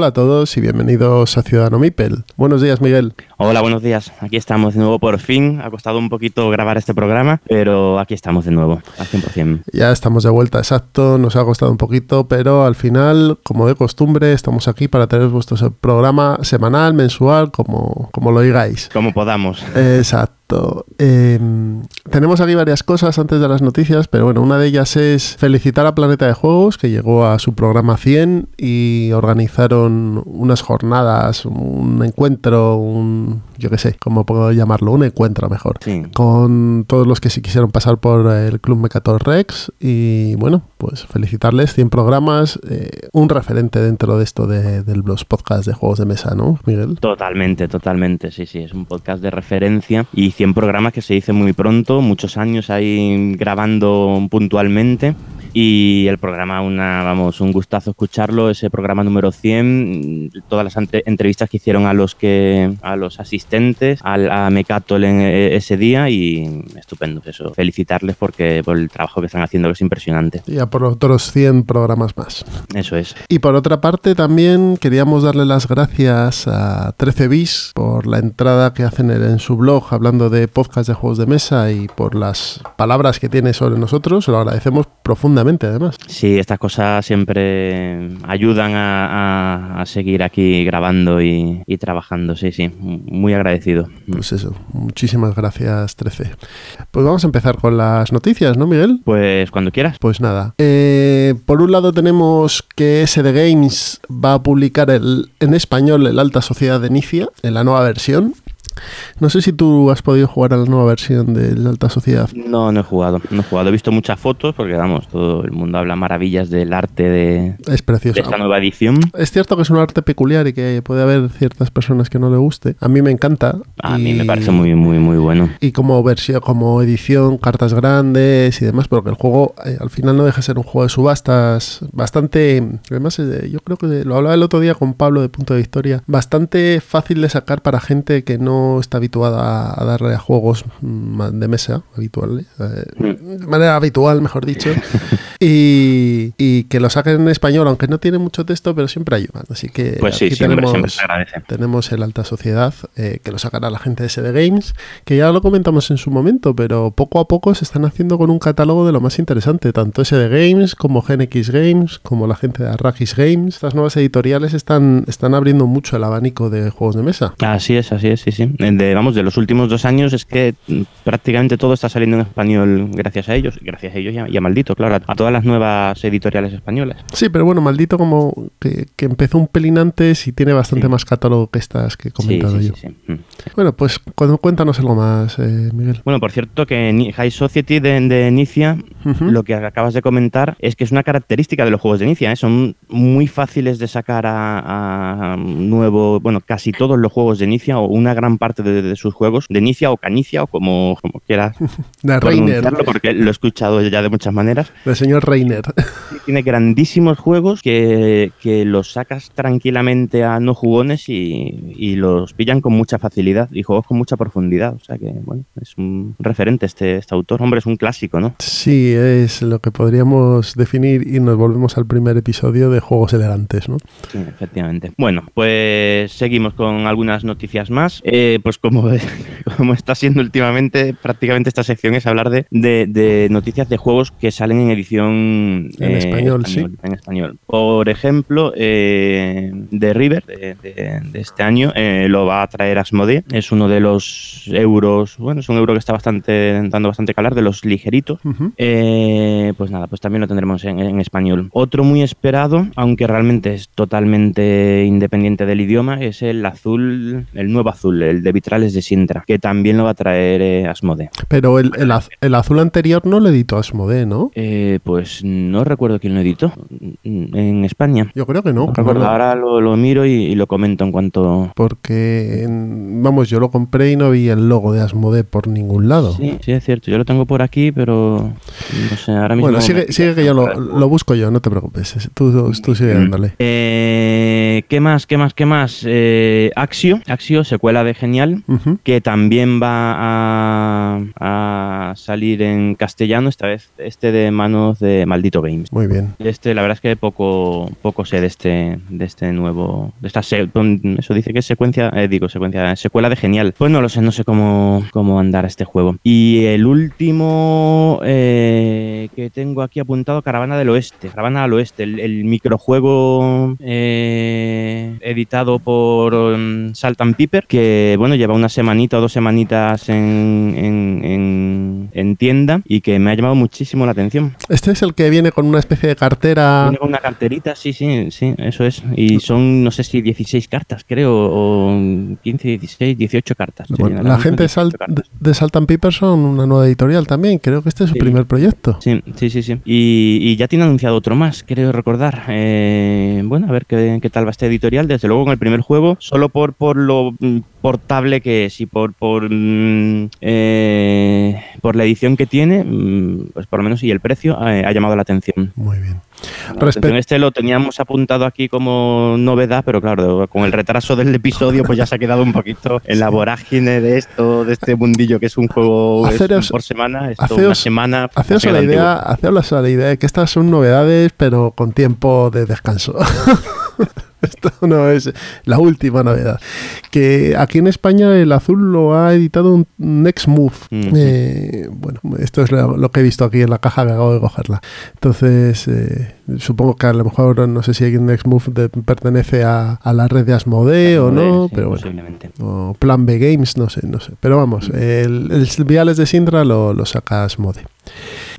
Hola a todos y bienvenidos a Ciudadano Mipel. Buenos días, Miguel. Hola, buenos días. Aquí estamos de nuevo por fin. Ha costado un poquito grabar este programa, pero aquí estamos de nuevo, al 100%. Ya estamos de vuelta, exacto. Nos ha costado un poquito, pero al final, como de costumbre, estamos aquí para tener vuestro programa semanal, mensual, como, como lo digáis. Como podamos. Exacto. Eh, tenemos aquí varias cosas antes de las noticias, pero bueno, una de ellas es felicitar a Planeta de Juegos, que llegó a su programa 100 y organizaron unas jornadas, un encuentro, un, yo qué sé, ¿cómo puedo llamarlo? Un encuentro mejor, Sí. con todos los que sí quisieron pasar por el Club Mecator Rex y bueno, pues felicitarles, 100 programas, eh, un referente dentro de esto de, de los podcasts de juegos de mesa, ¿no, Miguel? Totalmente, totalmente, sí, sí. Es un podcast de referencia y 100 programas que se dice muy pronto, muchos años ahí grabando puntualmente. Y el programa, una, vamos, un gustazo escucharlo, ese programa número 100, todas las entrevistas que hicieron a los que a los asistentes, al, a Mecatol en eh, ese día y estupendo eso. Felicitarles porque por el trabajo que están haciendo es impresionante. Y a por otros 100 programas más. Eso es. Y por otra parte también queríamos darle las gracias a 13 bis por la entrada que hacen en, en su blog hablando de podcast de juegos de mesa y por las palabras que tiene sobre nosotros. Se lo agradecemos profundamente además. Sí, estas cosas siempre ayudan a, a- a seguir aquí grabando y, y trabajando. Sí, sí, muy agradecido. Pues eso, muchísimas gracias 13. Pues vamos a empezar con las noticias, ¿no Miguel? Pues cuando quieras. Pues nada, eh, por un lado tenemos que SD Games va a publicar el, en español el Alta Sociedad de Nicia, en la nueva versión. No sé si tú has podido jugar a la nueva versión del Alta Sociedad. No, no he jugado. No he jugado. He visto muchas fotos porque, vamos, todo el mundo habla maravillas del arte de, Es precioso. de esta nueva edición. Es cierto que es un arte peculiar y que puede haber ciertas personas que no le guste. A mí me encanta. A mí me parece muy, muy, muy bueno. Y como versión, como edición, cartas grandes y demás, porque el juego eh, al final no deja de ser un juego de subastas bastante. Además, eh, yo creo que lo hablaba el otro día con Pablo de Punto de Historia. Bastante fácil de sacar para gente que no está habituada a darle a juegos mm, de mesa habituales. eh, de manera habitual, mejor dicho. y, y que lo saquen en español, aunque no tiene mucho texto, pero siempre ayudan. Así que Pues sí, aquí siempre, tenemos, siempre se agradece. tenemos el Alta Sociedad, eh, que lo sacará la gente de SD Games, que ya lo comentamos en su momento, pero poco a poco se están haciendo con un catálogo de lo más interesante, tanto SD Games como Gen X Games, como la gente de Arrakis Games. Estas nuevas editoriales están, están abriendo mucho el abanico de juegos de mesa. Así es, así es, sí, sí. De, vamos, de los últimos dos años es que mm, prácticamente todo está saliendo en español gracias a ellos, gracias a ellos y a, y a Maldito, claro, a, todas las nuevas editoriales españolas. Sí, pero bueno, maldito como que, que empezó un pelín antes y tiene bastante Sí. más catálogo que estas que he comentado sí, yo. sí, sí. Mm. Bueno, pues cu- cuéntanos algo más, eh, Miguel. Bueno, por cierto, que High Society de, de Nicia, Ujú. lo que acabas de comentar es que es una característica de los juegos de Nicia. ¿eh? Son muy fáciles de sacar a, a nuevo, bueno, casi todos los juegos de Nicia o una gran parte de, de sus juegos de Nicia o Canicia o como, como quieras De Reiner, pronunciarlo, porque lo he escuchado ya de muchas maneras. del señor Reiner. Tiene grandísimos juegos que, que los sacas tranquilamente a no jugones y, y los pillan con mucha facilidad y juegos con mucha profundidad. O sea que, bueno, es un referente este, este autor. Hombre, es un clásico, ¿no? Sí, es lo que podríamos definir y nos volvemos al primer episodio de Juegos Elegantes, ¿no? Sí, efectivamente. Bueno, pues seguimos con algunas noticias más. Eh, pues como, como está siendo últimamente, prácticamente esta sección es hablar de, de- de noticias de juegos que salen en edición En español, sí. En español. Por ejemplo, eh, The River de, de- de este año eh, lo va a traer Asmodee. Es uno de los euros, bueno, es un euro que está bastante dando bastante calar, de los ligeritos. Eh, pues nada, pues también lo tendremos en, en español. Otro muy esperado, aunque realmente es totalmente independiente del idioma, es el azul, el nuevo azul, el de Vitrales de Sintra, que también lo va a traer eh, Asmode. Pero el, el, az- el azul anterior no lo editó Asmodee, ¿no? Eh, pues no recuerdo quién lo editó mm, en España. Yo creo que no. No recuerdo. no, Ahora lo, lo miro y, y lo comento en cuanto... Porque, vamos, yo lo compré y no vi el logo de Asmodee por ningún lado. Sí, sí, es cierto. Yo lo tengo por aquí, pero no sé, ahora mismo... Bueno, sigue, sigue que yo lo, lo busco yo, no te preocupes. Tú, tú sigue dándole. Eh, ¿Qué más? ¿Qué más? ¿Qué más? Eh, Axio, Axio, secuela de Genial, que también va a, a salir en castellano, esta vez este de manos de Maldito Games. Muy bien. Este, la verdad es que poco, poco sé de este, de este nuevo, de esta eso dice que es secuencia, eh, digo secuencia, secuela de genial. Pues no lo sé, no sé cómo, cómo andar este juego. Y el último eh, que tengo aquí apuntado, Caravana del Oeste, Caravana al Oeste, el, el microjuego eh, editado por um, Salt and Piper, que bueno, lleva una semanita o dos semanitas en, en, en- en tienda y que me ha llamado muchísimo la atención. Este es el que viene con una especie de cartera. Viene con una carterita, sí, sí, sí, eso es. Y son, no sé si 16 cartas, creo, o 15, 16, 18 cartas. Bueno, la gente de, Salt, 18 cartas. de Salt and Pepper son una nueva editorial también. Creo que este es su Sí. primer proyecto. Sí, sí, sí, sí. Y, y ya tiene anunciado otro más, creo recordar. Eh, bueno, a ver qué, qué tal va este editorial. Desde luego con el primer juego, solo por, por lo mm, que es y por, por, mm, eh, por la edición que tiene, mm, pues por lo menos y el precio ha llamado la atención. Muy bien. Atención, Este lo teníamos apuntado aquí como novedad, pero claro, con el retraso del episodio, pues ya se ha quedado un poquito en la vorágine de esto, de este mundillo que es un juego es Haceros- por semana, esto haceos- una semana. Haceos la idea, haceos la idea de que estas son novedades, pero con tiempo de descanso. Esto no es la última novedad. Que aquí en España el azul lo ha editado un Next Move. Mm, Eh, bueno, esto es lo, lo que he visto aquí en la caja que acabo de cogerla. Entonces, eh, supongo que a lo mejor no sé si Next Move de- pertenece a, a la red de Asmodee o no, Sí, pero bueno. posiblemente. O Plan B Games, no sé, no sé. Pero vamos, el, el Viales de Sindra lo, lo saca Asmodee.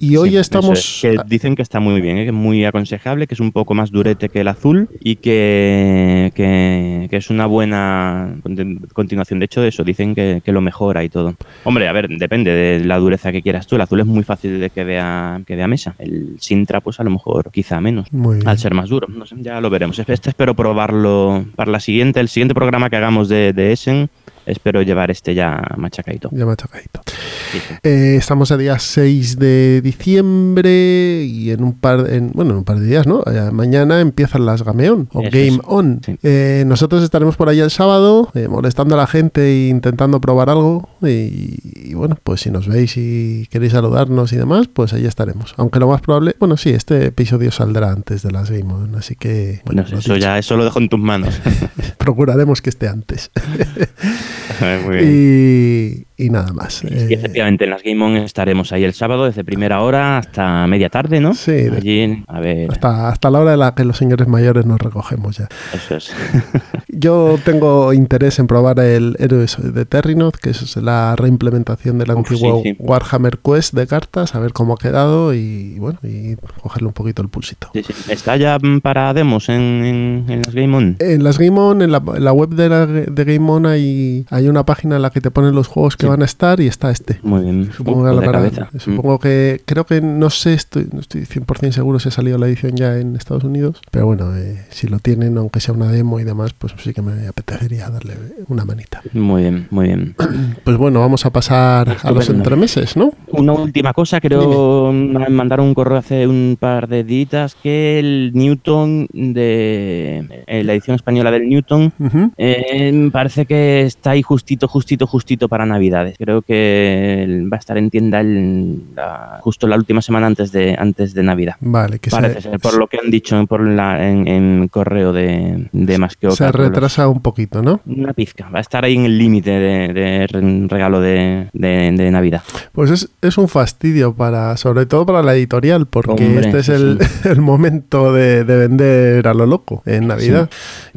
Y hoy estamos... que dicen que está muy bien, ¿eh? que es muy aconsejable, que es un poco más durete que el azul y que, que, que es una buena conti- continuación. De hecho, de eso dicen que, que lo mejora y todo. Hombre, a ver, depende de la dureza que quieras tú. El azul es muy fácil de que vea, que vea mesa. El Sintra, pues a lo mejor quizá menos. Al ser más duro, no sé, ya lo veremos. Este espero probarlo para la siguiente, el siguiente programa que hagamos de, de Essen. Espero llevar este ya machacadito. Ya machacadito. Sí, sí. Eh, estamos a día 6 de diciembre y en un par, en, bueno, en un par de días, ¿no? Eh, mañana empiezan las Gameon o Eso Game es. On. Sí. Eh, nosotros estaremos por allá el sábado molestando a la gente e intentando probar algo y, y bueno, pues si nos veis y queréis saludarnos y demás, pues ahí estaremos. Aunque lo más probable, bueno, sí, este episodio saldrá antes de las Game On, así que bueno, No eso ya eso lo dejo en tus manos. procuraremos que esté antes. Muy bien. y, y nada más. Y Eh, efectivamente, en las Game On estaremos ahí el sábado desde primera hora hasta media tarde, ¿no? Sí, Allí, a ver, hasta, hasta la hora de la que los señores mayores nos recogemos ya. eso es. Yo tengo interés en probar el Héroes de Terrinoth, que es la reimplementación del Uf, antiguo sí, sí. Warhammer Quest de cartas, a ver cómo ha quedado y bueno, y cogerle un poquito el pulsito. Sí, sí. ¿Está ya para demos en, en- en las Game On? En las Game On, en la, en la web de, la- de Game On hay, hay una página en la que te ponen los juegos que Sí. Van a estar y está este. Muy bien. Supongo Uf, que, la de para- cabeza. Mm. supongo que creo que no sé, estoy, no estoy 100% seguro si ha salido la edición ya en Estados Unidos, pero bueno, eh, si lo tienen, aunque sea una demo y demás, pues sí que me apetecería darle una manita. Muy bien, muy bien. Pues bueno, vamos a pasar a los Estupendo. entremeses, ¿no? Una última cosa, creo me mandaron un correo hace un par de días que el Newton de eh, la edición española del Newton eh, parece que está ahí justito, justito, justito para Creo que va a estar en tienda el- la- justo la última semana antes de antes de Navidad. Vale, que Parece se, ser, por lo que han dicho por la, en, en correo de, de más que se los- retrasa un poquito, ¿no? Una pizca. Va a estar ahí en el límite de, de re- regalo de, de- Navidad. Pues es, es un fastidio para, sobre todo para la editorial, porque Hombre, este es sí, el, el momento de, de vender a lo loco en Navidad.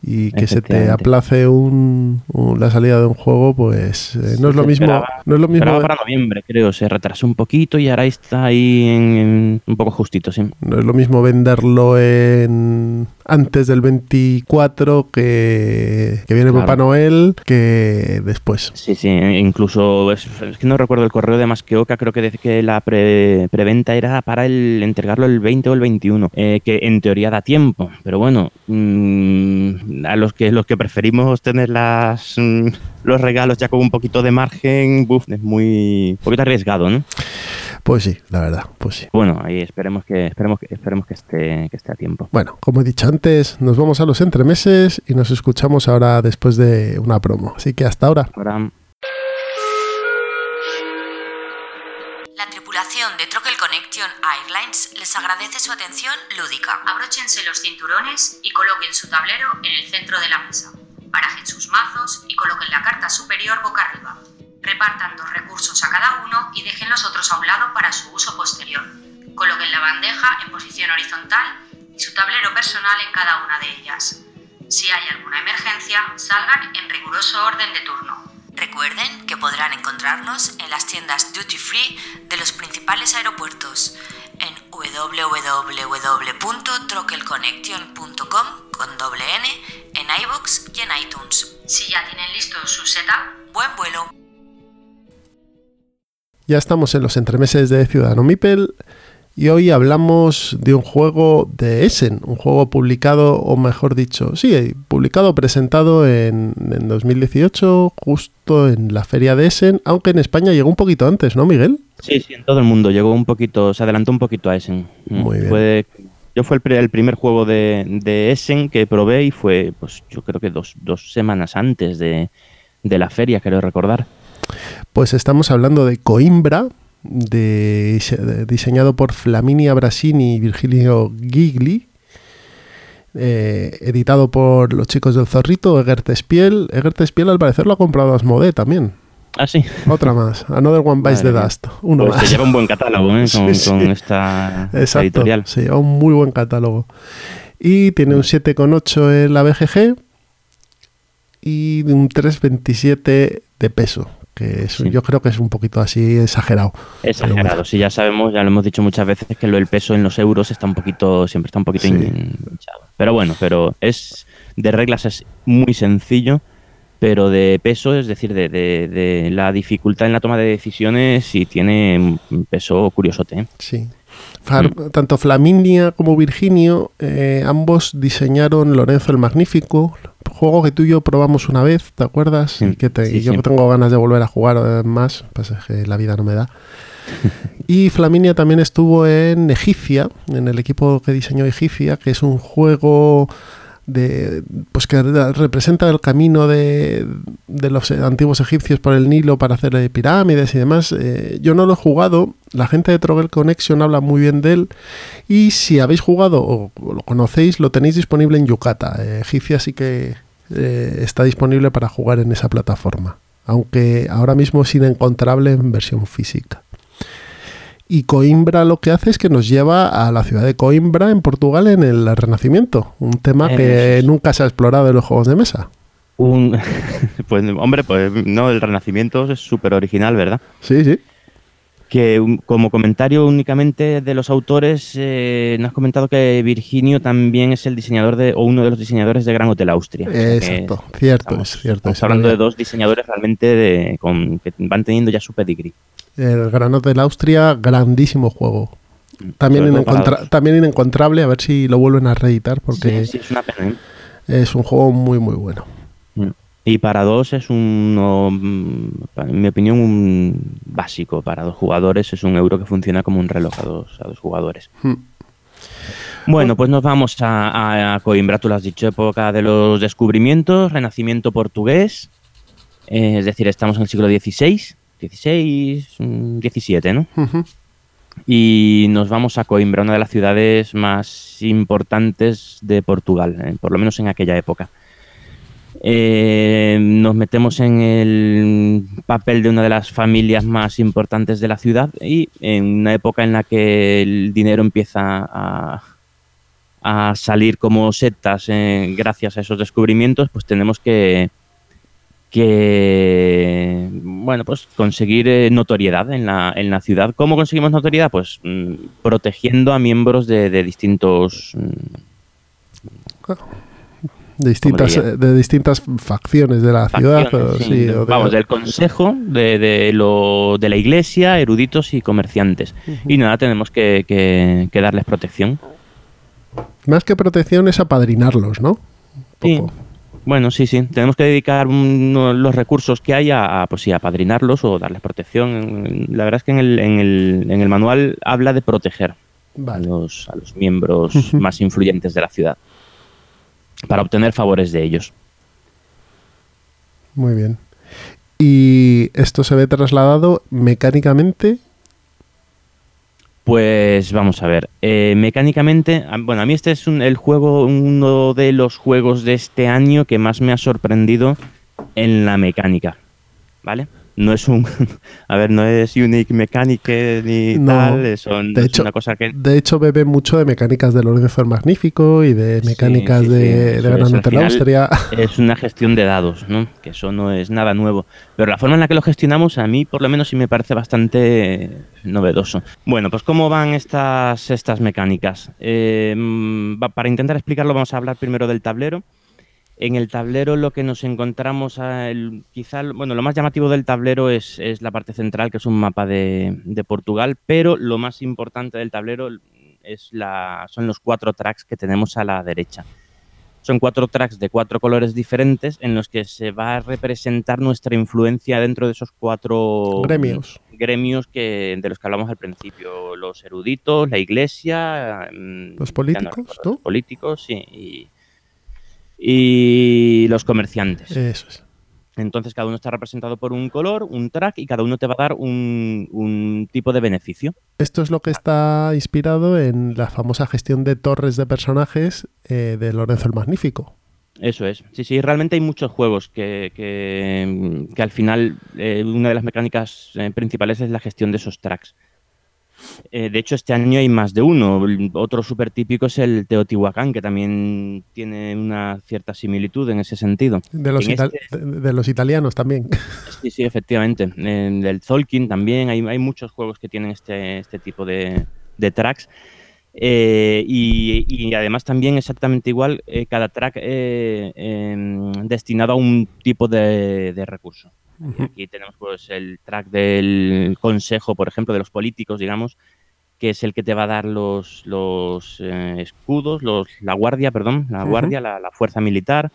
Y que se te aplace un, un- la salida de un juego, pues eh, no es lo mismo. No es lo mismo. Para noviembre, creo. Se retrasó un poquito y ahora está ahí en, en un poco justito, sí. No es lo mismo venderlo en antes del 24 que, que viene Claro. Papá Noel que después. Sí, sí, incluso es, es que no recuerdo el correo de Masqueoka, creo que dice que la pre- preventa era para el entregarlo el 20 o el 21, eh, que en teoría da tiempo, pero bueno, mm, a los que los que preferimos tener las mm, los regalos ya con un poquito de margen, buf, es muy un poquito arriesgado, ¿no? Pues sí, la verdad, pues sí. Bueno, ahí esperemos que esperemos que esperemos que esté que esté a tiempo. Bueno, como he dicho antes, nos vamos a los entremeses y nos escuchamos ahora después de una promo. Así que hasta ahora. Ahora La tripulación de Troquel Connection Airlines les agradece su atención lúdica. Abróchense los cinturones y coloquen su tablero en el centro de la mesa. Barajen sus mazos y coloquen la carta superior boca arriba. Repartan dos recursos a cada uno y dejen los otros a un lado para su uso posterior. Coloquen la bandeja en posición horizontal y su tablero personal en cada una de ellas. Si hay alguna emergencia, salgan en riguroso orden de turno. Recuerden que podrán encontrarnos en las tiendas duty free de los principales aeropuertos en www.troquelconnection.com con doble N en iBox y en iTunes. Si ya tienen listo su setup, buen vuelo. Ya estamos en los entremeses de Ciudadano Mipel y hoy hablamos de un juego de Essen, un juego publicado, o mejor dicho, sí, publicado, presentado en, en 2018, justo en la feria de Essen, aunque en España llegó un poquito antes, ¿no, Miguel? Sí, sí, en todo el mundo llegó un poquito, se adelantó un poquito a Essen. Mm, Muy bien. Fue, yo fue el, el primer juego de, de Essen que probé y fue, pues yo creo que dos, dos semanas antes de, de la feria, quiero recordar. Pues estamos hablando de Coimbra, de, de- diseñado por Flaminia Brasini y Virgilio Gigli, eh, editado por los chicos del Zorrito, Egert Spiel. Egert Spiel al parecer lo ha comprado Asmodee también. Ah, sí. Otra más. Another One Bites the Madre. Dust. Uno Pues más. se lleva un buen catálogo ¿eh? Sí, con, sí. esta Exacto. editorial. Se lleva un muy buen catálogo. Y tiene un 7,8 en la BGG y un 3,27 de peso. Que es- Sí. yo creo que es un poquito así exagerado. Exagerado, bueno. sí, ya sabemos, ya lo hemos dicho muchas veces que lo del peso en los euros está un poquito, siempre está un poquito Sí. hinchado. Pero bueno, pero es de reglas es muy sencillo, pero de peso, es decir, de, de- de la dificultad en la toma de decisiones, sí tiene un peso curiosote. ¿eh? Sí. Far- Tanto Flaminia como Virginio, eh, ambos diseñaron Lorenzo el Magnífico, juego que tú y yo probamos una vez, ¿te acuerdas? Sí, y que te- sí, y yo sí. tengo ganas de volver a jugar más, pues es que la vida no me da. y Flaminia también estuvo en Egipcia, en el equipo que diseñó Egipcia, que es un juego de pues que re- representa el camino de, de los antiguos egipcios por el Nilo para hacer pirámides y demás. Eh, yo no lo he jugado, la gente de Trogel Connection habla muy bien de él y si habéis jugado o lo conocéis, lo tenéis disponible en Yucata. Eh, Egipcia sí que eh, está disponible para jugar en esa plataforma, aunque ahora mismo es inencontrable en versión física. Y Coimbra lo que hace es que nos lleva a la ciudad de Coimbra en Portugal en el Renacimiento, un tema que es. nunca se ha explorado en los juegos de mesa. Un, pues, hombre, pues no, el Renacimiento es súper original, ¿verdad? Sí, sí. Que como comentario únicamente de los autores, eh, nos has comentado que Virginio también es el diseñador de, o uno de los diseñadores de Gran Hotel Austria. O sea que Exacto, cierto estamos- es, cierto Estamos es. hablando de dos diseñadores realmente de, con, que van teniendo ya su pedigrí. El Granot del Austria, grandísimo juego. También, inencontra- dos. también inencontrable, a ver si lo vuelven a reeditar, porque Sí, sí, es una pena. ¿eh? es un juego muy, muy bueno. Y para dos es uno, mm, en mi opinión, un básico. Para dos jugadores es un euro que funciona como un reloj a dos, a dos jugadores. Hmm. Bueno, pues nos vamos a, a- Coimbra, tú lo has dicho, época de los descubrimientos, renacimiento portugués, eh, es decir, estamos en el siglo XVI, XVI, XVII, ¿no? Y nos vamos a Coimbra, una de las ciudades más importantes de Portugal, eh, por lo menos en aquella época. Eh, nos metemos en el papel de una de las familias más importantes de la ciudad y en una época en la que el dinero empieza a, salir como setas eh, gracias a esos descubrimientos, pues tenemos que, bueno, pues conseguir eh, notoriedad en la, en la ciudad. ¿Cómo conseguimos notoriedad? Pues mm, protegiendo a miembros de, de distintos mm, De distintas, eh, de distintas facciones de la ciudad. Facciones, o sí. sí, o de- Vamos, del consejo, de, de lo, de la iglesia, eruditos y comerciantes. Y nada, tenemos que, que- que darles protección. Más que protección es apadrinarlos, ¿no? Sí. Bueno, sí, sí. Tenemos que dedicar uno- los recursos que hay a, a, pues sí, a padrinarlos o darles protección. La verdad es que en el, en el, en el manual habla de proteger a los, a los miembros más influyentes de la ciudad para obtener favores de ellos. Muy bien. Y esto se ve trasladado mecánicamente. Pues vamos a ver. Eh, mecánicamente, a- bueno, a mí este es un- el juego, uno de los juegos de este año que más me ha sorprendido en la mecánica. ¿Vale? No es un. A ver, no es Unique Mechanic ni No. tal. Son- De es hecho, una cosa que. De hecho, bebe mucho de mecánicas del Lorenzo el Magnífico y de Sí, mecánicas sí, sí, de, de eso Gran es, Austria. Es una gestión de dados, ¿no? Que eso no es nada nuevo. Pero la forma en la que lo gestionamos, a mí por lo menos sí me parece bastante novedoso. Bueno, pues ¿cómo van estas, estas mecánicas? Eh, mm, para intentar explicarlo, vamos a hablar primero del tablero. En el tablero lo que nos encontramos, ah, el- quizá, bueno, lo más llamativo del tablero es, es la parte central, que es un mapa de, de Portugal, pero lo más importante del tablero es la, son los cuatro tracks que tenemos a la derecha. Son cuatro tracks de cuatro colores diferentes en los que se va a representar nuestra influencia dentro de esos cuatro Gremios. gremios que, de los que hablamos al principio. Los eruditos, la iglesia, mm, Los políticos, ¿no? Los políticos, sí. Y, y los comerciantes. Eso es. Entonces cada uno está representado por un color, un track y cada uno te va a dar un, un tipo de beneficio. Esto es lo que está inspirado en la famosa gestión de torres de personajes eh, de Lorenzo el Magnífico. Eso es. Sí, sí, realmente hay muchos juegos que, que, que al final eh, una de las mecánicas eh, principales es la gestión de esos tracks. Eh, de hecho, este año hay más de uno. Otro súper típico es el Teotihuacán, que también tiene una cierta similitud en ese sentido. De los, este- de, de los italianos también. Sí, sí, efectivamente. En del Tolkien también hay, hay muchos juegos que tienen este, este tipo de, de tracks. Eh, y, y además también exactamente igual, eh, cada track eh, em, destinado a un tipo de, de recurso. Aquí tenemos pues el track del consejo, por ejemplo, de los políticos, digamos, que es el que te va a dar los, los eh, escudos, los, la guardia, perdón, la guardia, la, la fuerza militar,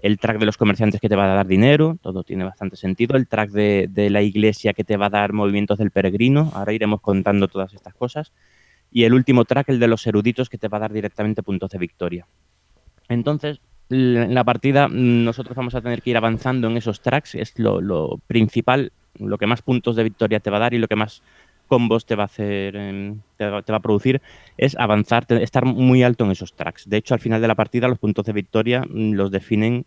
el track de los comerciantes que te va a dar dinero, todo tiene bastante sentido, el track de, de la iglesia que te va a dar movimientos del peregrino, ahora iremos contando todas estas cosas, y el último track, el de los eruditos, que te va a dar directamente puntos de victoria. Entonces, la partida mm, nosotros vamos a tener que ir avanzando en esos tracks, es lo, lo principal, lo que más puntos de victoria te va a dar y lo que más combos te va a hacer, em, te va, te va a producir, es avanzar, estar muy alto en esos tracks. De hecho, al final de la partida los puntos de victoria mm, los definen,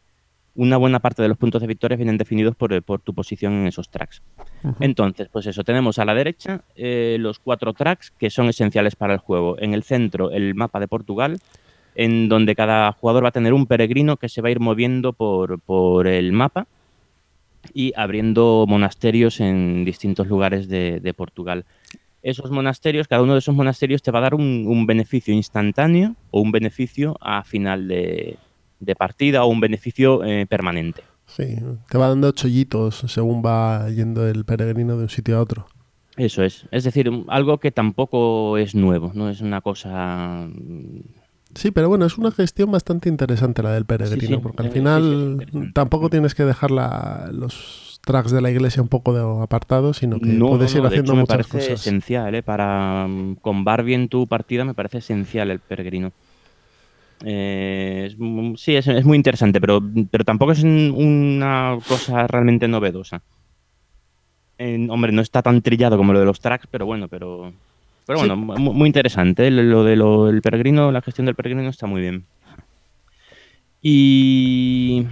una buena parte de los puntos de victoria vienen definidos por, por tu posición en esos tracks. Entonces, pues eso, tenemos a la derecha eh, los cuatro tracks que son esenciales para el juego. En el centro, el mapa de Portugal, en donde cada jugador va a tener un peregrino que se va a ir moviendo por, por el mapa y abriendo monasterios en distintos lugares de, de Portugal. Esos monasterios, cada uno de esos monasterios te va a dar un, un beneficio instantáneo o un beneficio a final de, de partida o un beneficio eh, permanente. Sí, te va dando chollitos según va yendo el peregrino de un sitio a otro. Eso es. Es decir, algo que tampoco es nuevo, no es una cosa. Mm, Sí, pero bueno, es una gestión bastante interesante la del peregrino, sí, porque al final tampoco tienes que dejar la- los tracks de la iglesia un poco de apartados, sino que No, puedes no, ir no, de haciendo hecho, me muchas parece cosas. esencial, ¿eh? Para mm, combar bien tu partida me parece esencial el peregrino. Eh, es sí, es, es muy interesante, pero, pero tampoco es un- una cosa realmente novedosa. Eh, hombre, no está tan trillado como lo de los tracks, pero bueno, pero, pero Sí. bueno, mu- muy, interesante. Lo, lo de peregrino, la gestión del peregrino está muy bien. Y,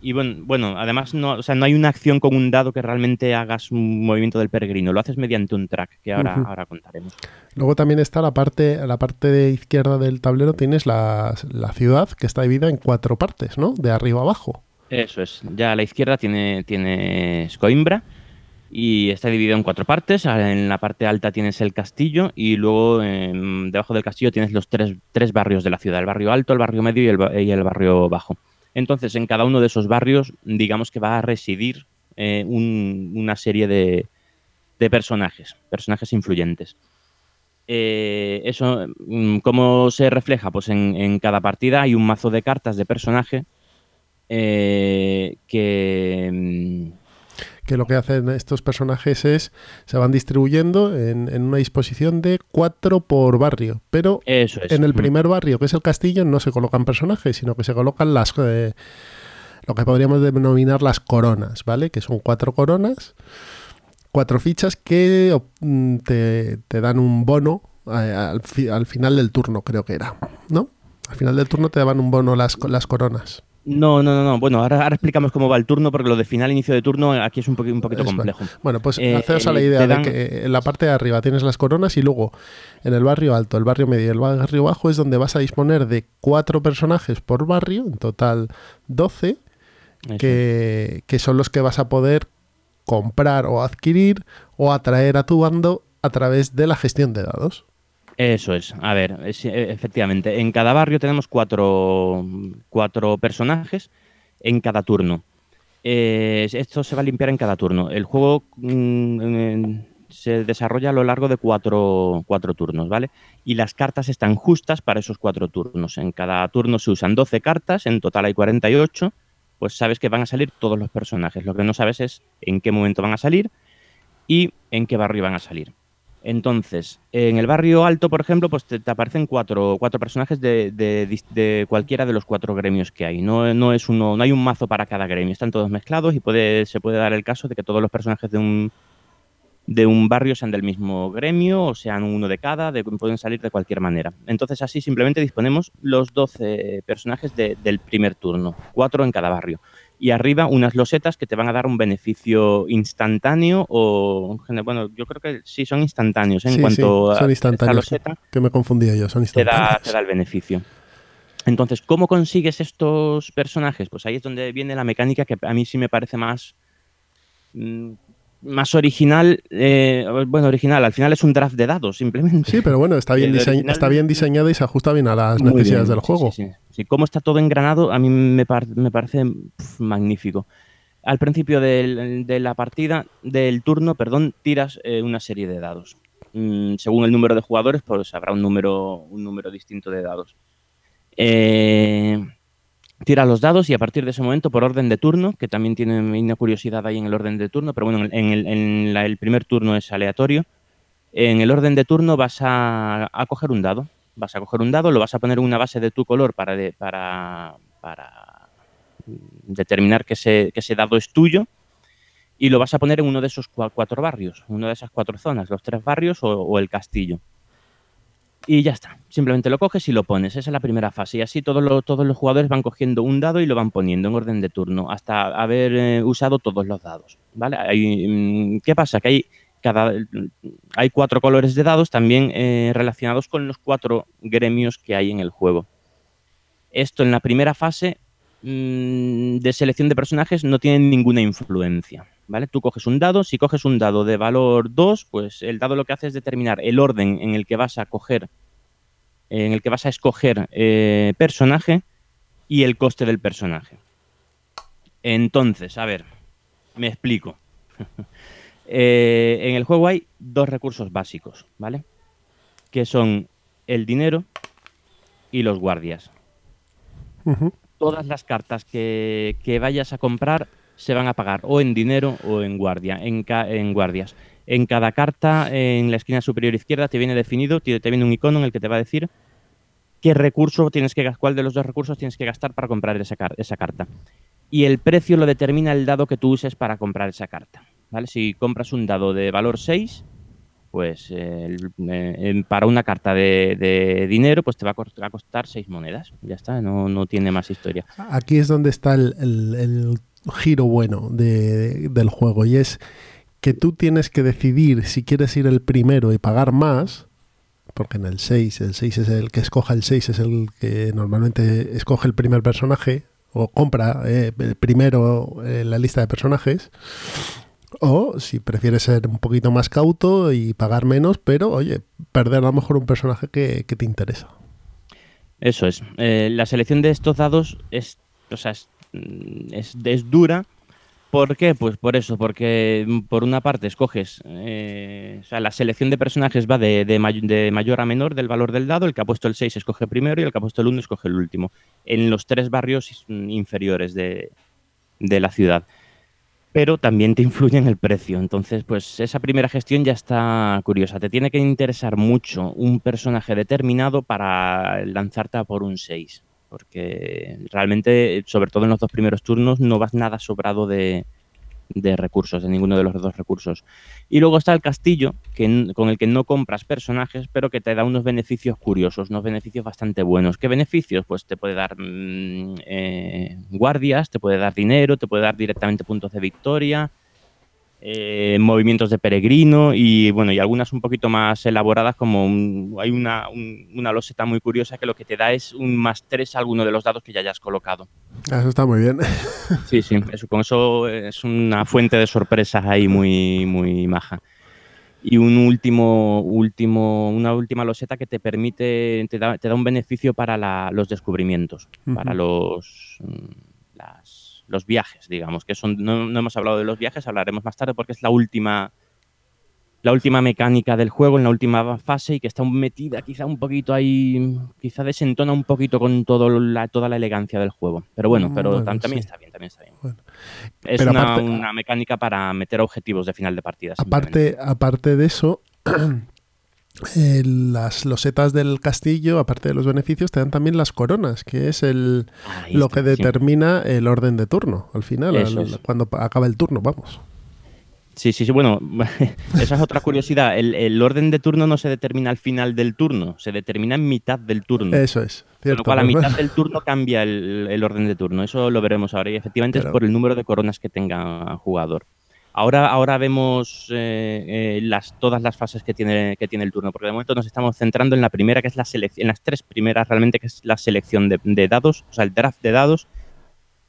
y bueno, bueno, además no, o sea, no hay una acción con un dado que realmente hagas un movimiento del peregrino, lo haces mediante un track, que ahora, ahora contaremos. Luego también está la parte, la parte de izquierda del tablero, tienes la, la ciudad que está dividida en cuatro partes, ¿no? De arriba abajo. Eso es, ya a la izquierda tiene, tiene Coimbra, y está dividido en cuatro partes. En la parte alta tienes el castillo y luego em, debajo del castillo tienes los tres, tres, barrios de la ciudad, el barrio alto, el barrio medio y el, barrio bajo. Entonces, en cada uno de esos barrios, digamos que va a residir eh, un, una serie de, de, personajes, personajes influyentes. Eh, eso, mm, ¿cómo se refleja? Pues en, en, cada partida hay un mazo de cartas de personaje eh, que mm, que lo que hacen estos personajes es se van distribuyendo en, en una disposición de cuatro por barrio. Pero Eso es. en el primer barrio, que es el castillo, no se colocan personajes, sino que se colocan las eh, lo que podríamos denominar las coronas, ¿vale? Que son cuatro coronas, cuatro fichas que mm, te, te dan un bono eh, al, fi, al, final del turno, creo que era, ¿no? Al final del turno te daban un bono las, las coronas. No, no, no, no. Bueno, ahora, ahora, explicamos cómo va el turno, porque lo de final, inicio de turno, aquí es un, poquito, un poquito es complejo. Bueno, pues eh, a la idea dan... de que en la parte de arriba tienes las coronas y luego en el barrio alto, el barrio medio y el barrio bajo es donde vas a disponer de cuatro personajes por barrio, en total 12, que, que son los que vas a poder comprar o adquirir o atraer a tu bando a través de la gestión de dados. Eso es. A ver, es, efectivamente, en cada barrio tenemos cuatro, cuatro personajes en cada turno. Eh, esto se va a limpiar en cada turno. El juego mmm, se desarrolla a lo largo de cuatro, cuatro, turnos, ¿vale? Y las cartas están justas para esos cuatro turnos. En cada turno se usan 12 cartas, en total hay 48. Pues sabes que van a salir todos los personajes. Lo que no sabes es en qué momento van a salir y en qué barrio van a salir. Entonces, en el barrio alto, por ejemplo, pues te, aparecen cuatro, cuatro personajes de, de, de, cualquiera de los cuatro gremios que hay. No, no, es uno, no hay un mazo para cada gremio, están todos mezclados y puede, se puede dar el caso de que todos los personajes de un, de un barrio sean del mismo gremio o sean uno de cada, de, pueden salir de cualquier manera. Entonces, así simplemente disponemos los 12 personajes del primer turno, cuatro en cada barrio y arriba unas losetas que te van a dar un beneficio instantáneo o bueno yo creo que sí son instantáneos ¿eh? en sí, cuanto sí, son a instantáneos, esta loseta que me confundía yo son te instantáneos da, te da el beneficio entonces cómo consigues estos personajes pues ahí es donde viene la mecánica que a mí sí me parece más mmm, más original, eh, bueno, original, al final es un draft de dados, simplemente. Sí, pero bueno, está bien, está bien diseñado y se ajusta bien a las necesidades bien, del juego. Sí, sí, sí. Cómo está todo engranado, a mí me, par me parece magnífico. Al principio del, de la partida, del turno, perdón, tiras eh, una serie de dados. Mm, según el número de jugadores, pues habrá un número, un número distinto de dados. Eh, tira los dados y a partir de ese momento, por orden de turno, que también tiene una curiosidad ahí en el orden de turno, pero bueno, en el, primer turno es aleatorio. En el orden de turno vas a, coger un dado. Vas a coger un dado, lo vas a poner en una base de tu color para, de, para, para determinar que ese, dado es tuyo y lo vas a poner en uno de esos cuatro barrios, una de esas cuatro zonas, los tres barrios o, el castillo y ya está. Simplemente lo coges y lo pones. Esa es la primera fase. Y así todos los, jugadores van cogiendo un dado y lo van poniendo en orden de turno hasta haber eh, usado todos los dados. ¿vale? Mm, ¿Qué pasa? Que hay, cada, hay cuatro colores de dados también eh, relacionados con los cuatro gremios que hay en el juego. Esto en la primera fase mmm, de selección de personajes no tiene ninguna influencia. ¿Vale? Tú coges un dado, si coges un dado de valor 2, pues el dado lo que hace es determinar el orden en el que vas a coger, en el que vas a escoger eh, personaje y el coste del personaje. Entonces, a ver, me explico. eh, en el juego hay dos recursos básicos, ¿vale? Que son el dinero y los guardias. Uh -huh. Todas las cartas que, que vayas a comprar se van a pagar o en dinero o en guardia, en, en, guardias. En cada carta, en la esquina superior izquierda, te viene definido, te, te, viene un icono en el que te va a decir qué recurso tienes que cuál de los dos recursos tienes que gastar para comprar esa, esa carta. Y el precio lo determina el dado que tú uses para comprar esa carta. ¿Vale? Si compras un dado de valor 6, pues eh, eh, para una carta de, dinero, pues te va a costar 6 monedas. Ya está, no, no, tiene más historia. Aquí es donde está el, el, giro bueno de, de, del juego y es que tú tienes que decidir si quieres ir el primero y pagar más, porque en el 6, el 6 es el que escoja el 6, es el que normalmente escoge el primer personaje o compra eh, primero en la lista de personajes. O si prefieres ser un poquito más cauto y pagar menos, pero oye, perder a lo mejor un personaje que, te interesa. Eso es. Eh, la selección de estos dados es, o sea, es, mm, es, dura. ¿Por qué? Pues por eso, porque mm, por una parte escoges, eh, o sea, la selección de personajes va de, de, mayor a menor del valor del dado, el que ha puesto el 6 escoge primero y el que ha puesto el 1 escoge el último, en los tres barrios inferiores de, de la ciudad pero también te influye en el precio. Entonces, pues esa primera gestión ya está curiosa. Te tiene que interesar mucho un personaje determinado para lanzarte a por un 6, porque realmente, sobre todo en los dos primeros turnos, no vas nada sobrado de, de recursos, de ninguno de los dos recursos. Y luego está el castillo, que, con el que no compras personajes, pero que te da unos beneficios curiosos, unos beneficios bastante buenos. ¿Qué beneficios? Pues te puede dar mm, eh, guardias, te puede dar dinero, te puede dar directamente puntos de victoria, eh, movimientos de peregrino y bueno, y algunas un poquito más elaboradas como hay una, una, loseta muy curiosa que lo que te da es un más 3 a alguno de los dados que ya hayas colocado. Eso está muy bien. Sí, sí, eso, con eso es una fuente de sorpresas ahí muy, muy maja. Y un último, último, una última loseta que te permite, te da, te da un beneficio para los descubrimientos, para los, mm, los viajes, digamos, que son, no, hemos hablado de los viajes, hablaremos más tarde porque es la última, la última mecánica del juego, en la última fase y que está metida quizá un poquito ahí, quizá desentona un poquito con todo la, toda la elegancia del juego. Pero bueno, pero también está bien, también está bien. Es una, una, mecánica para meter objetivos de final de partida. Aparte, aparte de eso... Eh, las losetas del castillo, aparte de los beneficios, te dan también las coronas, que es el lo que determina el orden de turno, al final, cuando acaba el turno, vamos. Sí, sí, sí. Bueno, esa es otra curiosidad. El, orden de turno no se determina al final del turno, se determina en mitad del turno. Eso es. Cierto, Con lo cual, a mitad del turno cambia el, orden de turno. Eso lo veremos ahora. Y efectivamente es por el número de coronas que tenga jugador. Ahora, ahora vemos eh, eh, todas las fases que tiene, que tiene el turno, porque de momento nos estamos centrando en la primera, que es la selección, en las tres primeras realmente, que es la selección de, dados, o sea, el draft de dados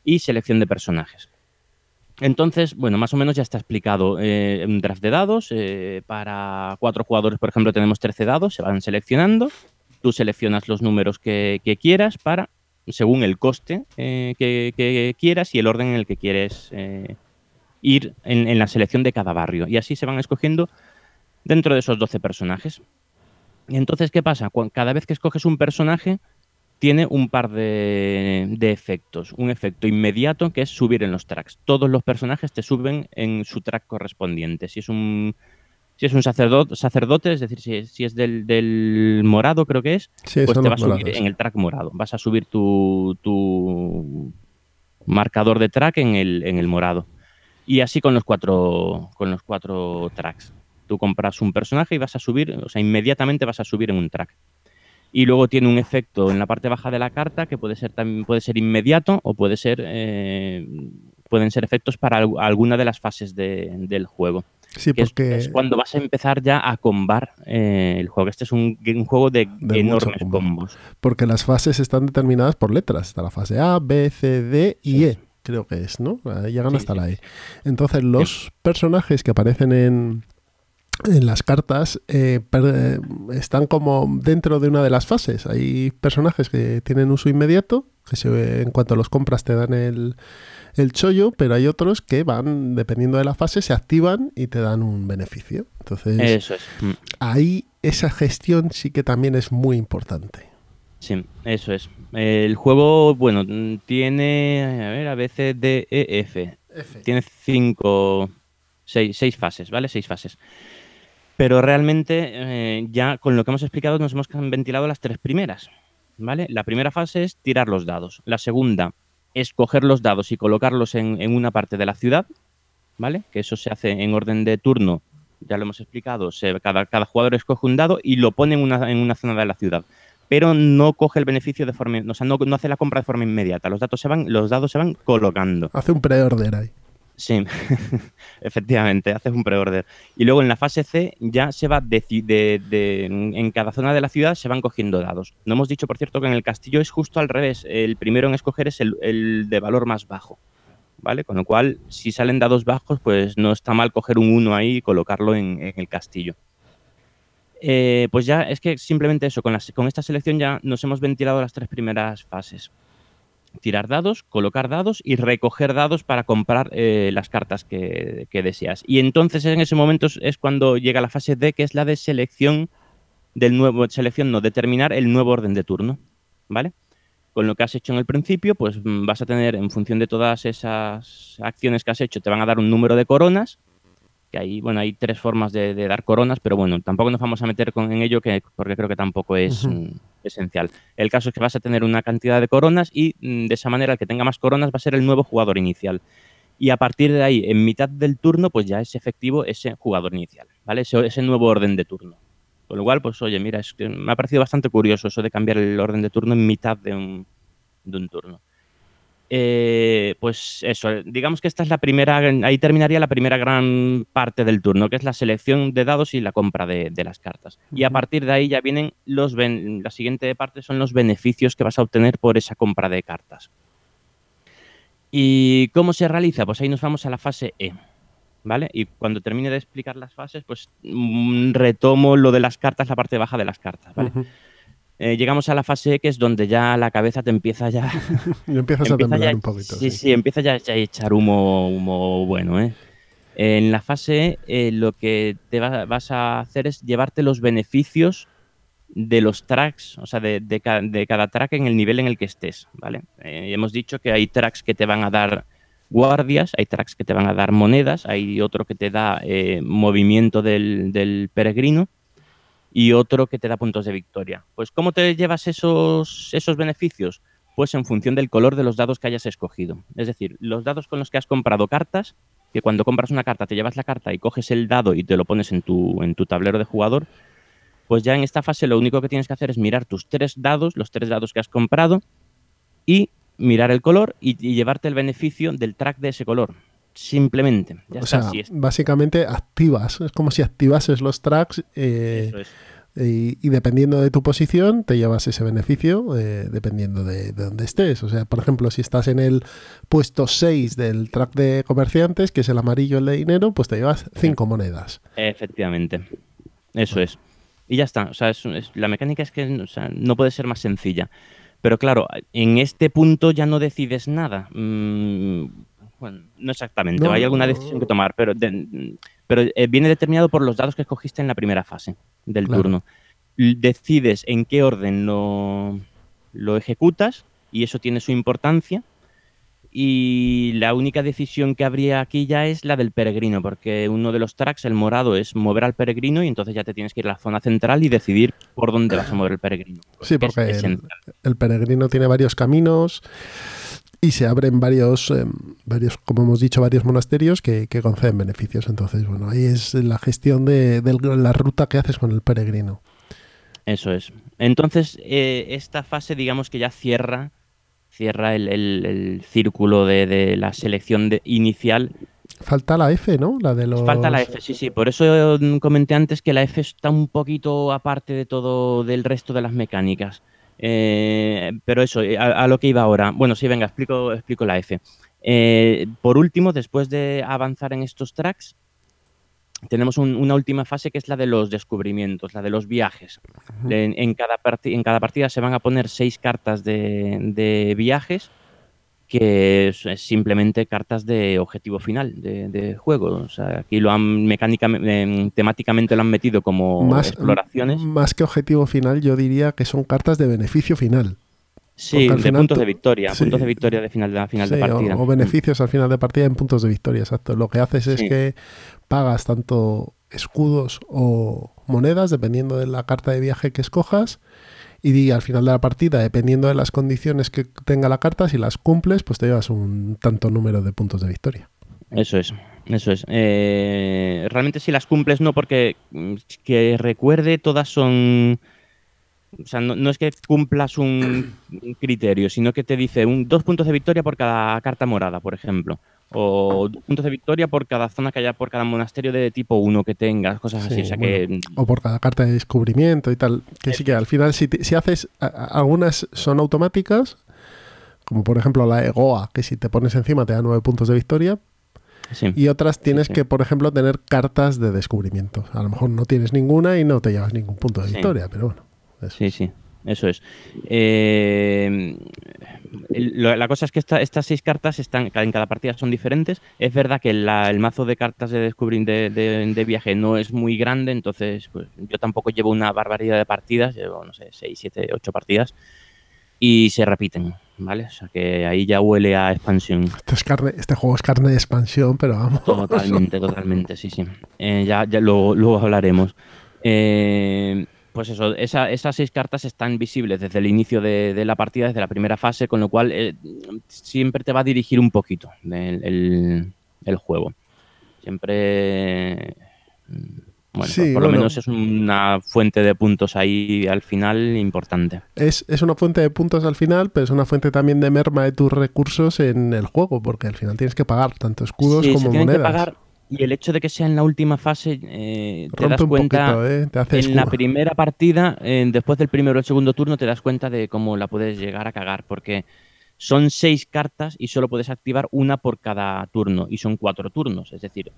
y selección de personajes. Entonces, bueno, más o menos ya está explicado. Eh, un draft de dados, para cuatro jugadores, por ejemplo, tenemos 13 dados, se van seleccionando. Tú seleccionas los números que, quieras para, según el coste que, quieras y el orden en el que quieres ir en, la selección de cada barrio. Y así se van escogiendo dentro de esos 12 personajes. Y entonces, ¿qué pasa? Cada vez que escoges un personaje, tiene un par de, efectos. Un efecto inmediato que es subir en los tracks. Todos los personajes te suben en su track correspondiente. Si es un, si es un sacerdote, sacerdote es decir, si, es del, morado, creo que es, pues te va a subir en el track morado. Vas a subir tu, tu marcador de track en el, en el morado. Y así con los cuatro, con los cuatro tracks. Tú compras un personaje y vas a subir, o sea, inmediatamente vas a subir en un track. Y luego tiene un efecto en la parte baja de la carta que puede ser también puede ser inmediato o puede ser eh, pueden ser efectos para alguna de las fases del juego. Sí, porque es, cuando vas a empezar ya a combar eh, el juego. Este es un, juego de, enormes combos. Porque las fases están determinadas por letras. Está la fase A, B, C, D y E creo que es, ¿no? llegan hasta la E. Entonces, los personajes que aparecen en, en las cartas eh, están como dentro de una de las fases. Hay personajes que tienen uso inmediato, que se, en cuanto los compras te dan el, el chollo, pero hay otros que van, dependiendo de la fase, se activan y te dan un beneficio. Entonces, Eso es. Mm. ahí esa gestión sí que también es muy importante. Sí, eso es. El juego, bueno, tiene, a ver, a veces D, E, F. Tiene cinco, seis, seis, fases, ¿vale? Seis fases. Pero realmente eh, ya con lo que hemos explicado nos hemos ventilado las tres primeras, ¿vale? La primera fase es tirar los dados. La segunda es coger los dados y colocarlos en, una parte de la ciudad, ¿vale? Que eso se hace en orden de turno, ya lo hemos explicado. cada, cada jugador escoge un dado y lo pone en una, en una zona de la ciudad pero no coge el beneficio de forma, o sea, no, hace la compra de forma inmediata. Los datos se van, los dados se van colocando. Hace un pre-order ahí. Sí, efectivamente, haces un pre-order. Y luego en la fase C ya se va de, de, en cada zona de la ciudad se van cogiendo dados. No hemos dicho, por cierto, que en el castillo es justo al revés. El primero en escoger es el, de valor más bajo. ¿vale? Con lo cual, si salen dados bajos, pues no está mal coger un 1 ahí y colocarlo en, el castillo. Eh, pues ya es que simplemente eso, con, esta selección ya nos hemos ventilado las tres primeras fases. Tirar dados, colocar dados y recoger dados para comprar eh, las cartas que, que, deseas. Y entonces en ese momento es cuando llega la fase D, que es la de selección del nuevo, selección no, determinar el nuevo orden de turno, ¿vale? con lo que has hecho en el principio, pues mm, vas a tener, en función de todas esas acciones que has hecho, te van a dar un número de coronas, que hay, bueno, hay tres formas de, dar coronas, pero bueno, tampoco nos vamos a meter con, en ello que, porque creo que tampoco es mm, esencial. El caso es que vas a tener una cantidad de coronas y mm, de esa manera el que tenga más coronas va a ser el nuevo jugador inicial. Y a partir de ahí, en mitad del turno, pues ya es efectivo ese jugador inicial, ¿vale? Ese, ese nuevo orden de turno. Con lo cual, pues oye, mira, es que me ha parecido bastante curioso eso de cambiar el orden de turno en mitad de un, de un turno. Eh, pues eso, digamos que esta es la primera, ahí terminaría la primera gran parte del turno, que es la selección de dados y la compra de, las cartas. Y a partir de ahí ya vienen los, la siguiente parte son los beneficios que vas a obtener por esa compra de cartas. ¿Y cómo se realiza? Pues ahí nos vamos a la fase E. ¿vale? Y cuando termine de explicar las fases, pues mm, retomo lo de las cartas, la parte baja de las cartas, ¿vale? Eh, llegamos a la fase que es donde ya la cabeza te empieza ya... y empiezas a temblar un poquito. Sí, sí, empieza ya, a echar humo, humo bueno, ¿eh? En la fase E lo que te vas a hacer es llevarte los beneficios de los tracks, o sea, de, de, cada track en el nivel en el que estés, ¿vale? hemos dicho que hay tracks que te van a dar guardias, hay tracks que te van a dar monedas, hay otro que te da eh, movimiento del, peregrino y otro que te da puntos de victoria. Pues ¿cómo te llevas esos, esos beneficios? Pues en función del color de los dados que hayas escogido. Es decir, los dados con los que has comprado cartas, que cuando compras una carta te llevas la carta y coges el dado y te lo pones en tu, en tu tablero de jugador, pues ya en esta fase lo único que tienes que hacer es mirar tus tres dados, los tres dados que has comprado, y mirar el color y, llevarte el beneficio del track de ese color. Simplemente. o sea, básicamente activas. Es como si activases los tracks eh, y, dependiendo de tu posición te llevas ese beneficio eh, dependiendo de, dónde estés. O sea, por ejemplo, si estás en el puesto 6 del track de comerciantes, que es el amarillo, el de dinero, pues te llevas 5 monedas. Efectivamente. Eso es. Y ya está. O sea, la mecánica es que no puede ser más sencilla. Pero claro, en este punto ya no decides nada. Mm, bueno, no exactamente, hay alguna decisión que tomar, pero, pero eh, viene determinado por los dados que escogiste en la primera fase del turno. Decides en qué orden lo, lo ejecutas y eso tiene su importancia y la única decisión que habría aquí ya es la del peregrino, porque uno de los tracks, el morado, es mover al peregrino y entonces ya te tienes que ir a la zona central y decidir por dónde vas a mover el peregrino. Sí, porque el, peregrino tiene varios caminos y se abren varios, em, varios como hemos dicho, varios monasterios que, conceden beneficios. Entonces, bueno, ahí es la gestión de, la ruta que haces con el peregrino. Eso es. Entonces, eh, esta fase, digamos que ya cierra cierra el, círculo de, la selección inicial. Falta la F, ¿no? La de los... Falta la F, sí, sí. Por eso comenté antes que la F está un poquito aparte de todo del resto de las mecánicas. Eh, pero eso, a, lo que iba ahora. Bueno, sí, venga, explico, explico la F. Eh, por último, después de avanzar en estos tracks, tenemos una última fase que es la de los descubrimientos, la de los viajes. en, cada en, cada partida se van a poner seis cartas de, viajes que es, simplemente cartas de objetivo final de, juego. O sea, aquí lo han mecánicamente, em, temáticamente lo han metido como exploraciones. Más que objetivo final, yo diría que son cartas de beneficio final. Sí, de puntos de victoria, puntos de victoria de final de, final de partida. O, beneficios al final de partida en puntos de victoria, exacto. Lo que haces es que pagas tanto escudos o monedas, dependiendo de la carta de viaje que escojas, y al final de la partida, dependiendo de las condiciones que tenga la carta, si las cumples, pues te llevas un tanto número de puntos de victoria. Eso es, eso es. Eh, realmente si las cumples no, porque mm, que recuerde, todas son o sea, no, es que cumplas un, criterio, sino que te dice un, dos puntos de victoria por cada carta morada, por ejemplo. O puntos de victoria por cada zona que haya, por cada monasterio de tipo 1 que tengas, cosas así. O, por cada carta de descubrimiento y tal. Que sí que al final, si, si haces. algunas son automáticas, como por ejemplo la EGOA, que si te pones encima te da nueve puntos de victoria. Sí. Y otras tienes Sí, que, por ejemplo, tener cartas de descubrimiento. A lo mejor no tienes ninguna y no te llevas ningún punto de victoria, pero bueno. eso. Sí, sí, eso es. Eh, la cosa es que esta- estas seis cartas están en cada partida son diferentes. Es verdad que la- el mazo de cartas de descubrir de, de- de viaje no es muy grande, entonces pues, yo tampoco llevo una barbaridad de partidas, llevo, no sé, seis, siete, ocho partidas y se repiten, ¿vale? O sea que ahí ya huele a expansión. Esto es carne, este juego es carne de expansión, pero vamos. Totalmente, totalmente, sí, sí. Eh, ya ya luego, luego hablaremos. Eh, pues eso, esa- esas seis cartas están visibles desde el inicio de, de la partida, desde la primera fase, con lo cual eh, siempre te va a dirigir un poquito el, el- el juego. Siempre... mm, Bueno, Sí, por, por lo menos es una fuente de puntos ahí al final importante. Es, es una fuente de puntos al final, pero es una fuente también de merma de tus recursos en el juego, porque al final tienes que pagar tanto escudos Sí, como se tienen que monedas. pagar y el hecho de que sea en la última fase eh, te das cuenta poquito, ¿eh? Te hace en la primera partida, eh, después del primero o el segundo turno, te das cuenta de cómo la puedes llegar a cagar, porque son seis cartas y solo puedes activar una por cada turno, y son cuatro turnos, es decir,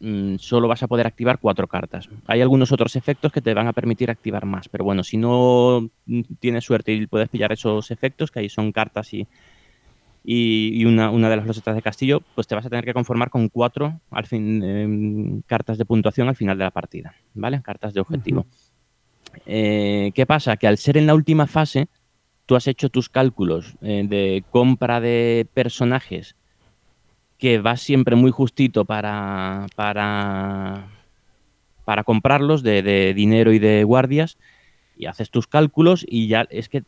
mm, solo vas a poder activar cuatro cartas. Hay algunos otros efectos que te van a permitir activar más, pero bueno, si no mm, tienes suerte y puedes pillar esos efectos, que ahí son cartas y, y, y una, una de las losetas de castillo, pues te vas a tener que conformar con cuatro al fin, em, cartas de puntuación al final de la partida, ¿vale? Cartas de objetivo. Eh, ¿Qué pasa? Que al ser en la última fase, tú has hecho tus cálculos eh, de compra de personajes que va siempre muy justito para, para, para comprarlos de, de dinero y de guardias y haces tus cálculos y ya es que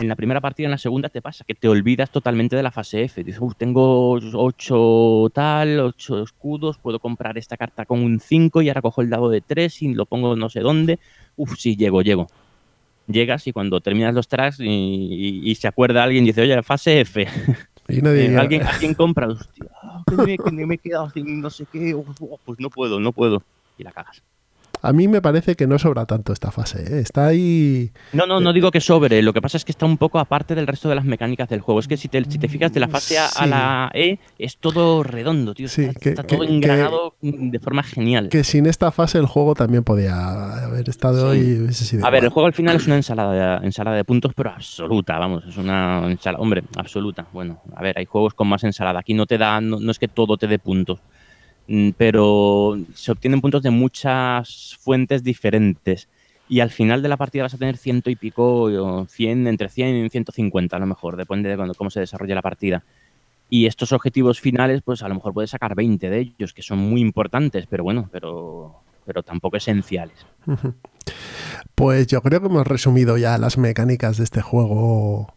en la primera partida, en la segunda te pasa que te olvidas totalmente de la fase F. Dices, "Uf, tengo 8 tal, 8 escudos, puedo comprar esta carta con un 5 y ahora cojo el dado de 3 y lo pongo no sé dónde. Uf, sí, llego, llego. Llegas y cuando terminas los tracks y, y- y se acuerda alguien y dice, oye, fase F. Y nadie Eh, ¿alguien, alguien compra, hostia, que me, que me he quedado sin no sé qué, pues no puedo, no puedo. Y la cagas. A mí me parece que no sobra tanto esta fase. ¿eh? Está ahí. No, no, no digo que sobre, lo que pasa es que está un poco aparte del resto de las mecánicas del juego. Es que si te, si te fijas de la fase A a la E, es todo redondo, tío. Sí, está que- está que- todo que- engranado de forma genial. Que sin esta fase el juego también podía haber estado Sí. y hubiese sido A ver, el juego al final es una ensalada de, ensalada de puntos, pero absoluta, vamos, es una ensalada, hombre, absoluta. Bueno, a ver, hay juegos con más ensalada. Aquí no te da, no, no es que todo te dé puntos, pero se obtienen puntos de muchas fuentes diferentes. Y al final de la partida vas a tener ciento y pico, o 100, entre 100 y 150 a lo mejor, depende de cuando- cómo se desarrolle la partida. Y estos objetivos finales, pues a lo mejor puedes sacar 20 de ellos, que son muy importantes, pero bueno, pero, pero tampoco esenciales. Pues yo creo que hemos resumido ya las mecánicas de este juego.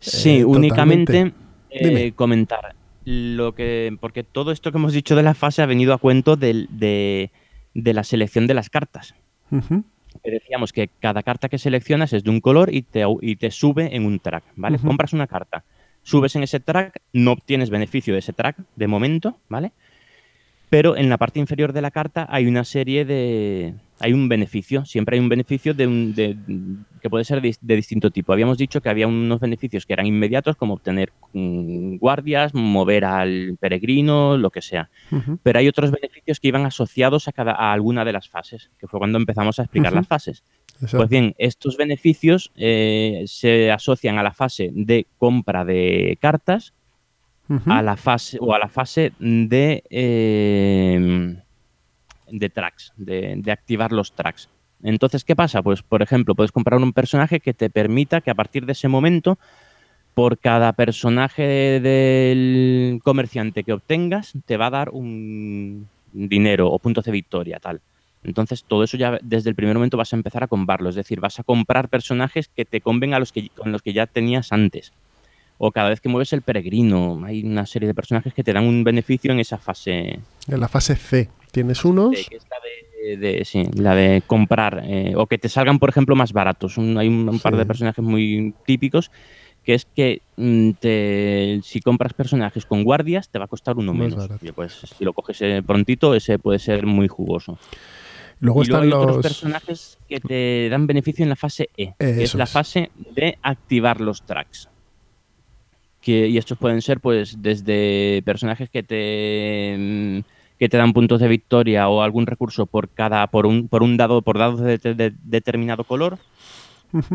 Sí, Eh, únicamente eh, comentar lo que. Porque todo esto que hemos dicho de la fase ha venido a cuento del- de, de la selección de las cartas. Que decíamos que cada carta que seleccionas es de un color y te, y te sube en un track, ¿vale? Compras una carta, subes en ese track, no obtienes beneficio de ese track de momento, ¿vale? Pero en la parte inferior de la carta hay una serie de. Hay un beneficio, siempre hay un beneficio de un, de- que puede ser de, de distinto tipo. Habíamos dicho que había unos beneficios que eran inmediatos, como obtener mm, guardias, mover al peregrino, lo que sea pero hay otros beneficios que iban asociados a, cada, a alguna de las fases, que fue cuando empezamos a explicar las fases. Exacto. Pues bien, estos beneficios eh, se asocian a la fase de compra de cartas, a la fase o a la fase de eh, de tracks, de, de activar los tracks. Entonces, ¿qué pasa? Pues, por ejemplo, puedes comprar un personaje que te permita que a partir de ese momento, por cada personaje del comerciante que obtengas, te va a dar un dinero o puntos de victoria, tal. Entonces, todo eso ya desde el primer momento vas a empezar a comprarlo. Es decir, vas a comprar personajes que te conven a los que, con los que ya tenías antes. O cada vez que mueves el peregrino, hay una serie de personajes que te dan un beneficio en esa fase En la fase C tienes unos. que es la de, de- sí, la de comprar eh, o que te salgan, por ejemplo, más baratos. Un- hay un, un par Sí. de personajes muy típicos que es que mm, te- si compras personajes con guardias te va a costar uno Más menos. barato. Y, pues si lo coges eh, prontito, ese puede ser muy jugoso. Luego y luego están hay otros los. personajes que te dan beneficio en la fase E, que es la es. fase de activar los tracks. Que, y estos pueden ser, pues, desde personajes que te mm, que te dan puntos de victoria o algún recurso por cada por un por un dado por dados de, determinado color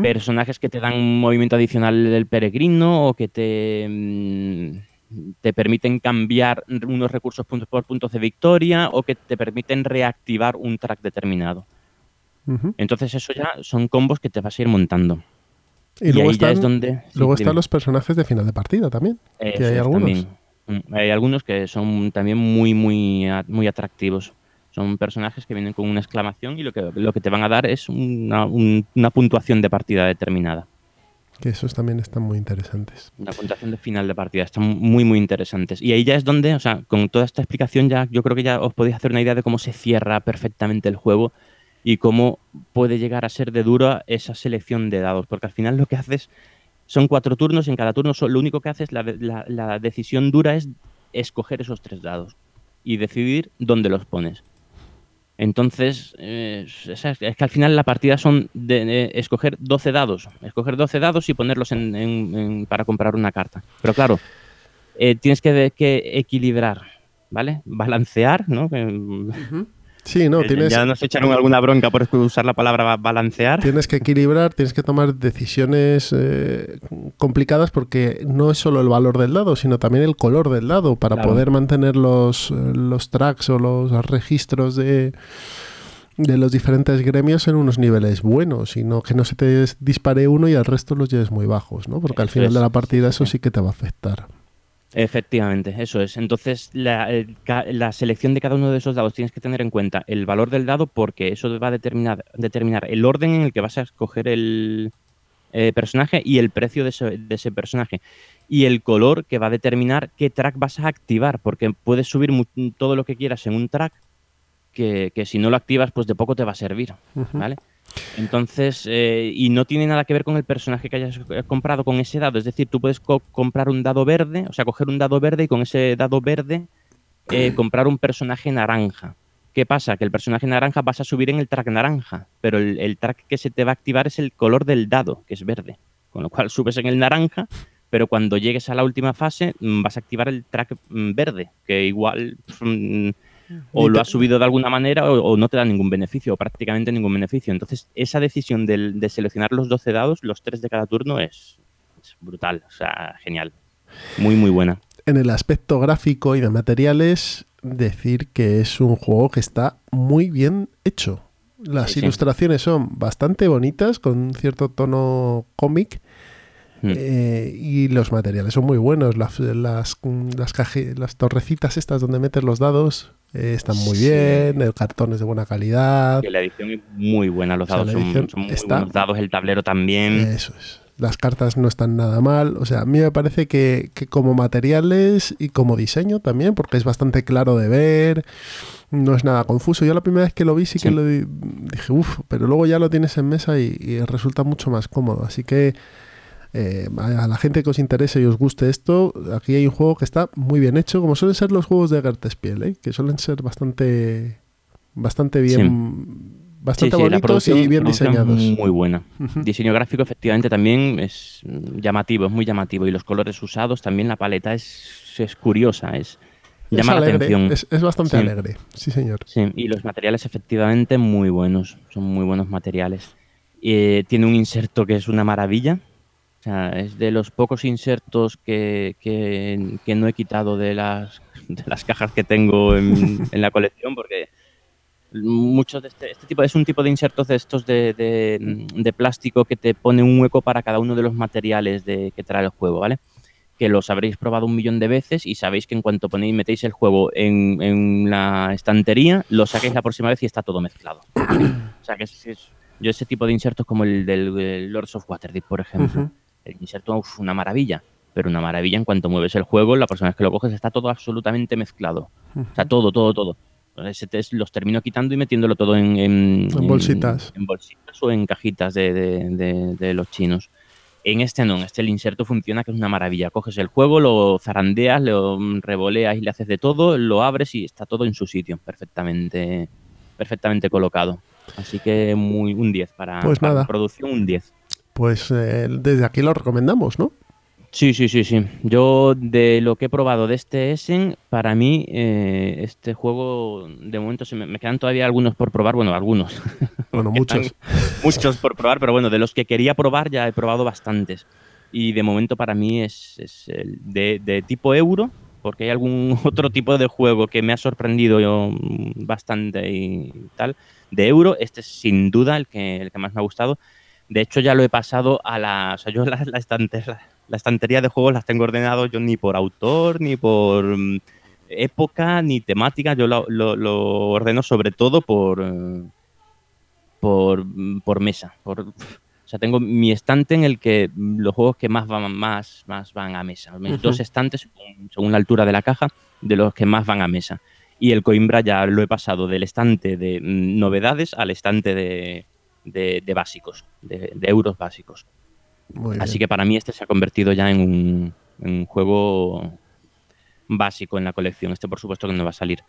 personajes que te dan un movimiento adicional del peregrino o que te mm, te permiten cambiar unos recursos puntos por puntos de victoria o que te permiten reactivar un track determinado. Entonces eso ya son combos que te vas a ir montando. Y, luego están, es donde, luego están los personajes de final de partida también. que hay algunos. Hay algunos que son también muy, muy, muy atractivos. Son personajes que vienen con una exclamación y lo que, lo que te van a dar es una, una puntuación de partida determinada. Que esos también están muy interesantes. Una puntuación de final de partida, están muy, muy interesantes. Y ahí ya es donde, o sea, con toda esta explicación ya yo creo que ya os podéis hacer una idea de cómo se cierra perfectamente el juego y cómo puede llegar a ser de dura esa selección de dados. Porque al final lo que haces son cuatro turnos y en cada turno lo único que haces, la, la, decisión dura es escoger esos tres dados y decidir dónde los pones. Entonces, eh, es, que al final la partida son de, escoger 12 dados, escoger 12 dados y ponerlos en, para comprar una carta. Pero claro, eh, tienes que, que, equilibrar, ¿vale? Balancear, ¿no? Sí, no, eh, tienes... Ya nos echaron alguna bronca por usar la palabra balancear. Tienes que equilibrar, tienes que tomar decisiones eh, complicadas porque no es solo el valor del dado, sino también el color del dado para poder mantener los, los tracks o los registros de de los diferentes gremios en unos niveles buenos y no que no se te dispare uno y al resto los lleves muy bajos, ¿no? Porque al final de la partida eso sí que te va a afectar. Efectivamente, eso es. Entonces, la, selección de cada uno de esos dados tienes que tener en cuenta el valor del dado porque eso va a determinar, determinar el orden en el que vas a escoger el eh, personaje y el precio de ese, personaje. Y el color que va a determinar qué track vas a activar, porque puedes subir todo lo que quieras en un track que, si no lo activas, pues de poco te va a servir, ¿vale? Entonces, eh, y no tiene nada que ver con el personaje que hayas comprado con ese dado. Es decir, tú puedes comprar un dado verde, o sea, coger un dado verde y con ese dado verde eh, comprar un personaje naranja. ¿Qué pasa? Que el personaje naranja vas a subir en el track naranja, pero el, track que se te va a activar es el color del dado, que es verde. Con lo cual subes en el naranja, pero cuando llegues a la última fase mm, vas a activar el track mm, verde, que igual mm, o lo has subido de alguna manera o, no te da ningún beneficio, o prácticamente ningún beneficio. Entonces, esa decisión de, seleccionar los 12 dados, los 3 de cada turno, es, brutal, o sea, genial. Muy, muy buena. En el aspecto gráfico y de materiales, decir que es un juego que está muy bien hecho. Las ilustraciones son bastante bonitas, con un cierto tono cómic. Hmm. Eh, y los materiales son muy buenos. Las, las, las torrecitas estas donde metes los dados eh, están muy bien, el cartón es de buena calidad. la edición es muy buena, los dados son, muy buenos dados, el tablero también. Eso es. Las cartas no están nada mal. O sea, a mí me parece que, como materiales y como diseño también, porque es bastante claro de ver, no es nada confuso. Yo la primera vez que lo vi sí, que lo dije, uff, pero luego ya lo tienes en mesa y resulta mucho más cómodo. Así que eh, a la gente que os interese y os guste esto, aquí hay un juego que está muy bien hecho, como suelen ser los juegos de Gertespiel, ¿eh? que suelen ser bastante, bastante bien, bastante bonitos y bien diseñados. Muy buena. Diseño gráfico efectivamente también es llamativo, es muy llamativo y los colores usados también la paleta es, es curiosa, es llama la atención. Es, bastante alegre, sí señor. Sí, y los materiales efectivamente muy buenos, son muy buenos materiales. Eh, tiene un inserto que es una maravilla, o sea, es de los pocos insertos que, que, no he quitado de las, de las cajas que tengo en, la colección, porque muchos de este, este, tipo es un tipo de insertos de estos de, de, plástico que te pone un hueco para cada uno de los materiales de, que trae el juego, ¿vale? Que los habréis probado un millón de veces y sabéis que en cuanto ponéis, metéis el juego en, en la estantería, lo saquéis la próxima vez y está todo mezclado. O sea, que es, yo ese tipo de insertos como el del Lords of Waterdeep, por ejemplo. El inserto es una maravilla, pero una maravilla en cuanto mueves el juego, la persona que lo coges está todo absolutamente mezclado. O sea, todo, todo, todo. Entonces los termino quitando y metiéndolo todo en, en, bolsitas. En, bolsitas o en cajitas de, los chinos. En este no, en este el inserto funciona que es una maravilla. Coges el juego, lo zarandeas, lo revoleas y le haces de todo, lo abres y está todo en su sitio, perfectamente, perfectamente colocado. Así que muy un 10 para, pues para producción, un 10 pues eh, desde aquí lo recomendamos, ¿no? Sí, sí, sí, sí. Yo de lo que he probado de este Essen, para mí eh, este juego de momento se me, me, quedan todavía algunos por probar, bueno, algunos. Bueno, muchos. muchos por probar, pero bueno, de los que quería probar ya he probado bastantes. Y de momento para mí es, es el de, de, tipo euro, porque hay algún otro tipo de juego que me ha sorprendido yo bastante y tal. De euro, este es sin duda el que, el que más me ha gustado. De hecho, ya lo he pasado a la. O sea, yo la, la, estantería, la estantería de juegos las tengo ordenado yo ni por autor, ni por um, época, ni temática. Yo lo, lo, lo, ordeno sobre todo por. Uh, por, por mesa. Por, o sea, tengo mi estante en el que los juegos que más van, más, más van a mesa. Uh -huh. Dos estantes, según, según la altura de la caja, de los que más van a mesa. Y el Coimbra ya lo he pasado del estante de mm, novedades al estante de, de, de básicos, de, de, euros básicos. Así que para mí este se ha convertido ya en un, en un, juego básico en la colección. Este por supuesto que no va a salir.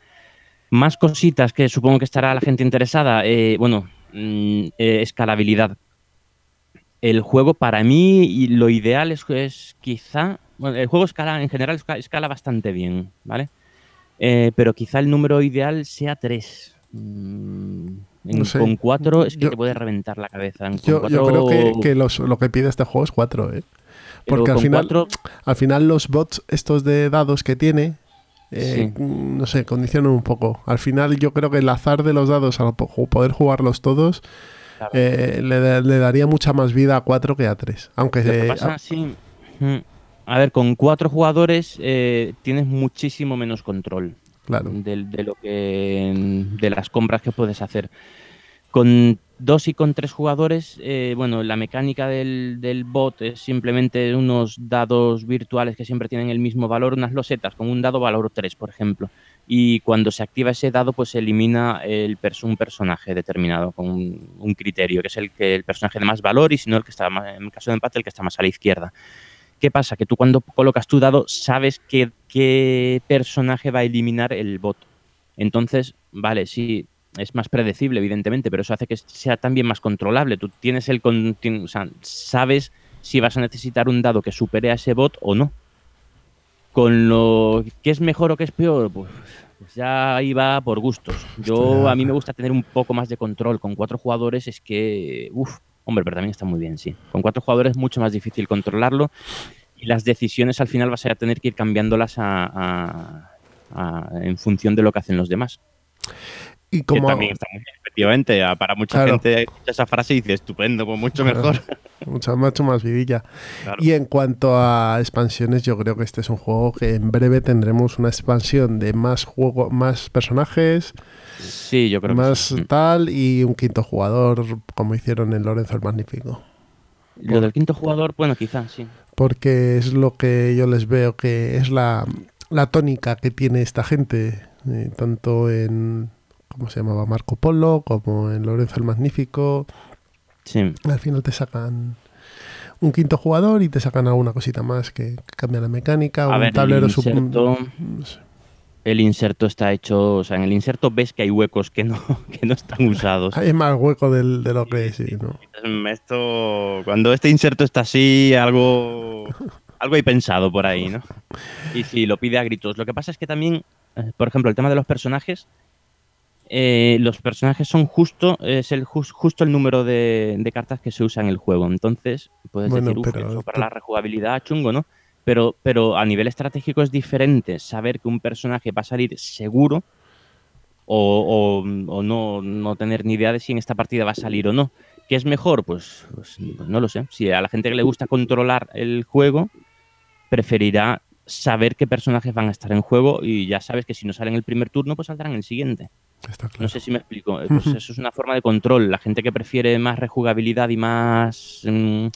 Más cositas que supongo que estará la gente interesada. Eh, bueno, mm, eh, escalabilidad. El juego para mí y lo ideal es, es quizá... Bueno, el juego escala en general escala bastante bien, ¿vale? Eh, pero quizá el número ideal sea 3. Mm, en, no sé. Con 4 es que yo, te puede reventar la cabeza. Yo, cuatro... yo, creo que, que los, lo que pide este juego es 4, ¿eh? Porque al final, cuatro... al final los bots estos de dados que tiene, eh, sí. no sé, condicionan un poco. Al final yo creo que el azar de los dados, al poder jugarlos todos, claro. eh, le, le, daría mucha más vida a 4 que a 3. Aunque... Lo que pasa, a... sí. Mm. A ver, con cuatro jugadores eh, tienes muchísimo menos control claro. de, lo que de las compras que puedes hacer. Con dos y con tres jugadores, eh, bueno, la mecánica del, del, bot es simplemente unos dados virtuales que siempre tienen el mismo valor, unas losetas, con un dado valor 3, por ejemplo. Y cuando se activa ese dado, pues se elimina el pers un personaje determinado con un, un, criterio, que es el, que, el personaje de más valor y si no el que está, más, en caso de empate, el que está más a la izquierda. ¿Qué pasa? Que tú cuando colocas tu dado sabes qué, qué personaje va a eliminar el bot. Entonces, vale, sí, es más predecible, evidentemente, pero eso hace que sea también más controlable. Tú tienes el. O sea, sabes si vas a necesitar un dado que supere a ese bot o no. Con lo que es mejor o que es peor, pues, pues ya ahí va por gustos. Yo, a mí me gusta tener un poco más de control. Con cuatro jugadores es que. Uff, Hombre, pero también está muy bien, sí. Con cuatro jugadores es mucho más difícil controlarlo y las decisiones al final vas a tener que ir cambiándolas a, en función de lo que hacen los demás. Y como... Que también está muy bien, efectivamente. Para mucha claro. gente esa frase dice estupendo, pues mucho claro. mejor. Mucho, mucho más vidilla. Claro. Y en cuanto a expansiones, yo creo que este es un juego que en breve tendremos una expansión de más juego, más personajes, Sí, yo creo más que sí. tal y un quinto jugador, como hicieron en Lorenzo el Magnífico. Lo del quinto jugador, bueno, quizás, sí. Porque es lo que yo les veo que es la, la tónica que tiene esta gente, eh, tanto en, ¿cómo se llamaba? Marco Polo, como en Lorenzo el Magnífico. Sí. Al final te sacan un quinto jugador y te sacan alguna cosita más que, que cambia la mecánica, A un ver, tablero sub... No sé el inserto está hecho, o sea, en el inserto ves que hay huecos que no, que no están usados. hay más hueco del, de lo que sí, ¿no? Esto, cuando este inserto está así, algo, algo hay pensado por ahí, ¿no? Y sí, lo pide a gritos. Lo que pasa es que también, eh, por ejemplo, el tema de los personajes, eh, los personajes son justo, es el just, justo el número de, de, cartas que se usa en el juego. Entonces, puedes bueno, decir, pero... eso para la rejugabilidad chungo, ¿no? Pero, pero a nivel estratégico es diferente saber que un personaje va a salir seguro o, o, o no, no, tener ni idea de si en esta partida va a salir o no. ¿Qué es mejor? Pues, pues, no lo sé. Si a la gente que le gusta controlar el juego, preferirá saber qué personajes van a estar en juego y ya sabes que si no salen en el primer turno, pues saldrán el siguiente. Claro. No sé si me explico. Pues eso es una forma de control. La gente que prefiere más rejugabilidad y más... Mmm,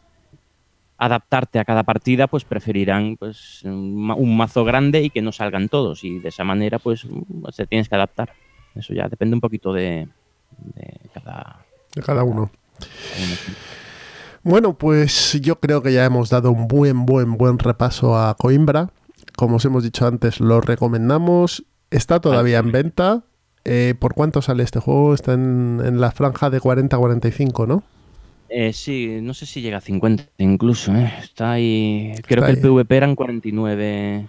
adaptarte a cada partida, pues preferirán pues, un mazo grande y que no salgan todos. Y de esa manera, pues se tienes que adaptar. Eso ya depende un poquito de, de cada, de cada uno. Bueno, pues yo creo que ya hemos dado un buen, buen, buen repaso a Coimbra. Como os hemos dicho antes, lo recomendamos. Está todavía en venta. Eh, ¿Por cuánto sale este juego? Está en, en la franja de 40-45, ¿no? Eh, sí, no sé si llega a 50 incluso, ¿eh? Está ahí... Creo Está que el ahí. PvP eran 49...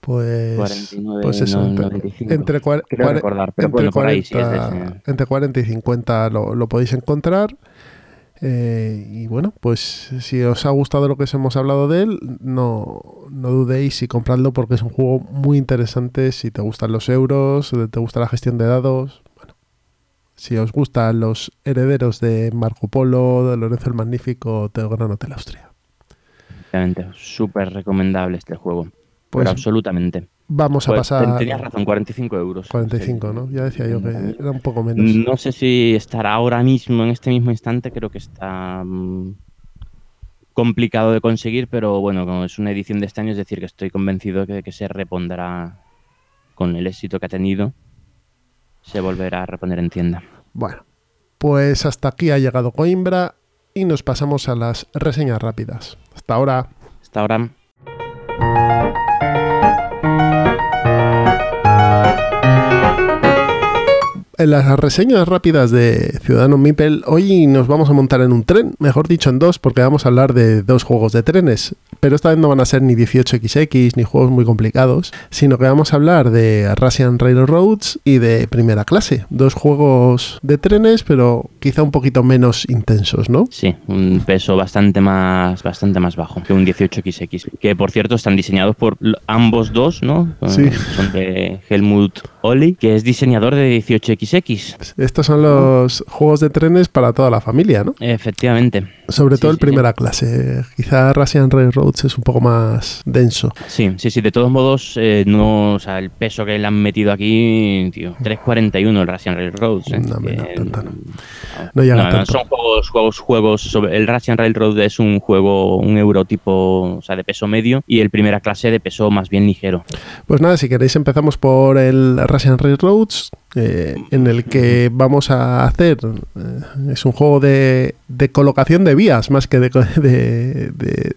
Pues, 49, pues eso, no, entre, 95. entre, cua- recordar, pero entre bueno, por ahí sí es de 40 ese- entre 40 y 50 lo, lo podéis encontrar. Eh, y bueno, pues si os ha gustado lo que os hemos hablado de él, no, no dudéis y compradlo porque es un juego muy interesante si te gustan los euros, te gusta la gestión de dados. Bueno, si os gustan los herederos de Marco Polo, de Lorenzo el Magnífico, del Gran Hotel Austria. Efectivamente, súper recomendable este juego. Pues pero absolutamente. Vamos a pasar... Tenías razón, 45 euros. 45, Sí. ¿no? Ya decía yo que era un poco menos. No sé si estará ahora mismo, en este mismo instante, creo que está mm, complicado de conseguir, pero bueno, como es una edición de este año, es decir, que estoy convencido que, que se repondrá con el éxito que ha tenido, se volverá a reponer en tienda. Bueno, pues hasta aquí ha llegado Coimbra y nos pasamos a las reseñas rápidas. Hasta ahora. Hasta ahora. En las reseñas rápidas de Ciudadano Mipel, hoy nos vamos a montar en un tren, mejor dicho en dos, porque vamos a hablar de dos juegos de trenes. Pero esta vez no van a ser ni 18XX ni juegos muy complicados, sino que vamos a hablar de Russian Railroads y de Primera Clase. Dos juegos de trenes, pero quizá un poquito menos intensos, ¿no? Sí, un peso bastante más, bastante más bajo que un 18XX. Que por cierto están diseñados por ambos dos, ¿no? Sí. Son de Helmut Oli, que es diseñador de 18XX. Estos son los juegos de trenes para toda la familia, ¿no? Efectivamente. Sobre Sí, todo el sí, primera clase. Quizá Russian Railroads es un poco más denso. Sí, sí, sí. De todos modos, eh, no, o sea, el peso que le han metido aquí, tío, 3.41 el Russian Railroad. ¿eh? No, hombre, no, tanto no. No llega tanto. Son juegos, juegos, juegos. Sobre, el Russian Railroad es un juego, un euro tipo, o sea, de peso medio, y el primera clase de peso más bien ligero. Pues nada, si queréis empezamos por el Russian Railroads, eh, en el que vamos a hacer, eh, es un juego de, de colocación de vías más que de, de, de-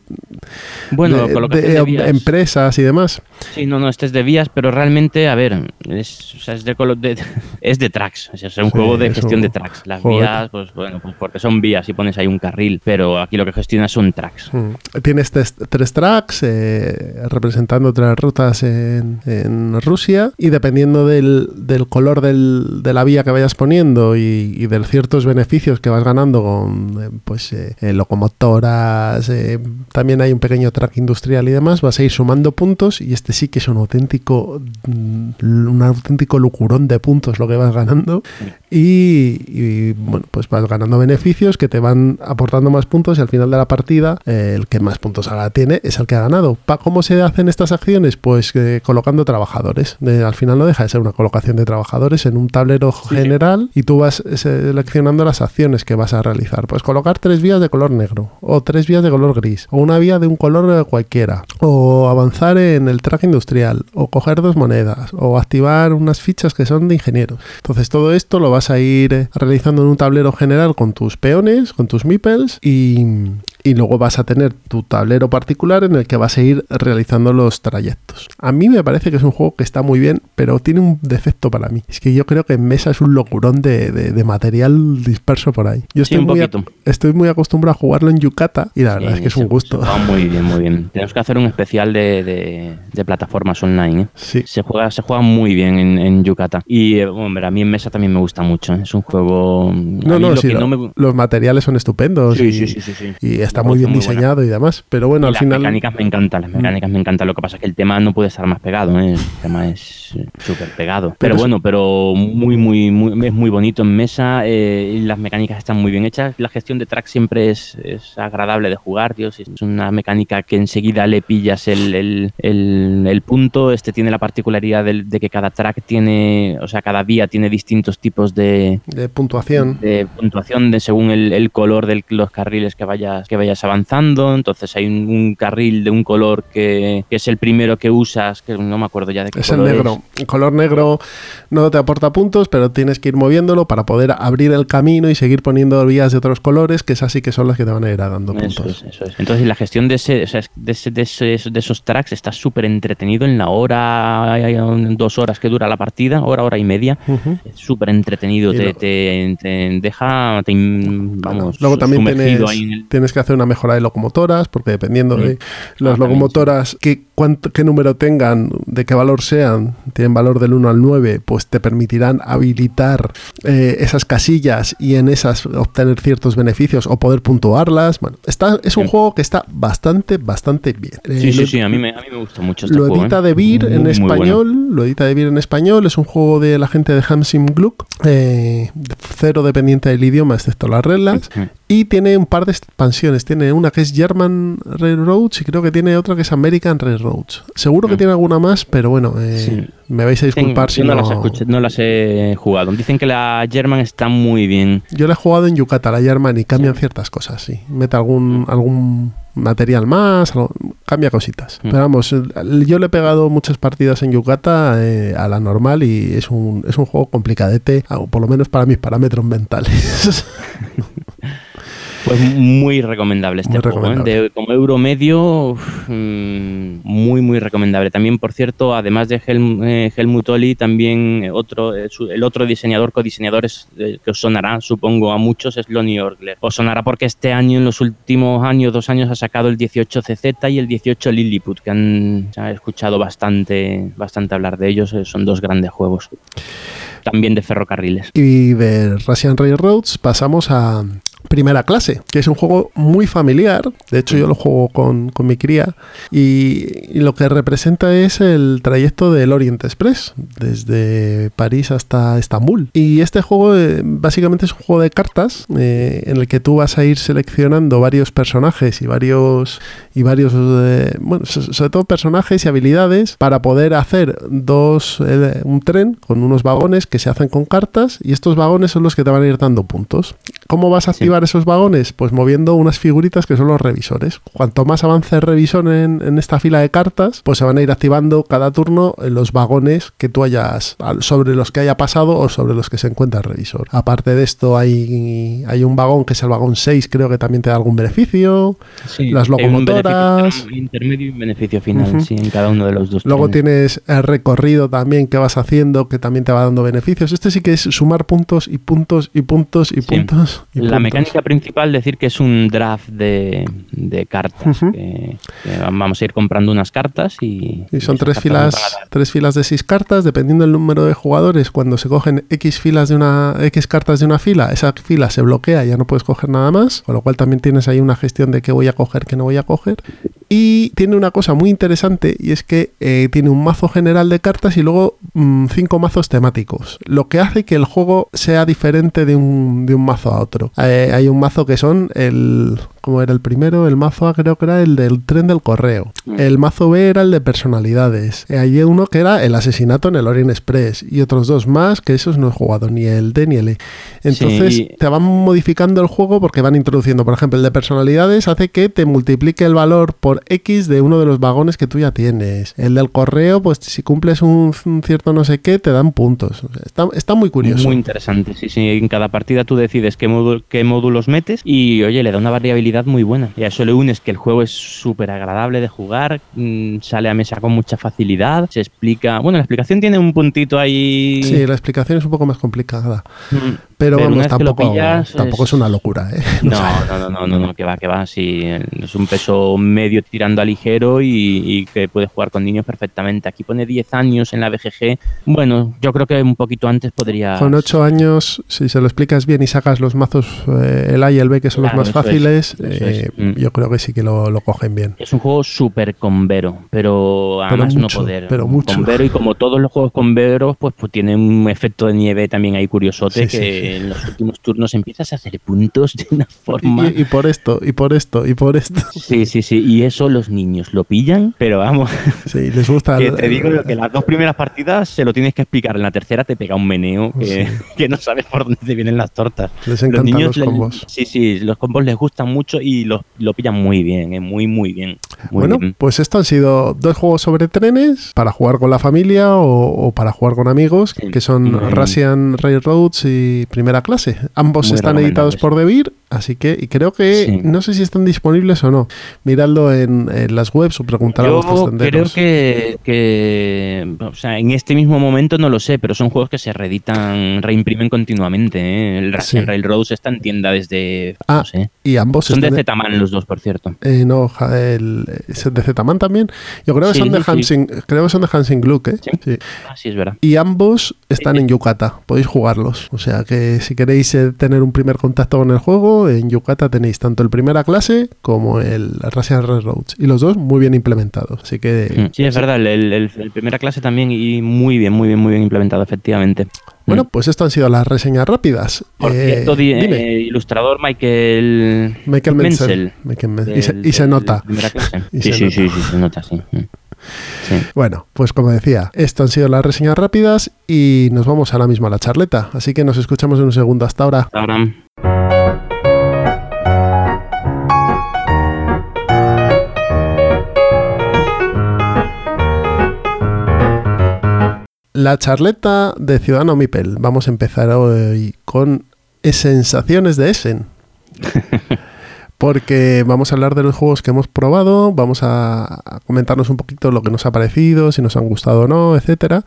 Bueno, de- vías. empresas y demás. Sí, no, no, este es de vías, pero realmente, a ver, es, o sea, es, de, colo- de- es de tracks. Es un Sí, juego de es gestión un de tracks. Las vías, pues bueno, pues porque son vías y pones ahí un carril, pero aquí lo que gestionas son tracks. Mm. Tienes tres, tres tracks eh, representando tres rutas en, en Rusia y dependiendo del, del color del- de la vía que vayas poniendo y, y de ciertos beneficios que vas ganando con eh, pues eh, eh, locomotoras, eh, también hay un pequeño track industrial y demás, vas a ir sumando puntos y este sí que es un auténtico mm, un auténtico lucurón de puntos lo que vas ganando y, y, bueno pues vas ganando beneficios que te van aportando más puntos y al final de la partida eh, el que más puntos haga tiene es el que ha ganado. Pa- ¿Cómo se hacen estas acciones? Pues eh, colocando trabajadores. Al final no deja de ser una colocación de trabajadores en un tablero general y tú vas seleccionando las acciones que vas a realizar. Pues colocar tres vías de color negro o tres vías de color gris o una vía de un color cualquiera o avanzar en el track industrial o coger dos monedas o activar unas fichas que son de ingenieros. Entonces todo esto lo vas a ir realizando en un tablero general con tus peones, con tus meeples y, y luego vas a tener tu tablero particular en el que vas a ir realizando los trayectos. A mí me parece que es un juego que está muy bien, pero tiene un defecto para mí. Es que yo creo que en mesa es un locurón de, de- de material disperso por ahí. Yo estoy, muy, estoy muy acostumbrado a jugarlo en Yucata y la verdad es que es un gusto. muy bien, muy bien. Tenemos que hacer un especial de, de- plataformas online. ¿eh? Sí. Se juega, se juega muy bien en, en Yucata. Y eh, hombre, a mí en mesa también me gusta mucho. ¿eh? Es un juego. No, no, lo sí, lo- no me- los materiales son estupendos Sí, y, sí, sí, sí, sí. y está muy bien muy buena. diseñado y demás. Pero bueno, Y al las final... mecánicas me encantan, las mecánicas me encantan. Lo que pasa es que el tema no puede estar más pegado, ¿eh? el tema es eh, súper pegado. Pero, Pero es- bueno, pero muy, muy, muy, es muy bonito en mesa. eh, las mecánicas están muy bien hechas. La gestión de track siempre es, es agradable de jugar. Si Es una mecánica que enseguida le pillas el, el, el- el punto. Este tiene la particularidad de, que cada track tiene, o sea, cada vía tiene distintos tipos de, de puntuación. de puntuación de según el, el color de los carriles que vayas, que vayas avanzando, entonces hay un, un carril de un color que, que es el primero que usas, que no me acuerdo ya de qué Es el negro. El color negro no te aporta puntos, pero tienes que ir moviéndolo para poder abrir el camino y seguir poniendo vías de otros colores, que es así que son las que te van a ir dando Eso puntos. es, eso es. Entonces, la gestión de, ese, de, ese- de ese- de esos tracks está súper entretenido en la hora, dos horas que dura la partida, hora, hora y media. Es súper entretenido, te, lo- te- te deja, te vamos, Luego también tienes, ahí en el- tienes que hacer una mejora de locomotoras, porque dependiendo de las Ah, locomotoras, qué, cuánto, qué número tengan, de qué valor sean, tienen valor del 1 al 9, pues te permitirán habilitar eh, esas casillas y en esas obtener ciertos beneficios o poder puntuarlas. Bueno, está, es un Sí. juego que está bastante, bastante bien. Eh, Sí, sí, lo- sí, a mí me, a mí me gusta mucho este lo juego. edita ¿eh? De Beer Muy, en muy bueno. español, lo edita De Beer en español, es un juego de la gente de Hamsim Gluck, eh, cero dependiente del idioma excepto las reglas, y tiene un par de expansiones, tiene una que es German Railroads y creo que tiene otra que es American Railroads. Seguro que Mm. tiene alguna más, pero bueno, eh, Sí. me vais a disculpar si yo no, no... las escuché- no las he jugado. Dicen que la German está muy bien. Yo la he jugado en Yucatán, la German, y cambian ciertas cosas, sí. Mete algún, algún material más, algo- cambia cositas. Mm. Pero vamos, yo le he pegado muchas partidas en Yucata eh, a la normal y es un, es un juego complicadete, por lo menos para mis parámetros mentales. Pues muy recomendable este Muy juego. ¿eh? De- como euro medio, mm, muy, muy recomendable. También, por cierto, además de Helm- eh, Helmut Oli, también otro, eh, el otro diseñador, codiseñador es, eh, que os sonará, supongo, a muchos, es Lonnie Orgler. Os sonará porque este año, en los últimos años, dos años, ha sacado el 18 CZ y el 18 Lilliput, que han se ha escuchado bastante, bastante hablar de ellos. Son dos grandes juegos. También de ferrocarriles. y de Russian Railroads pasamos a Primera Clase, que es un juego muy familiar. De hecho, yo lo juego con, con mi cría. Y, y lo que representa es el trayecto del Orient Express, desde París hasta Estambul. Y este juego eh, básicamente es un juego de cartas eh, en el que tú vas a ir seleccionando varios personajes y varios, y varios eh, bueno, so- sobre todo personajes y habilidades para poder hacer dos, un tren con unos vagones que se hacen con cartas y estos vagones son los que te van a ir dando puntos. ¿Cómo vas a Sí. activar esos vagones? Pues moviendo unas figuritas que son los revisores. Cuanto más avance el revisor en, en esta fila de cartas, pues se van a ir activando cada turno eh, los vagones que tú hayas, sobre los que haya pasado o sobre los que se encuentra el revisor. Aparte de esto, hay, hay un vagón que es el vagón 6, creo que también te da algún beneficio. Las un locomotoras. inter- intermedio y un beneficio final, sí, en cada uno de los dos. Luego trenes. tienes el recorrido también que vas haciendo, que también te va dando beneficios. Este sí que es sumar puntos y puntos y puntos y Sí. puntos. La mecánica principal, decir que es un draft de, de cartas. Ujú. que, que vamos a ir comprando unas cartas y. Y son tres filas, tres filas de seis cartas, dependiendo del número de jugadores. Cuando se cogen X filas de una, X cartas de una fila, esa fila se bloquea y ya no puedes coger nada más. Con lo cual también tienes ahí una gestión de qué voy a coger, qué no voy a coger. Y tiene una cosa muy interesante y es que eh, tiene un mazo general de cartas y luego mm, cinco mazos temáticos. Lo que hace que el juego sea diferente de un, de un mazo a otro. Eh, hay un mazo que son el. ¿Cómo era el primero? El mazo A creo que era el del tren del correo. Mm. El mazo B era el de personalidades. Hay uno que era el asesinato en el Orient Express. Y otros dos más que esos no he jugado ni el D ni el E. Entonces Sí. te van modificando el juego porque van introduciendo. Por ejemplo, el de personalidades hace que te multiplique el valor por X de uno de los vagones que tú ya tienes. El del correo, pues si cumples un, un cierto no sé qué, te dan puntos. Está, está muy curioso. Muy interesante, sí, sí. En cada partida tú decides qué, módulo- qué módulos metes y, oye, le da una variabilidad muy buena. Y a eso le unes que el juego es súper agradable de jugar, mm, sale a mesa con mucha facilidad, se explica... Bueno, la explicación tiene un puntito ahí... Sí, la explicación es un poco más complicada. Mm, Pero, Pero vamos, tampoco, pillas, tampoco es... es- una locura, ¿eh? No, no, no, no, no, no, que va, que va. Sí, es un peso medio tirando a ligero y, y que puede jugar con niños perfectamente. Aquí pone 10 años en la BGG. Bueno, yo creo que un poquito antes podría. Con 8 años, si se lo explicas bien y sacas los mazos, eh, el A y el B, que son Claro, los más es, fáciles, eso eh, es. Mm. yo creo que sí que lo, lo cogen bien. Es un juego súper convero, pero además mucho, no poder. pero mucho. Convero y como todos los juegos converos, pues, pues tiene un efecto de nieve también ahí curiosote Sí, que, sí, que en los últimos turnos empiezas a hacer puntos de una forma. Y, y por esto, y por esto, y por esto. Sí, sí, sí. Y eso los niños lo pillan, pero vamos. Sí, les gusta. Que te digo que las dos primeras partidas se lo tienes que explicar. En la tercera te pega un meneo que, que no sabes por dónde te vienen las tortas. Les encantan los le- combos. sí, sí, los combos les gustan mucho y los, lo pillan muy bien, eh, muy, muy bien. Muy bueno, bien. pues esto han sido dos juegos sobre trenes para jugar con la familia o, o para jugar con amigos, Sí, que son muy- Russian Railroads y Primera Clase. Ambos Muy están editados por Devir, así que y creo que Sí. no sé si están disponibles o no. Miradlo en, en las webs o preguntar a vuestros Yo creo que, que, o sea, en este mismo momento no lo sé, pero son juegos que se reeditan, reimprimen continuamente. ¿eh? El Sí. Railroads está en tienda desde, Ah, no sé, Y ambos son de Z-Man los dos, por cierto. Eh, no, el, ¿es de Z-Man también. Yo creo que Sí, son de. Hansing, creo que son de Hansing Gluck, ¿eh? ¿Sí? Sí. Ah, sí, es verdad. Y ambos están en Yucata, podéis jugarlos. O sea que si queréis eh, tener un primer contacto con el juego, en Yucata tenéis tanto el primera clase como el Russian Railroads. Y los dos muy bien implementados. Así que, Mm, Sí, es verdad, el, el- el- el primera clase también y muy bien, muy bien, muy bien implementado, efectivamente. bueno, Mm. pues esto han sido las reseñas rápidas. Por Eh, cierto, di- dime, eh, ilustrador Michael, Michael Menzel. Menzel. Michael Men- y, se, y nota. primera clase. Y sí, se sí, nota. sí, sí, se nota, sí. Sí. Bueno, pues como decía, esto han sido las reseñas rápidas y nos vamos ahora mismo a la charleta. Así que nos escuchamos en un segundo. Hasta ahora. Ahora, La charleta de Ciudadano Mipel. Vamos a empezar hoy con sensaciones de Essen. Porque vamos a hablar de los juegos que hemos probado, vamos a, a comentarnos un poquito lo que nos ha parecido, si nos han gustado o no, etcétera.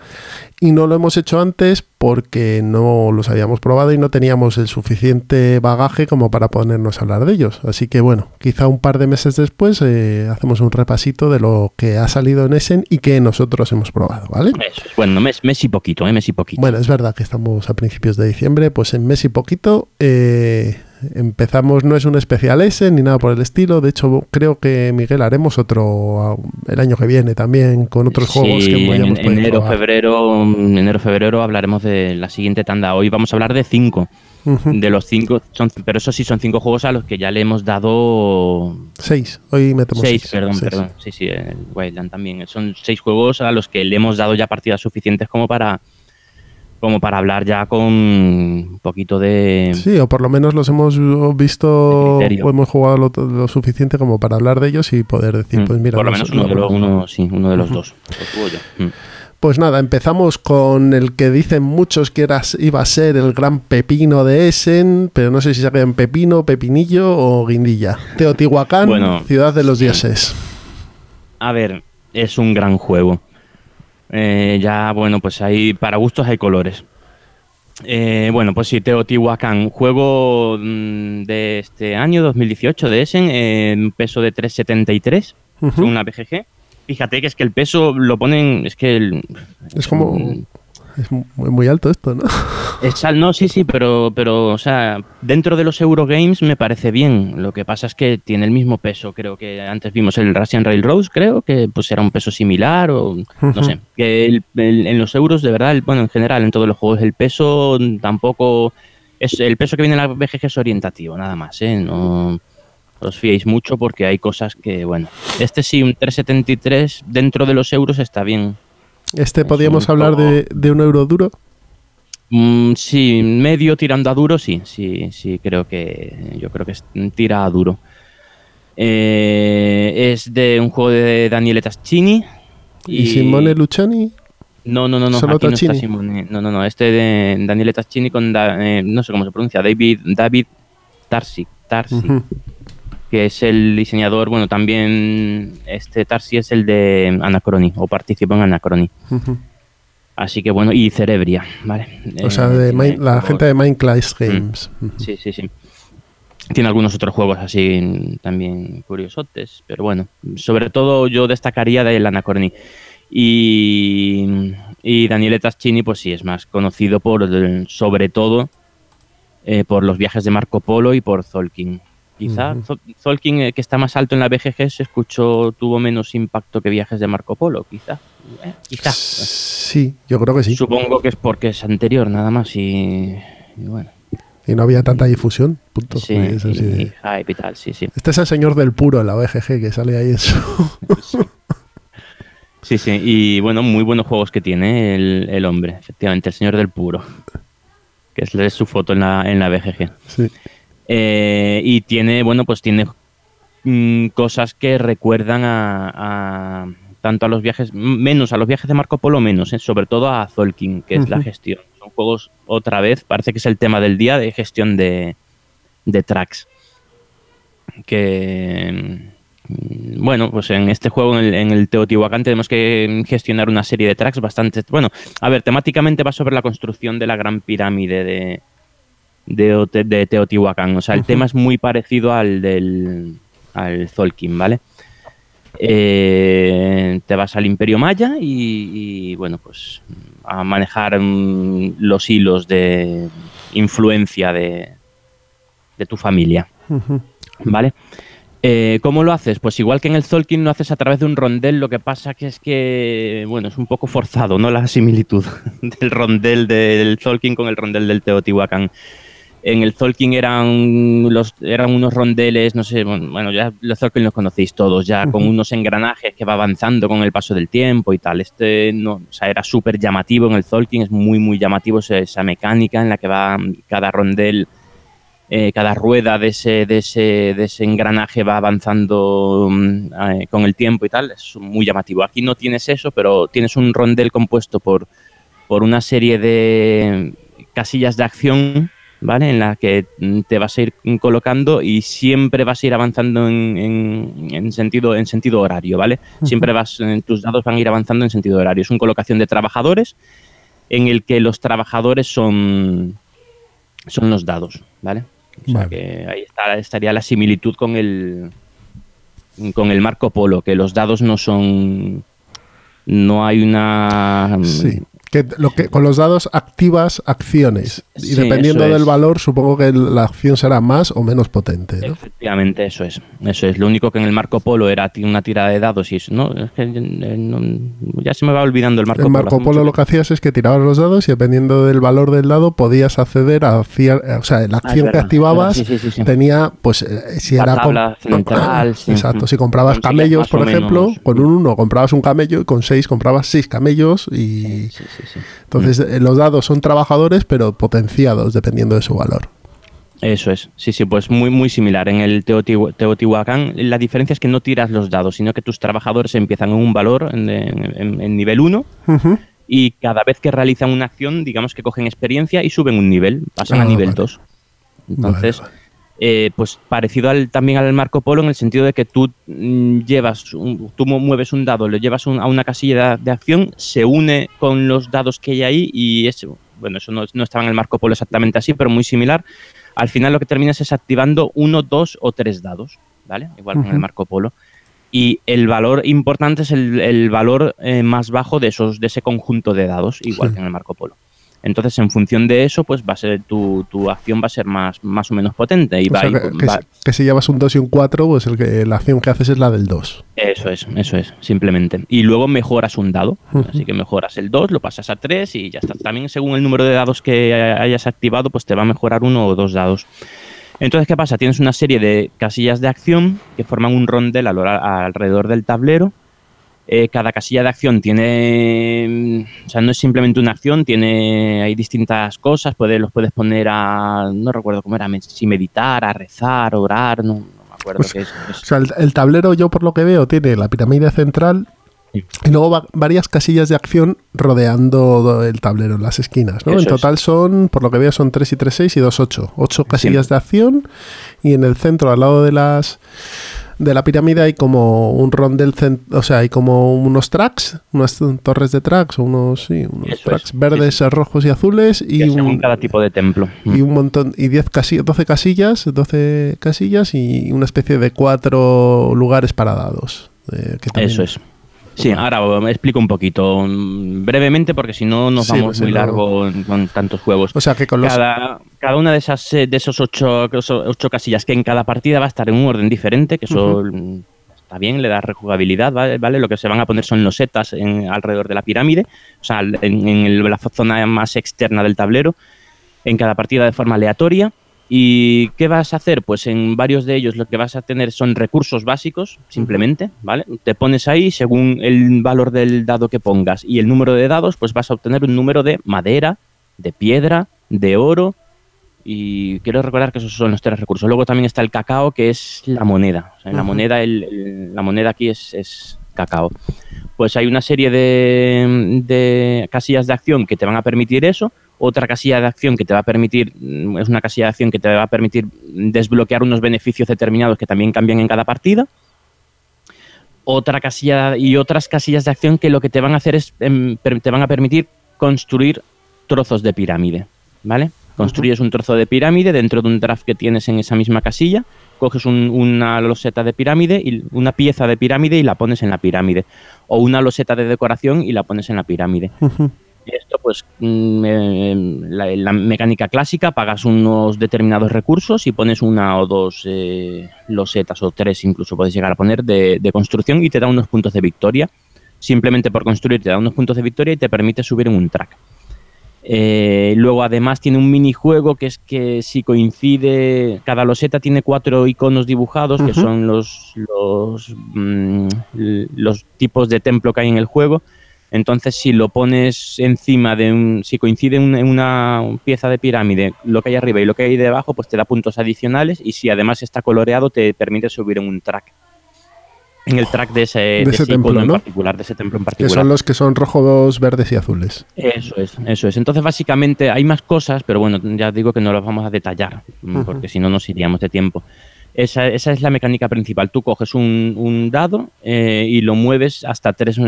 Y no lo hemos hecho antes porque no los habíamos probado y no teníamos el suficiente bagaje como para ponernos a hablar de ellos. Así que bueno, quizá un par de meses después eh, hacemos un repasito de lo que ha salido en Essen y que nosotros hemos probado, ¿vale? eso es. Bueno, mes, mes y poquito, ¿eh? Mes y poquito. Bueno, es verdad que estamos a principios de diciembre, pues en mes y poquito eh, empezamos, no es un especial ese ni nada por el estilo, de hecho creo que Miguel haremos otro ah, el año que viene también con otros juegos que en enero, probar. febrero, enero, febrero hablaremos de la siguiente tanda. Hoy vamos a hablar de cinco. De los cinco, son, pero eso sí son cinco juegos a los que ya le hemos dado Seis, hoy metemos seis, seis. perdón, seis. perdón. Sí, sí, el Wildland también. Son seis juegos a los que le hemos dado ya partidas suficientes como para como para hablar ya con un poquito de Sí, o por lo menos los hemos visto De criterio. o hemos jugado lo, lo suficiente como para hablar de ellos y poder decir, Mm, pues mira, por lo nos- menos uno de los, uno, sí, uno de los dos. Lo tuvo yo. Mm. Pues nada, empezamos con el que dicen muchos que era, iba a ser el gran pepino de Essen, pero no sé si se en pepino, pepinillo o guindilla. Teotihuacán, Bueno, ciudad de los sí. dioses. A ver, es un gran juego. Eh, ya, bueno, pues hay, para gustos hay colores. Eh, bueno, pues sí, Teotihuacán, juego mm, de este año, 2018, de Essen, en peso de 373, Ujú. según una BGG. Fíjate que es que el peso lo ponen, es que el, Es como... Es muy, muy alto esto, ¿no? Es al- no, sí, sí, pero, pero, o sea, dentro de los Eurogames me parece bien. Lo que pasa es que tiene el mismo peso. Creo que antes vimos el Russian Railroads, creo que pues era un peso similar o no sé. Que el- el- en los euros, de verdad, el- bueno, en general, en todos los juegos, el peso tampoco. Es, el peso que viene en la BGG es orientativo, nada más, ¿eh? No os fiéis mucho porque hay cosas que, bueno. Este sí, un 373 dentro de los euros está bien. Este Es podríamos hablar de, de un euro duro. Mm, sí, medio tirando a duro, sí, sí, sí, creo que yo creo que es- tira a duro. Eh, es de un juego de Daniele Taschini. Y, Simone Luciani. No, no, no, no, Solo aquí no está Taschini. Simone. No, no, no, este de Daniele Taschini con, Da- eh, no sé cómo se pronuncia, David, David Tarsi, Tarsi, Ujú. Que es el diseñador, bueno, también este Tarsi es el de Anacrony, o participó en Anacrony. Ujú. Así que bueno, y Cerebria, ¿vale? O sea, de tiene la gente de Mindclass Games. Ujú. Sí, sí, sí. Tiene algunos otros juegos así mm, también curiosotes, pero bueno, sobre todo yo destacaría de Anacrony. Y, y Daniele Taschini, pues sí, es más conocido por, sobre todo, eh, por los viajes de Marco Polo y por Tolkien. Quizá Ujú. Zo- Tolkien, eh, que está más alto en la BGG, se escuchó, tuvo menos impacto que viajes de Marco Polo, quizá. Eh, quizá. Sí, yo creo que sí. Supongo que es porque es anterior, nada más. Y, y bueno. Y no había tanta difusión. Punto. Sí, Es así de- y hype y tal, sí, sí. Este es el señor del puro en la BGG que sale ahí en su. Sí, sí, y bueno, muy buenos juegos que tiene el, el hombre, efectivamente, el señor del puro, que es, es su foto en la, en la BGG. sí. Eh, y tiene, bueno, pues tiene mm, cosas que recuerdan a, a- tanto a los viajes, menos a los viajes de Marco Polo, menos, eh, sobre todo a Zolkin, que es la gestión. Son juegos, otra vez, parece que es el tema del día de gestión de, de tracks. Que, mm, bueno, pues en este juego, en el, en el Teotihuacán, tenemos que gestionar una serie de tracks bastante. Bueno, a ver, temáticamente va sobre la construcción de la gran pirámide de, de, Teotihuacán. O sea, el tema es muy parecido al del al Zolkin, ¿vale? Eh, te vas al Imperio Maya y, y, bueno, pues a manejar mm, los hilos de influencia de, de tu familia. ¿Vale? Eh, ¿Cómo lo haces? Pues igual que en el Zolkin lo haces a través de un rondel, lo que pasa que es que, bueno, es un poco forzado, ¿no? La similitud del rondel del Zolkin con el rondel del Teotihuacán. En el Zolkin eran, los, eran unos rondeles, no sé, bueno, ya los Zolkin los conocéis todos, ya con unos engranajes que va avanzando con el paso del tiempo y tal. Este no, o sea, era súper llamativo en el Zolkin, es muy, muy llamativo esa, esa mecánica en la que va cada rondel eh, cada rueda de ese, de, ese, de ese engranaje va avanzando mm, eh, con el tiempo y tal, es muy llamativo. Aquí no tienes eso, pero tienes un rondel compuesto por, por una serie de casillas de acción, ¿vale? En la que mm, te vas a ir colocando y siempre vas a ir avanzando en, en- en sentido, en sentido horario, ¿vale? Siempre vas, eh, tus dados van a ir avanzando en sentido horario. Es una colocación de trabajadores en el que los trabajadores son, son los dados, ¿vale? O sea Vale. que ahí está- estaría la similitud con el con el Marco Polo, que los dados no son no hay una Sí. Que lo que, con los dados activas acciones. Y Sí, dependiendo del es. valor, supongo que la acción será más o menos potente. ¿no? Efectivamente, eso es. Eso es. Lo único que en el Marco Polo era una tirada de dados y eso, no, es que eh, no- ya se me va olvidando el Marco En Polo. Marco hace Polo lo que hacías es que tirabas los dados y dependiendo del valor del dado podías acceder a cier- o sea, la Ah, acción que activabas Sí, sí, tenía pues eh, si La era tabla central, sí. Exacto, si comprabas Conseguías camellos, por ejemplo, menos. con un 1 comprabas un camello y con 6 comprabas 6 camellos y Sí, sí, sí. Entonces eh, los dados son trabajadores pero potenciados dependiendo de su valor. Eso es, sí, sí, pues muy, muy similar. En el Teotihu- Teotihuacán la diferencia es que no tiras los dados, sino que tus trabajadores empiezan en un valor en, en- en nivel 1 Ujú. y cada vez que realizan una acción, digamos que cogen experiencia y suben un nivel, pasan a Ah, nivel vale. 2. Entonces, Vale, vale. Eh, pues parecido al, también al Marco Polo en el sentido de que tú mm, llevas, un- tú mu- mueves un dado, lo llevas un- a una casilla de, de acción, se une con los dados que hay ahí y es, bueno, eso no, no estaba en el Marco Polo exactamente así, pero muy similar. Al final lo que terminas es activando uno, dos o tres dados, ¿vale? Igual que en el. Marco Polo. Y el valor importante es el, el valor eh, más bajo de esos de ese conjunto de dados, igual Sí. que en el Marco Polo. Entonces, en función de eso, pues va a ser tu, tu acción va a ser más, más o menos potente. Y O va, sea, y que, va- si, que si llevas un 2 y un 4, pues el que, la acción que haces es la del 2. Eso es, eso es, simplemente. Y luego mejoras un dado. Así que mejoras el 2, lo pasas a 3 y ya está. También según el número de dados que hayas activado, pues te va a mejorar uno o dos dados. Entonces, ¿qué pasa? Tienes una serie de casillas de acción que forman un rondel al- alrededor del tablero. Eh, cada casilla de acción tiene, mm, o sea, no es simplemente una acción, tiene, hay distintas cosas, puedes, los puedes poner a, no recuerdo cómo era, si meditar, a rezar, orar, no, no me acuerdo Pues, qué es. es- O sea, el, el tablero, yo por lo que veo, tiene la pirámide central Sí. y luego va- varias casillas de acción rodeando el tablero en las esquinas. ¿no? En es. total son, por lo que veo, son 3 y 3, 6 y 2, 8. 8 casillas de acción y en el centro, al lado de las de la pirámide hay como un rondel, o sea, hay como unos tracks, unas torres de tracks, unos, sí, unos Eso es, tracks sí, verdes, rojos y azules y un, cada tipo de templo. y un montón y 10 casillas, 12 casillas, 12 casillas y una especie de cuatro lugares para dados. eh, que también- Eso es. Sí, ahora me explico un poquito mm, brevemente porque si no nos Sí, vamos pues muy largo con tantos juegos. O sea que con los Cada, cada una de esas eh, de esos ocho, ocho casillas que en cada partida va a estar en un orden diferente, que eso mm, está bien, le da rejugabilidad, ¿vale? ¿vale? Lo que se van a poner son los setas en- alrededor de la pirámide, o sea, en, la zona más externa del tablero, en cada partida de forma aleatoria. ¿Y qué vas a hacer? Pues en varios de ellos lo que vas a tener son recursos básicos, simplemente, ¿vale? Te pones ahí, según el valor del dado que pongas y el número de dados, pues vas a obtener un número de madera, de piedra, de oro, y quiero recordar que esos son los tres recursos. Luego también está el cacao, que es la moneda. O sea, la, moneda la moneda aquí es, cacao. Pues hay una serie de, de, casillas de acción que te van a permitir eso. Otra casilla de acción que te va a permitir, mm, es una casilla de acción que te va a permitir desbloquear unos beneficios determinados que también cambian en cada partida. Otra casilla y otras casillas de acción que lo que te van a hacer es, em, te van a permitir construir trozos de pirámide, ¿vale? Construyes un trozo de pirámide dentro de un draft que tienes en esa misma casilla, coges una loseta de pirámide, y una pieza de pirámide y la pones en la pirámide. O una loseta de decoración y la pones en la pirámide. Esto, pues, mm, la, mecánica clásica, pagas unos determinados recursos y pones una o dos eh, losetas o tres, incluso puedes llegar a poner, de, de, construcción y te da unos puntos de victoria. Simplemente por construir te da unos puntos de victoria y te permite subir en un track. Eh, luego además tiene un minijuego que es que si coincide, cada loseta tiene cuatro iconos dibujados, que son los, los, mm, los, tipos de templo que hay en el juego. Entonces si lo pones encima de un, si coincide en una pieza de pirámide, lo que hay arriba y lo que hay debajo, pues te da puntos adicionales y si además está coloreado te permite subir en un track en el track de ese, templo en particular, de ese templo en particular. Que son los que son rojos, verdes y azules. Eso es, eso es. Entonces, básicamente, hay más cosas, pero bueno, ya digo que no las vamos a detallar, porque si no nos iríamos de tiempo. Esa, es la mecánica principal. Tú coges un, dado eh, y lo mueves hasta tres,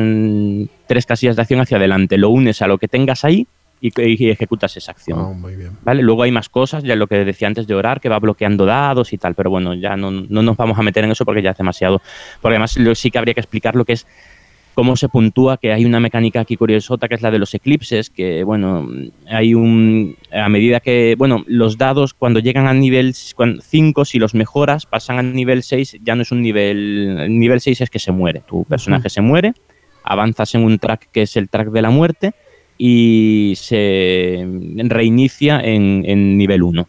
tres casillas de acción hacia adelante. Lo unes a lo que tengas ahí y, ejecutas esa acción. Ah, muy bien. ¿Vale? Luego hay más cosas, ya lo que decía antes de orar, que va bloqueando dados y tal, pero bueno, ya no, nos vamos a meter en eso porque ya es demasiado. Porque además sí que habría que explicar lo que es cómo se puntúa, que hay una mecánica aquí curiosota que es la de los eclipses, que bueno, hay un, a medida que, bueno, los dados cuando llegan a nivel 5, si los mejoras, pasan a nivel 6, ya no es un nivel, el nivel 6 es que se muere, tu personaje se muere, avanzas en un track que es el track de la muerte, y se reinicia en, nivel 1.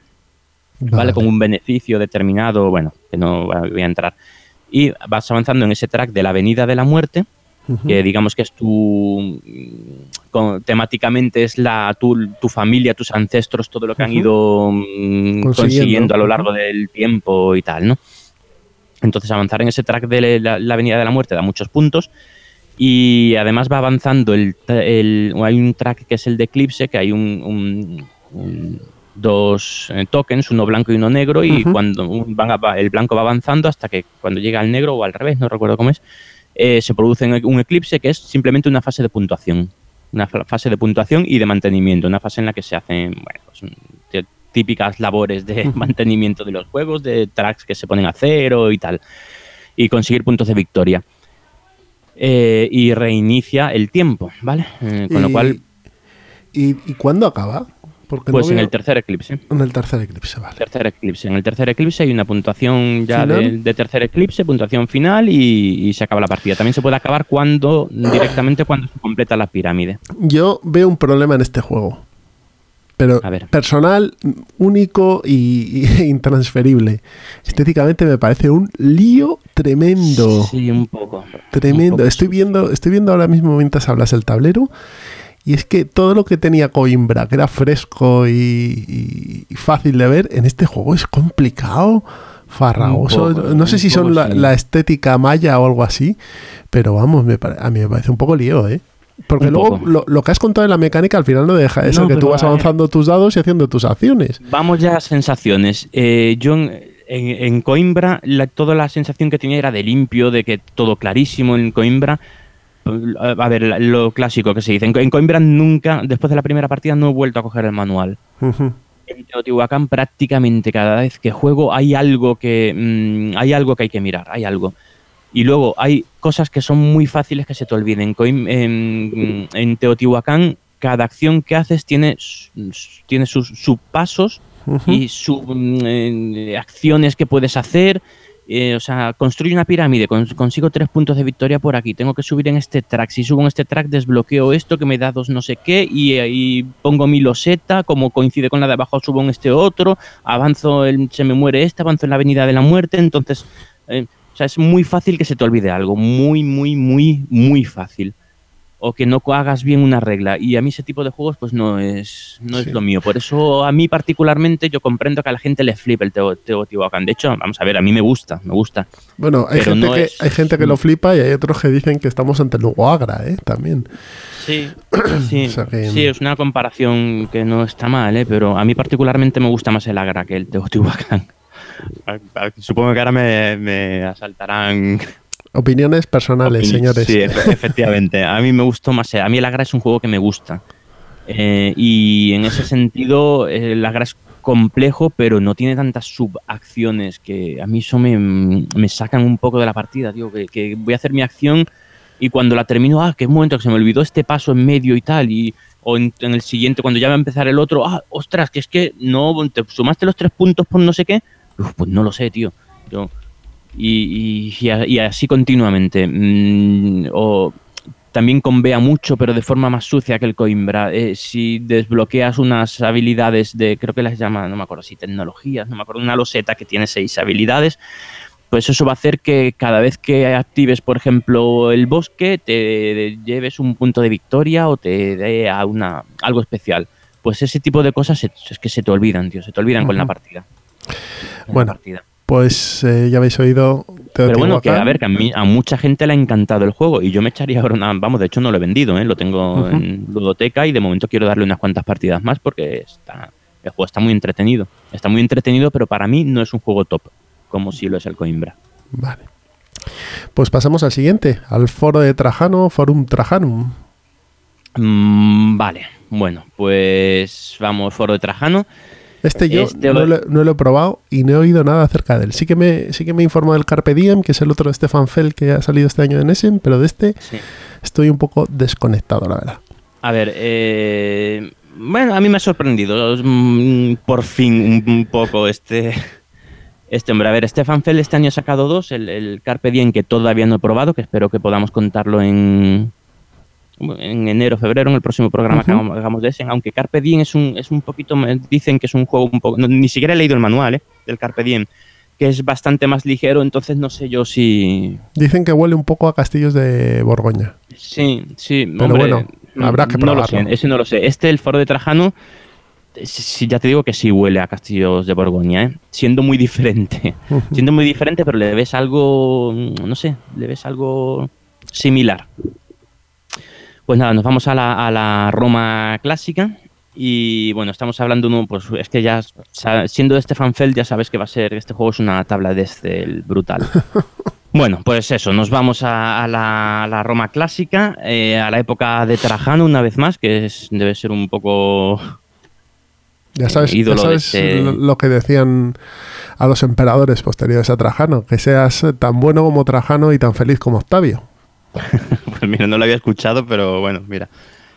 Vale. Con un beneficio determinado, bueno, que no voy a entrar. Y vas avanzando en ese track de la Avenida de la Muerte, que digamos que es tu. temáticamente es la tu, tu, familia, tus ancestros, todo lo que han ido mm, consiguiendo. a lo largo del tiempo y tal, ¿no? Entonces, avanzar en ese track de la Avenida de la Muerte da muchos puntos y además va avanzando el, hay un track que es el de Eclipse, que hay un, dos eh, tokens, uno blanco y uno negro, y cuando el blanco va avanzando hasta que cuando llega al negro o al revés, no recuerdo cómo es, eh, se produce un eclipse que es simplemente una fase de puntuación. Una fase de puntuación y de mantenimiento, una fase en la que se hacen bueno, pues, típicas labores de mantenimiento de los juegos, de tracks que se ponen a cero y tal, y conseguir puntos de victoria. Eh, y reinicia el tiempo, ¿vale? Eh, con lo cual... ¿Y, cuándo acaba? Pues en el tercer eclipse. En el tercer eclipse, vale. Tercer eclipse. En el tercer eclipse hay una puntuación ya de, tercer eclipse, puntuación final y, se acaba la partida. También se puede acabar cuando directamente cuando se completa la pirámide. Yo veo un problema en este juego pero personal, único y, intransferible. Estéticamente me parece un lío tremendo. Sí, un poco. Tremendo. estoy viendo, estoy viendo ahora mismo mientras hablas el tablero. Y es que todo lo que tenía Coimbra, que era fresco y, fácil de ver, en este juego es complicado, farragoso. no sé si son la, estética maya o algo así, pero vamos, a mí me parece un poco lío, ¿eh? Porque luego lo, que has contado en la mecánica al final no deja eso, que tú vas avanzando tus dados y haciendo tus acciones. Vamos ya a sensaciones. Eh, yo en, Coimbra toda la sensación que tenía era de limpio, de que todo clarísimo en Coimbra. A ver, lo clásico que se dice. En Coimbra nunca, después de la primera partida, no he vuelto a coger el manual. En Teotihuacán prácticamente cada vez que juego hay algo que mm, hay algo que hay que mirar, hay algo. Y luego hay cosas que son muy fáciles que se te olviden. En, Teotihuacán, cada acción que haces tiene, tiene sus, pasos y sus mm, acciones que puedes hacer eh, o sea, construyo una pirámide, consigo tres puntos de victoria por aquí, tengo que subir en este track, si subo en este track desbloqueo esto que me da dos no sé qué y, ahí pongo mi loseta, como coincide con la de abajo subo en este otro, avanzo, el, se me muere este, avanzo en la avenida de la muerte, entonces, eh, o sea, es muy fácil que se te olvide algo, muy, muy, muy, muy fácil o que no hagas bien una regla. Y a mí ese tipo de juegos pues no es, no es lo mío. Por eso a mí particularmente yo comprendo que a la gente le flipa el Teotihuacán. De hecho, vamos a ver, a mí me gusta, me gusta. Bueno, hay, gente, que, hay gente que lo flipa y hay otros que dicen que estamos ante el Agra, ¿eh? También. Sí, sí, sí, es una comparación que no está mal, ¿eh? Pero a mí particularmente me gusta más el Agra que el Teotihuacán. Supongo que ahora me, me asaltarán Opiniones personales, señores. Sí, efectivamente. A mí me gustó más. A mí el Agra es un juego que me gusta. Eh, y en ese sentido, el Agra es complejo, pero no tiene tantas subacciones que a mí eso me, me sacan un poco de la partida. Digo, que, voy a hacer mi acción y cuando la termino, ah, qué momento que se me olvidó este paso en medio y tal. Y, o en, el siguiente, cuando ya va a empezar el otro, ah, ostras, que es que no, te sumaste los tres puntos por no sé qué. pues no lo sé, tío. Yo, y, y, así continuamente. Mm, o también convea mucho, pero de forma más sucia que el Coimbra. Eh, si desbloqueas unas habilidades de, creo que las llama, no me acuerdo si tecnologías, no me acuerdo, una loseta que tiene seis habilidades, pues eso va a hacer que cada vez que actives, por ejemplo, el bosque, te lleves un punto de victoria o te dé a una, algo especial. Pues ese tipo de cosas es que se te olvidan, tío, se te olvidan con la partida. bueno, partida. Pues eh, ya habéis oído. Pero bueno, que a ver, que a, mí, a mucha gente le ha encantado el juego y yo me echaría ahora una. Vamos, de hecho no lo he vendido, ¿eh? lo tengo en ludoteca y de momento quiero darle unas cuantas partidas más porque está, el juego está muy entretenido. Está muy entretenido, pero para mí no es un juego top, como si lo es el Coimbra. Vale. Pues pasamos al siguiente, al foro de Trajano, Forum Trajanum. Mm, vale, bueno, pues vamos, foro de Trajano. Este yo este no, lo, he probado y no he oído nada acerca de él. Sí que me, sí que me informó del Carpe Diem, que es el otro de Stefan Fell que ha salido este año en Essen, pero de este estoy un poco desconectado, la verdad. A ver, eh, bueno, a mí me ha sorprendido mm, por fin un, poco este, este hombre. A ver, Stefan Fell este año ha sacado dos, el, el Carpe Diem que todavía no he probado, que espero que podamos contarlo en, en enero, febrero, en el próximo programa que hagamos de ese, aunque Carpe Diem es un, es un poquito, dicen que es un juego un poco, ni siquiera he leído el manual ¿eh? del Carpe Diem, que es bastante más ligero, entonces no sé yo si... Dicen que huele un poco a castillos de Borgoña. Sí, sí, pero bueno, habrá que probarlo. No lo sé, ese no lo sé. Este, el Foro de Trajano, sí, ya te digo que sí huele a castillos de Borgoña, ¿eh? siendo muy diferente, siendo muy diferente, pero le ves algo, no sé, le ves algo similar. Pues nada, nos vamos a la, Roma clásica y bueno, estamos hablando, uno, pues es que ya, siendo de Stefan Feld, ya sabes que va a ser, este juego es una tabla de Excel brutal. bueno, pues eso, nos vamos a, la, Roma clásica, eh, a la época de Trajano una vez más, que debe ser un poco... Ya sabes, este lo que decían a los emperadores posteriores a Trajano, que seas tan bueno como Trajano y tan feliz como Octavio. pues mira, no lo había escuchado, pero bueno, mira,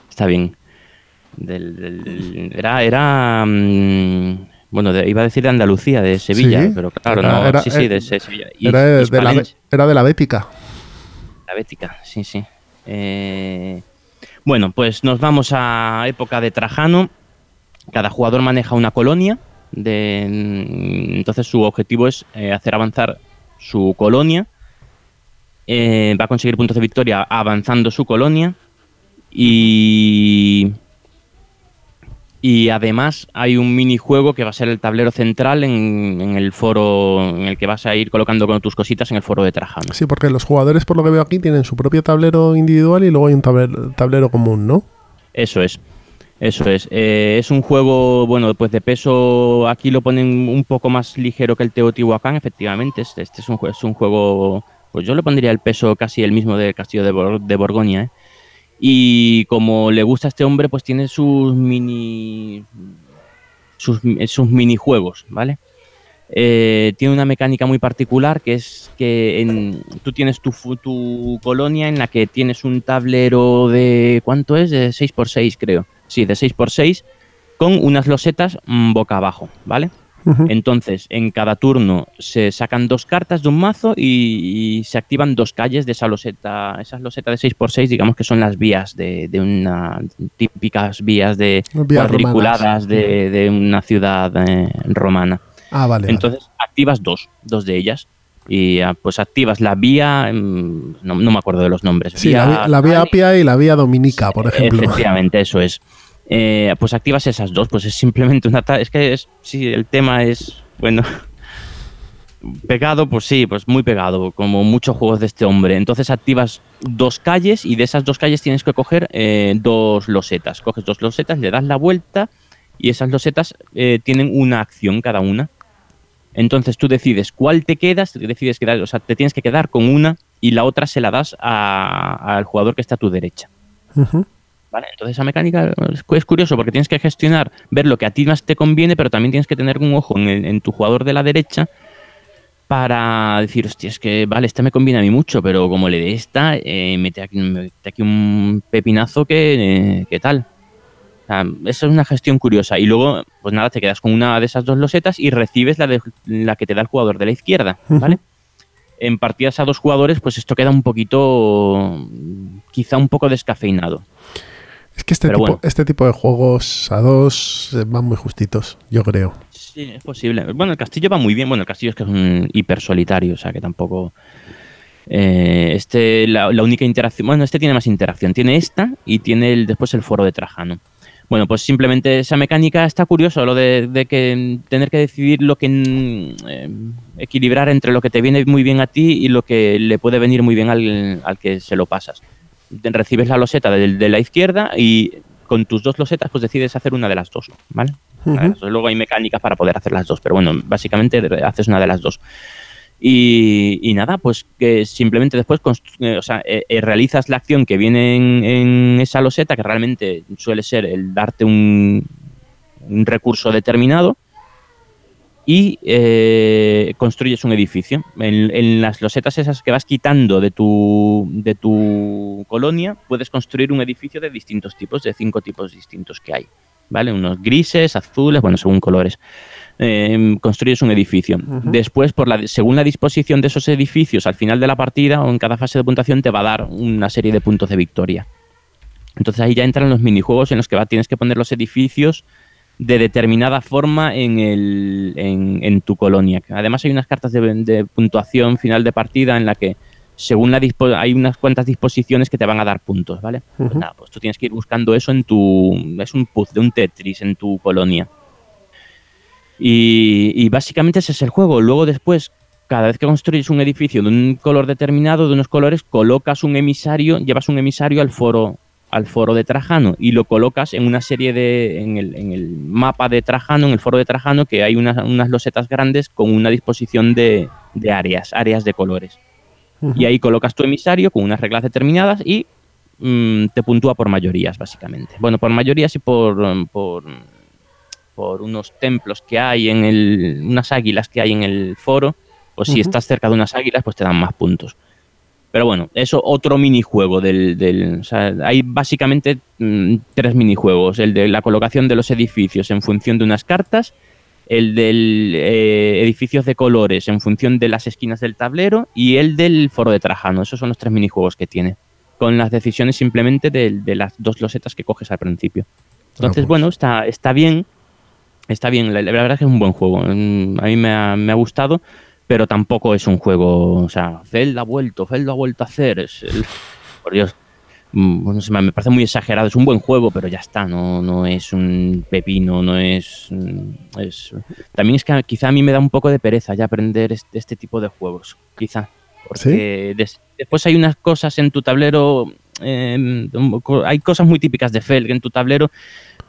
está bien. era, era mm, bueno, iba a decir de Andalucía, de Sevilla, pero claro, no, sí, sí, de, Sevilla. era, de, la, era de la Bética. La Bética, sí, sí. Eh, bueno, pues nos vamos a época de Trajano. Cada jugador maneja una colonia. De, entonces su objetivo es eh, hacer avanzar su colonia eh, va a conseguir puntos de victoria avanzando su colonia y y además hay un minijuego que va a ser el tablero central en, el foro en el que vas a ir colocando con tus cositas en el foro de Trajano. Sí, porque los jugadores, por lo que veo aquí, tienen su propio tablero individual y luego hay un tablero, común, ¿no? Eso es. Eso es. Eh, es un juego, bueno, pues de peso, aquí lo ponen un poco más ligero que el Teotihuacán, efectivamente. Este, este es, un, es un juego pues yo le pondría el peso casi el mismo del castillo de, Borgoña. ¿eh? Y como le gusta a este hombre, pues tiene sus mini. sus, minijuegos, ¿vale? Eh, tiene una mecánica muy particular que es que tú tienes tu, tu, colonia en la que tienes un tablero de. ¿Cuánto es? De 6x6, creo. Sí, de 6x6, con unas losetas mm, boca abajo, ¿vale? Entonces, en cada turno se sacan dos cartas de un mazo y, se activan dos calles de esa loseta. Esas losetas de 6x6, digamos que son las vías de, de una típicas vías de cuadriculadas de, una ciudad eh, romana. Ah, vale. Entonces, activas dos, dos de ellas. Y ah, pues activas la vía, mm, no, me acuerdo de los nombres. Sí, la, vía Apia y la vía Dominica, por ejemplo. Efectivamente, eso es. Eh, pues activas esas dos, pues es simplemente una... Es que es, si el tema es, bueno, pegado, pues sí, pues muy pegado, como muchos juegos de este hombre. Entonces activas dos calles y de esas dos calles tienes que coger eh, dos losetas. Coges dos losetas, le das la vuelta y esas losetas eh, tienen una acción cada una. Entonces tú decides cuál te quedas, decides quedar, o sea, te tienes que quedar con una y la otra se la das al jugador que está a tu derecha. Entonces esa mecánica es curioso porque tienes que gestionar, ver lo que a ti más te conviene, pero también tienes que tener un ojo en, tu jugador de la derecha para decir, hostia, es que, vale, esta me conviene a mí mucho, pero como le dé esta, eh, mete, aquí, aquí, un pepinazo que, eh, tal. esa es una gestión curiosa. Y luego, pues nada, te quedas con una de esas dos losetas y recibes la, de, la que te da el jugador de la izquierda, ¿vale? En partidas a dos jugadores, pues esto queda un poquito, quizá un poco descafeinado. Es que este, tipo, este tipo de juegos a dos eh, van muy justitos, yo creo. Sí, es posible. Bueno, el castillo va muy bien. Bueno, el castillo es que es un hiper solitario, o sea que tampoco. Eh, este, la, única interacción. Bueno, este tiene más interacción. Tiene esta y tiene el, después el foro de Trajano. Bueno, pues simplemente esa mecánica está curioso, lo de, que tener que decidir lo que eh, equilibrar entre lo que te viene muy bien a ti y lo que le puede venir muy bien al, al que se lo pasas recibes la loseta de, la izquierda y con tus dos losetas pues decides hacer una de las dos, ¿vale? Luego hay mecánicas para poder hacer las dos, pero bueno, básicamente haces una de las dos. Y, nada, pues que simplemente después eh, o sea, eh, eh, realizas la acción que viene en, esa loseta, que realmente suele ser el darte un, un recurso determinado, y eh, construyes un edificio. En, las losetas esas que vas quitando de tu, de tu colonia, puedes construir un edificio de distintos tipos, de cinco tipos distintos que hay. ¿Vale? Unos grises, azules, bueno, según colores. Em, construyes un edificio. Después, por la, según la disposición de esos edificios al final de la partida o en cada fase de puntuación, te va a dar una serie de puntos de victoria. Entonces ahí ya entran los minijuegos en los que va, tienes que poner los edificios de determinada forma en, el, en, tu colonia. Además hay unas cartas de, puntuación final de partida en la que según la hay unas cuantas disposiciones que te van a dar puntos, ¿vale? Pues nada, pues tú tienes que ir buscando eso en tu... es un puzzle, un Tetris en tu colonia. Y, y básicamente ese es el juego. Luego después, cada vez que construyes un edificio de un color determinado, de unos colores, colocas un emisario, llevas un emisario al foro al foro de Trajano y lo colocas en una serie de, en el, en el mapa de Trajano, en el foro de Trajano, que hay unas, unas losetas grandes con una disposición de, de áreas, áreas de colores. Y ahí colocas tu emisario con unas reglas determinadas y mm, te puntúa por mayorías, básicamente. Bueno, por mayorías y por, por, por unos templos que hay en el, unas águilas que hay en el foro, pues si estás cerca de unas águilas, pues te dan más puntos. Pero bueno, eso otro minijuego del, del o sea, hay básicamente mm, tres minijuegos. El de la colocación de los edificios en función de unas cartas, el del eh, edificios de colores en función de las esquinas del tablero y el del foro de Trajano. Esos son los tres minijuegos que tiene. Con las decisiones simplemente de, las dos losetas que coges al principio. Entonces, ah, pues. bueno, está, está bien. Está bien. La, verdad es que es un buen juego. Mm, a mí me ha, me ha gustado pero tampoco es un juego, o sea, Zelda ha vuelto, Zelda ha vuelto a hacer, es el, por Dios, mm, bueno, me parece muy exagerado, es un buen juego, pero ya está, no, no es un pepino, no es, mm, es, También es que quizá a mí me da un poco de pereza ya aprender este, este tipo de juegos, quizá, porque después hay unas cosas en tu tablero, em, hay cosas muy típicas de Fel, en tu tablero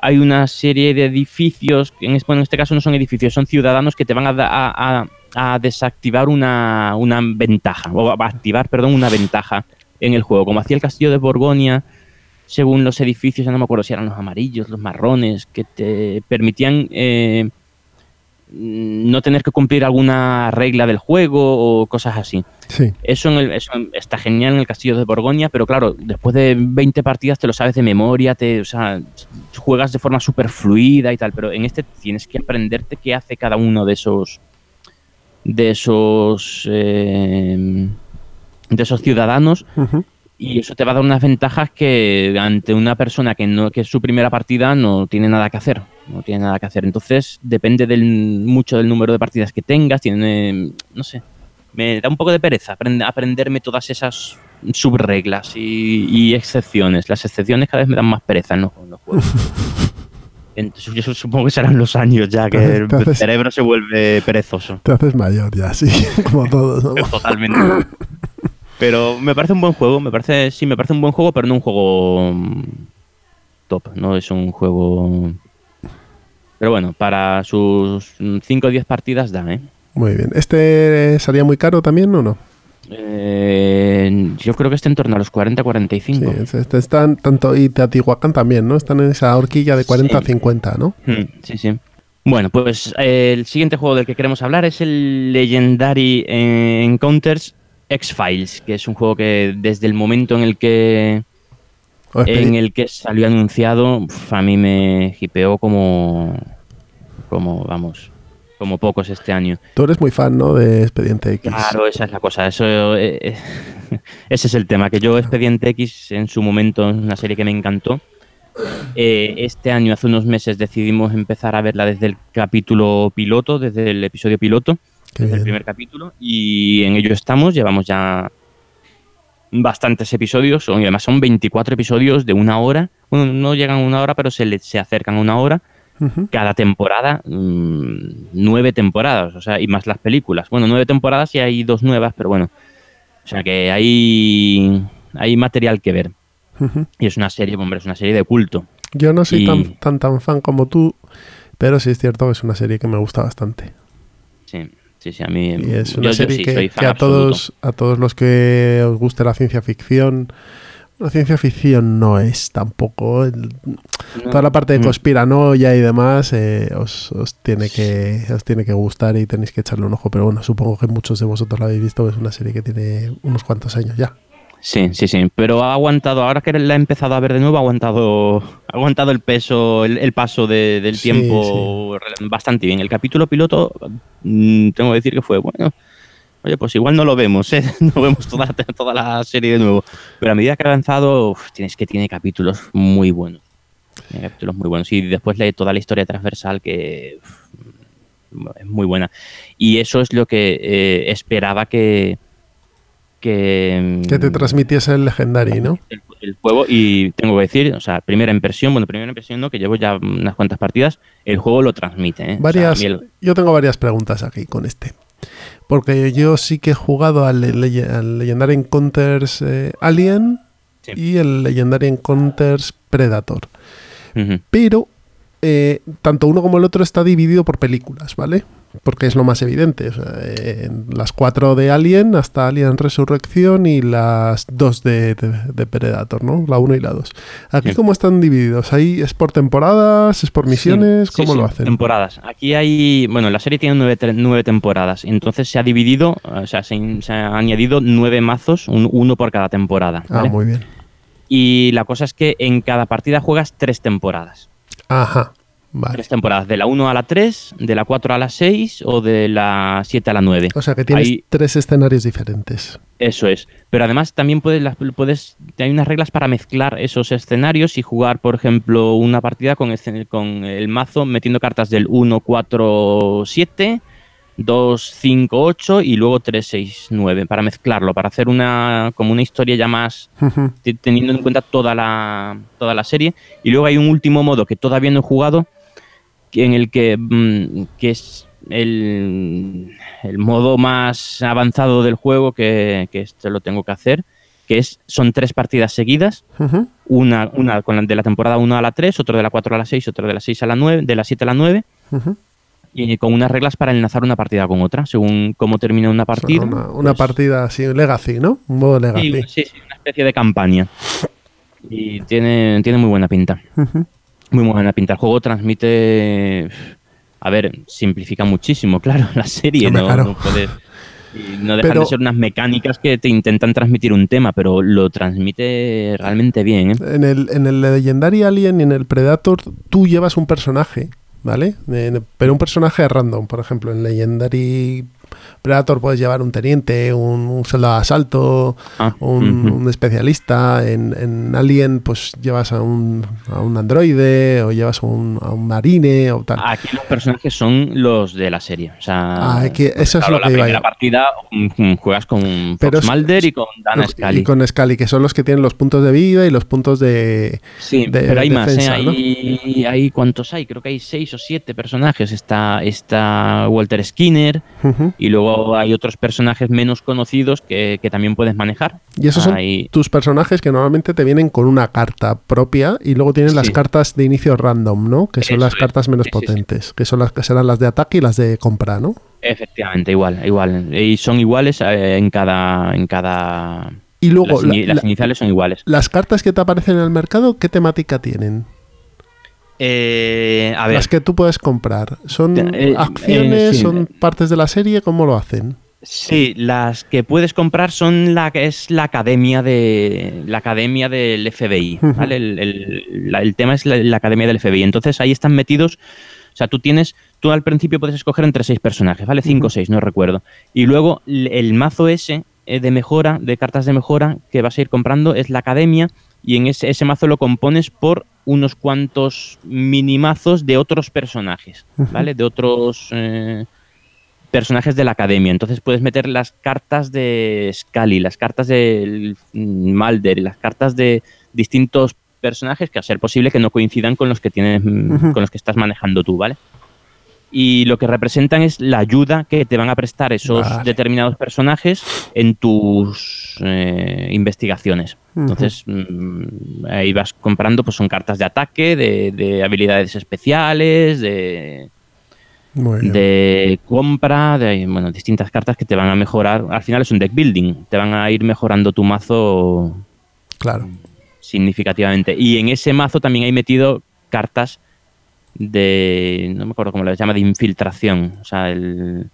hay una serie de edificios, en, este caso no son edificios, son ciudadanos que te van a, desactivar una, ventaja, o a activar, perdón, una ventaja en el juego, como hacía el castillo de Borgoña, según los edificios, ya no me acuerdo si eran los amarillos, los marrones, que te permitían eh, no tener que cumplir alguna regla del juego o cosas así. Sí. Eso, en el- eso está genial en el Castillo de Borgoña, pero claro, después de 20 partidas te lo sabes de memoria, te, o sea, juegas de forma súper fluida y tal, pero en este tienes que aprenderte qué hace cada uno de esos de esos eh, de esos ciudadanos. Y eso te va a dar unas ventajas que ante una persona que no que es su primera partida no tiene nada que hacer no tiene nada que hacer entonces depende del mucho del número de partidas que tengas tiene no sé me da un poco de pereza aprend- aprenderme todas esas subreglas y, y excepciones las excepciones cada vez me dan más pereza en los, en los juegos entonces yo supongo que serán los años ya que el Entonces- cerebro se vuelve perezoso Te haces mayor ya, sí, como todos. ¿no? Totalmente. Pero me parece un buen juego, me parece, sí, me parece un buen juego, pero no un juego mm, top, no es un juego... Pero bueno, para sus 5 o 10 partidas da, ¿eh? Muy bien. ¿Este salía muy caro también o no? Eh, Yo creo que está en torno a los 40-45. Sí, es- este están tanto y Teotihuacán también, ¿no? Están en esa horquilla de 40 a Sí. 50, ¿no? Mm, Sí, sí. Bueno, pues eh, el siguiente juego del que queremos hablar es el Legendary Encounters X-Files, que es un juego que desde el momento en el que O expedi- en el que salió anunciado, a mí me hipeó como, como, vamos, como pocos este año. Tú eres muy fan, ¿no? De Expediente X. Claro, esa es la cosa. Eso, eh, eh, ese es el tema. Que yo Expediente X en su momento es una serie que me encantó. Eh, este año, hace unos meses, decidimos empezar a verla desde el capítulo piloto, desde el episodio piloto, Qué desde el primer capítulo, y en ello estamos. Llevamos ya bastantes episodios, y además son 24 episodios de una hora. Bueno, no llegan a una hora, pero se, le- se acercan a una hora cada temporada, mm, nueve temporadas, o sea, y más las películas. Bueno, nueve temporadas y hay dos nuevas, pero bueno. O sea que hay, hay material que ver. Y es una serie, hombre, es una serie de culto. Yo no soy Y- tan, tan tan fan como tú, pero sí es cierto que es una serie que me gusta bastante. Sí, sí, sí, a mí. Y es yo- una yo serie sí que, a absoluto. todos a todos los que os guste la ciencia ficción, la ciencia ficción no es tampoco el- No. toda la parte de Mm. conspiranoia y demás eh, os, os tiene que os tiene que gustar y tenéis que echarle un ojo, pero bueno, supongo que muchos de vosotros la habéis visto, es una serie que tiene unos cuantos años ya. Sí, sí, sí. Pero ha aguantado, ahora que la he empezado a ver de nuevo, ha aguantado, ha aguantado el peso, el, el paso de- del Sí, tiempo re- bastante bien. El capítulo piloto, mm, tengo que decir que fue bueno. Oye, pues igual no lo vemos, ¿eh? No vemos toda, toda la serie de nuevo. Pero a medida que ha avanzado, uf, tienes que tiene capítulos muy buenos. Tiene capítulos muy buenos. Y después lee toda la historia transversal que uf, es muy buena. Y eso es lo que eh, esperaba que, que... Que te mm, transmitiese el Legendary, ¿no? el, el juego y tengo que decir, o sea, primera impresión, bueno, primera impresión no, que llevo ya unas cuantas partidas, el juego lo transmite. ¿eh? O sea, Varias, el- yo tengo varias preguntas aquí con este. Porque yo sí que he jugado al, Lege- al Legendary Encounters eh, Alien Sí. y el Legendary Encounters Predator. Pero eh, tanto uno como el otro está dividido por películas, ¿vale? Porque es lo más evidente. o sea, eh, en las cuatro de Alien hasta Alien Resurrección y las dos de, de- de Predator, ¿no? La 1 y la 2. Aquí, Sí. ¿cómo están divididos? ¿Ahí es por temporadas? ¿Es por misiones? Sí, ¿Cómo sí, lo hacen? Temporadas. Aquí hay, bueno, la serie tiene nueve, te- nueve temporadas, entonces se ha dividido, o sea, se, se ha añadido nueve mazos, un- uno por cada temporada. Ah, muy bien. Y la cosa es que en cada partida juegas tres temporadas. Ajá. Vale. Tres temporadas, de la 1 a la 3, de la 4 a la 6 o de la 7 a la 9. O sea que tienes Ahí- tres escenarios diferentes. Eso es. Pero además también puedes, puedes, hay unas reglas para mezclar esos escenarios y jugar, por ejemplo, una partida con, con el mazo metiendo cartas del 1, 4, 7, 2, 5, 8 y luego 3, 6, 9 para mezclarlo, para hacer una como una historia ya más teniendo en cuenta toda la, toda la serie. Y luego hay un último modo que todavía no he jugado, en el que, mm, que es el, el modo más avanzado del juego, que, que este lo tengo que hacer, que es son tres partidas seguidas, Ujú. una, una con la- de la temporada 1 a la 3, otro de la 4 a la 6, otro de la 6 a la 9, de la 7 a la 9, Ujú. Y con unas reglas para enlazar una partida con otra, según cómo termina una partida. una, una pues- partida así, Legacy, ¿no? Un modo Legacy. Sí, sí, sí, una especie de campaña. Y tiene, tiene muy buena pinta. Muy buena pinta. El juego transmite a ver, simplifica muchísimo, claro, la serie, no, claro. no puedes- y no dejan Pero- de ser unas mecánicas que te intentan transmitir un tema, pero lo transmite realmente bien, ¿eh? En el, en el Legendary Alien y en el Predator tú llevas un personaje, ¿vale? Pero un personaje random. Por ejemplo, en Legendary Predator puedes llevar un teniente, un, un soldado de asalto, Ah, un, especialista. En, en Alien pues llevas a un, a un androide o llevas a un, a un marine o tal. Aquí los personajes son los de la serie. O sea, Ah, es que eso es lo la que iba primera yo. partida mm, mm, juegas con Pero Fox es- Mulder y con Dana Scully. Y con Scully, que son los que tienen los puntos de vida y los puntos de... Sí, de pero hay más, ¿eh? defensa, ¿no? Hay, hay- ¿Cuántos hay? Creo que hay seis o siete personajes. Está, está Walter Skinner. Y luego hay otros personajes menos conocidos que, que también puedes manejar. Y esos son tus personajes que normalmente te vienen con una carta propia y luego tienen las cartas de inicio random, ¿no? Que son Eso las es. cartas menos Sí, sí, sí. potentes, que son las que serán las de ataque y las de compra, ¿no? Efectivamente, igual, igual. Y son iguales eh, en cada... En cada Y luego las, la- las la- iniciales son iguales. las cartas que te aparecen en el mercado, ¿qué temática tienen? Eh, a ver, Las que tú puedes comprar, ¿son Eh, eh, acciones, sí. son partes de la serie? ¿Cómo lo hacen? Sí, las que puedes comprar son la que es la academia de la academia del FBI. ¿vale? El, el- la- el tema es la, la academia del FBI. Entonces ahí están metidos, o sea, tú tienes, tú al principio puedes escoger entre seis personajes, ¿vale? Cinco o seis, no recuerdo. Y luego el mazo ese eh, de mejora, de cartas de mejora que vas a ir comprando es la academia y en ese, ese mazo lo compones por unos cuantos minimazos de otros personajes, ¿vale? De otros eh, personajes de la academia. Entonces puedes meter las cartas de Scully, las cartas de Mulder y las cartas de distintos personajes que a ser posible que no coincidan con los que tienes con los que estás manejando tú, ¿vale? Y lo que representan es la ayuda que te van a prestar esos Vale. determinados personajes en tus eh, investigaciones. Entonces, mm, ahí vas comprando, pues son cartas de ataque, de, de habilidades especiales, de, de compra, de bueno, distintas cartas que te van a mejorar. Al final es un deck building, te van a ir mejorando tu mazo Claro. significativamente. Y en ese mazo también hay metido cartas de, no me acuerdo cómo las llama, de infiltración. O sea, el-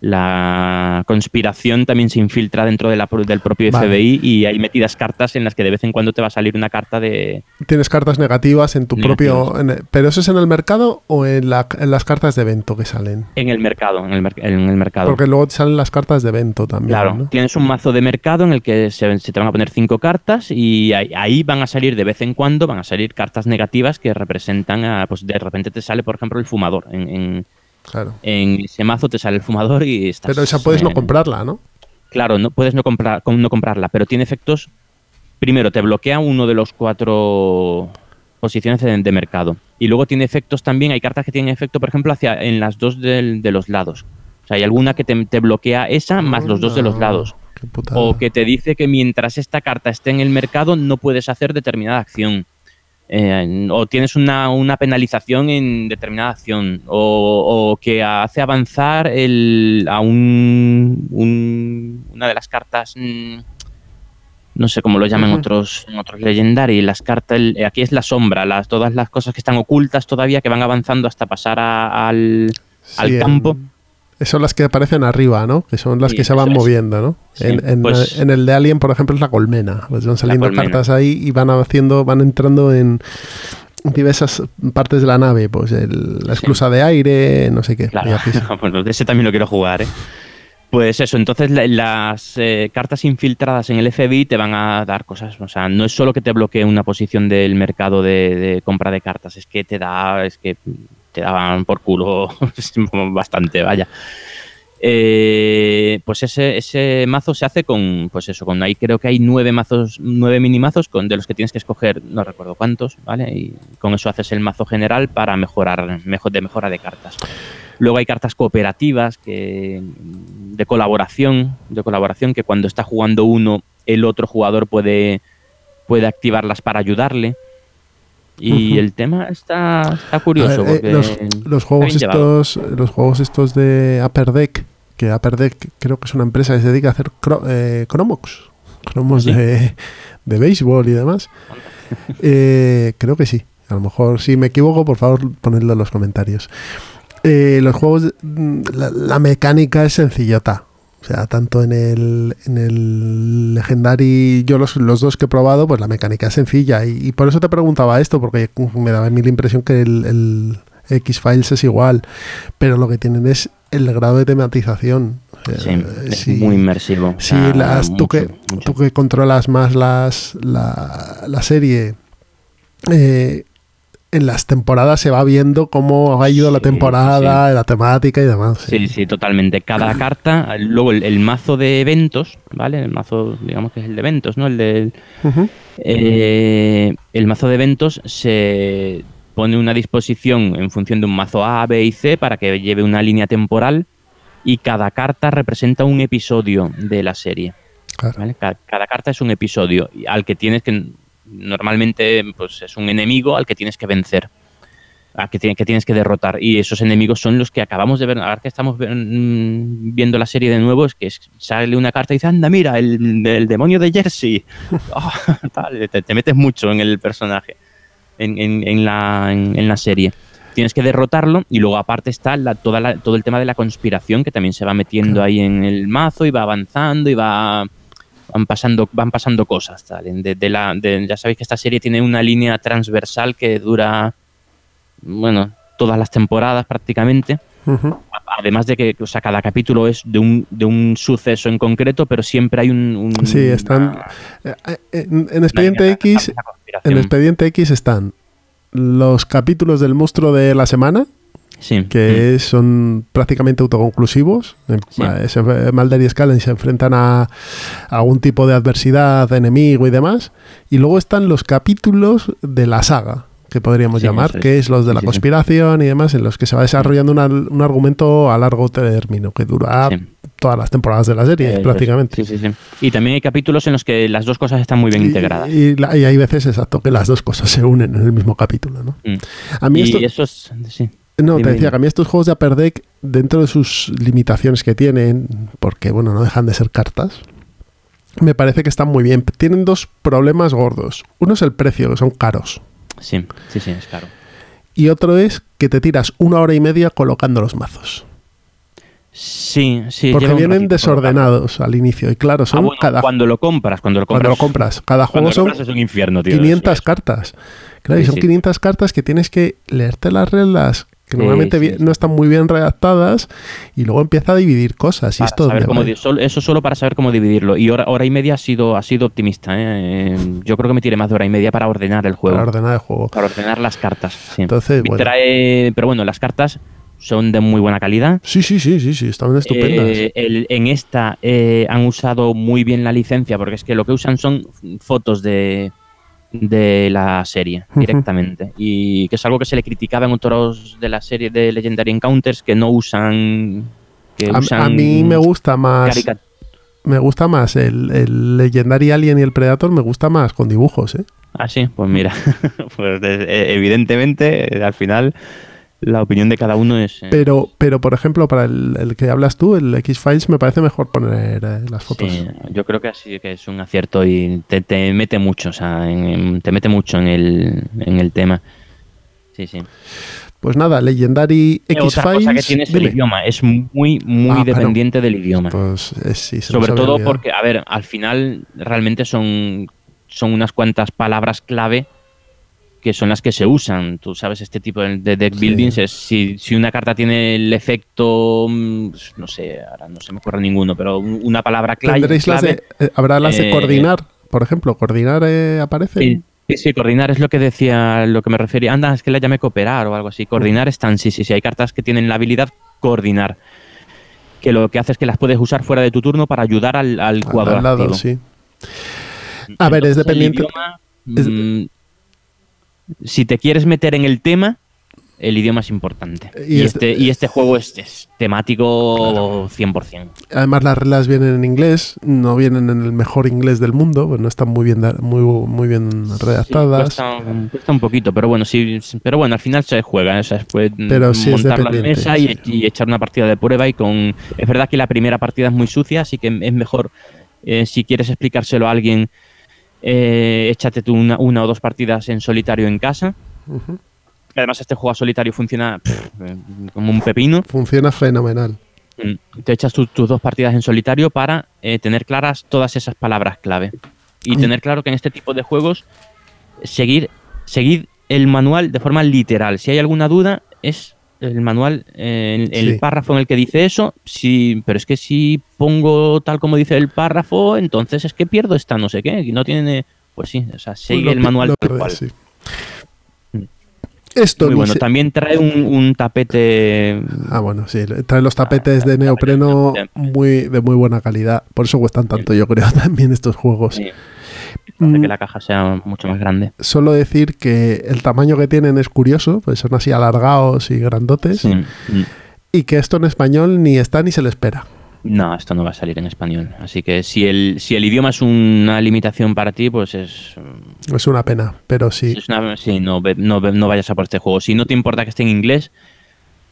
la conspiración también se infiltra dentro de la pro- del propio Vale. FBI y hay metidas cartas en las que de vez en cuando te va a salir una carta de... Tienes cartas negativas en tu Negativas. propio... en el- ¿Pero eso es en el mercado o en, la- en las cartas de evento que salen? En el mercado, en el, mer- en el mercado. Porque luego te salen las cartas de evento también, Claro, ¿no? tienes un mazo de mercado en el que se, se te van a poner cinco cartas y ahí, ahí van a salir de vez en cuando, van a salir cartas negativas que representan a, pues de repente te sale, por ejemplo, el fumador. En, en- Claro. en ese mazo te sale el fumador y estás... Pero esa puedes no comprarla, ¿no? Claro, no puedes no, comprar, no comprarla, pero tiene efectos... Primero, te bloquea uno de los cuatro posiciones de, de mercado. Y luego tiene efectos también, hay cartas que tienen efecto, por ejemplo, hacia en las dos del- de los lados. O sea, hay alguna que te, te bloquea esa más los dos de los Anda, lados. O que te dice que mientras esta carta esté en el mercado no puedes hacer determinada acción. Eh, o tienes una, una penalización en determinada acción. O, o que hace avanzar el, a un, un- una de las cartas. mm, No sé cómo lo llaman otros, otros Legendary. Las cartas, el- aquí es la sombra, las, todas las cosas que están ocultas todavía, que van avanzando hasta pasar a- al, al en- campo. Son las que aparecen arriba, ¿no? Que son las Sí, que se van es. moviendo, ¿no? Sí, en, en- pues- en el de Alien, por ejemplo, es la colmena. Pues van saliendo colmena. cartas ahí y van haciendo, van entrando en diversas partes de la nave. Pues el- la esclusa de aire, no sé qué. Claro, bueno, ese también lo quiero jugar, ¿eh? Pues eso, entonces la- las eh, cartas infiltradas en el FBI te van a dar cosas, o sea, no es solo que te bloquee una posición del mercado de, de compra de cartas, es que te da, es que te daban por culo bastante, vaya. Eh, pues ese, ese mazo se hace con, pues eso, con ahí creo que hay nueve mazos, nueve minimazos con de los que tienes que escoger, no recuerdo cuántos, ¿vale? Y con eso haces el mazo general para mejorar, mejor, de mejora de cartas. Luego hay cartas cooperativas que de colaboración, de colaboración que cuando está jugando uno, el otro jugador puede, puede activarlas para ayudarle. Y el tema está, está curioso. ver, eh, los, los juegos está bien llevado. estos, los juegos estos de Upper Deck, que Upper Deck creo que es una empresa que se dedica a hacer cro- eh, cromos, cromos ¿Sí? de, de béisbol y demás. Eh, creo que sí. A lo mejor si me equivoco, por favor, ponedlo en los comentarios. Eh, los juegos, mm, la, la mecánica es sencillota. O sea, tanto en el, en el Legendary, yo los, los dos que he probado, pues la mecánica es sencilla. Y, y por eso te preguntaba esto, porque me daba a mí la impresión que el, el X-Files es igual. Pero lo que tienen es el grado de tematización. Sea, Sí, es muy inmersivo. sea, las, tú, que, mucho. tú que controlas más las, la, la serie, eh, en las temporadas se va viendo cómo ha ido la Sí, temporada, la temática y demás. Sí, sí, totalmente. Cada carta, luego el, el mazo de eventos, ¿vale? El mazo, digamos que es el de eventos, ¿no? El Ujú. Eh, el mazo de eventos se pone una disposición en función de un mazo A, B y C para que lleve una línea temporal y cada carta representa un episodio de la serie. Claro. ¿vale? Ca- Cada, carta es un episodio al que tienes que normalmente pues es un enemigo al que tienes que vencer. al Que, que tienes que derrotar y esos enemigos son los que acabamos de ver ahora que estamos mm, viendo la serie de nuevo es que sale una carta y dice anda mira el, el demonio de Jersey Oh, tal, te, te metes mucho en el personaje, en, en- en la, en- la serie. Tienes que derrotarlo y luego aparte está la- toda la- todo el tema de la conspiración que también se va metiendo ahí en el mazo y va avanzando y va van pasando van pasando cosas tal. De- de la- de- ya sabéis que esta serie tiene una línea transversal que dura bueno todas las temporadas prácticamente además de que o sea, cada capítulo es de un, de un suceso en concreto pero siempre hay un, un- Sí, están- una- Eh, eh, En, en Expediente una- X, una en Expediente X están los capítulos del monstruo de la semana, Sí. que son prácticamente autoconclusivos. Sí. eh, se- Mulder y Scully se enfrentan a, a algún tipo de adversidad, enemigo y demás. Y luego están los capítulos de la saga, que podríamos Sí, llamar, es. que es los de Sí, la sí, sí. conspiración y demás, en los que se va desarrollando una- un argumento a largo término, que dura Sí. todas las temporadas de la serie, Eh, prácticamente. Sí, sí, sí. Y también hay capítulos en los que las dos cosas están muy bien Y- integradas. Y, la- y hay veces, exacto, que las dos cosas se unen en el mismo capítulo, ¿no? Mm. A mí y esto, eso es. Sí. No, dime, te decía que a mí estos juegos de Upper Deck, dentro de sus limitaciones que tienen, porque, bueno, no dejan de ser cartas, me parece que están muy bien. Tienen dos problemas gordos. Uno es el precio, que son caros. Sí, sí, sí, es claro. Y otro es que te tiras una hora y media colocando los mazos. Sí, sí. porque vienen ratito desordenados al inicio. Y claro, Ah, son bueno, cada, cuando lo compras, cuando lo compras. cuando lo compras. Cada juego lo son es un infierno, tío. 500 eso es. cartas. Claro, y son sí. 500 cartas que tienes que leerte las reglas que Sí, normalmente sí, bien- sí. no están muy bien redactadas y luego empieza a dividir cosas. Y esto saber cómo eso solo para saber cómo dividirlo. Y hora, hora y media ha sido, ha sido optimista. ¿eh? Eh, Yo creo que me tiré más de hora y media para ordenar el juego. para ordenar el juego. Para ordenar las cartas. sí. Entonces, bueno. trae- pero bueno, las cartas son de muy buena calidad. Sí, sí, sí, sí, sí, estaban estupendas. Eh, el- en esta eh, han usado muy bien la licencia porque es que lo que usan son fotos de, de la serie directamente y que es algo que se le criticaba en otros de la serie de Legendary Encounters que no usan que a, usan a mí me gusta más me gusta más el, el Legendary Alien y el Predator me gusta más con dibujos, ¿eh? Ah, sí, pues mira, pues eh, evidentemente al final la opinión de cada uno es... eh, Pero, pero por ejemplo, para el, el que hablas tú, el X-Files, me parece mejor poner eh, las fotos. Sí, yo creo que así que es un acierto y te, te mete mucho, o sea, en- te mete mucho en el, en el tema. Sí, sí. Pues nada, Legendary Eh, Otra cosa que X-Files. tiene es el idioma, es muy, muy Ah, claro. dependiente del idioma. Pues eh, sí, se Sobre todo olvidado. porque, a ver, al final realmente son, son unas cuantas palabras clave que son las que se usan. Tú sabes, este tipo de de deck Sí. buildings es si, si una carta tiene el efecto, mm, no sé, ahora no se me ocurre ninguno, pero un- una palabra clave. Las de, eh, habrá las de eh, coordinar, por ejemplo, coordinar eh, aparece. Sí, sí, sí, coordinar es lo que decía, lo que me refería. Anda, es que la llamé cooperar o algo así. Coordinar están, sí, sí, sí. Hay cartas que tienen la habilidad coordinar. Que lo que hace es que las puedes usar fuera de tu turno para ayudar al, al jugador al lado, activo. sí. A ver, es dependiente- es- mm, si te quieres meter en el tema, el idioma es importante. Y Y, es- este, y este juego es, es temático 100%. Además, las reglas vienen en inglés, no vienen en el mejor inglés del mundo, pues no están muy bien, muy, muy bien redactadas. Sí, cuesta, cuesta un poquito, pero bueno, sí, pero bueno, al final se juega, ¿eh? o sea, es pues, Pero sí es montarlo en dependiente, mesa y echar una partida de prueba y con es verdad que la primera partida es muy sucia, así que es mejor eh, si quieres explicárselo a alguien eh, échate tú una, una o dos partidas en solitario en casa. Además, este juego solitario funciona eh, como un pepino. Funciona fenomenal. Mm, te echas tus dos partidas en solitario para eh, tener claras todas esas palabras clave. Y tener claro que en este tipo de juegos seguir, seguir el manual de forma literal. Si hay alguna duda, es el manual, eh, el párrafo en el que dice eso, sí, pero es que si pongo tal como dice el párrafo, entonces es que pierdo esta no sé qué, y no tiene, pues sí, o sea, sigue el manual tal cual. Esto Muy bueno, también trae un, tapete. Ah, bueno, sí, trae los tapetes de neopreno muy, de muy buena calidad. Por eso cuestan tanto, yo creo, también estos juegos. Sí. Que la caja sea mucho más grande. Solo decir que el tamaño que tienen es curioso, pues son así alargados y grandotes. Y que esto en español ni está ni se le espera. No, esto no va a salir en español. Así que si el, si el idioma es una limitación para ti, pues es... Mm, es una pena, pero sí. sí, no, no, vayas a por este juego. Si no te importa que esté en inglés,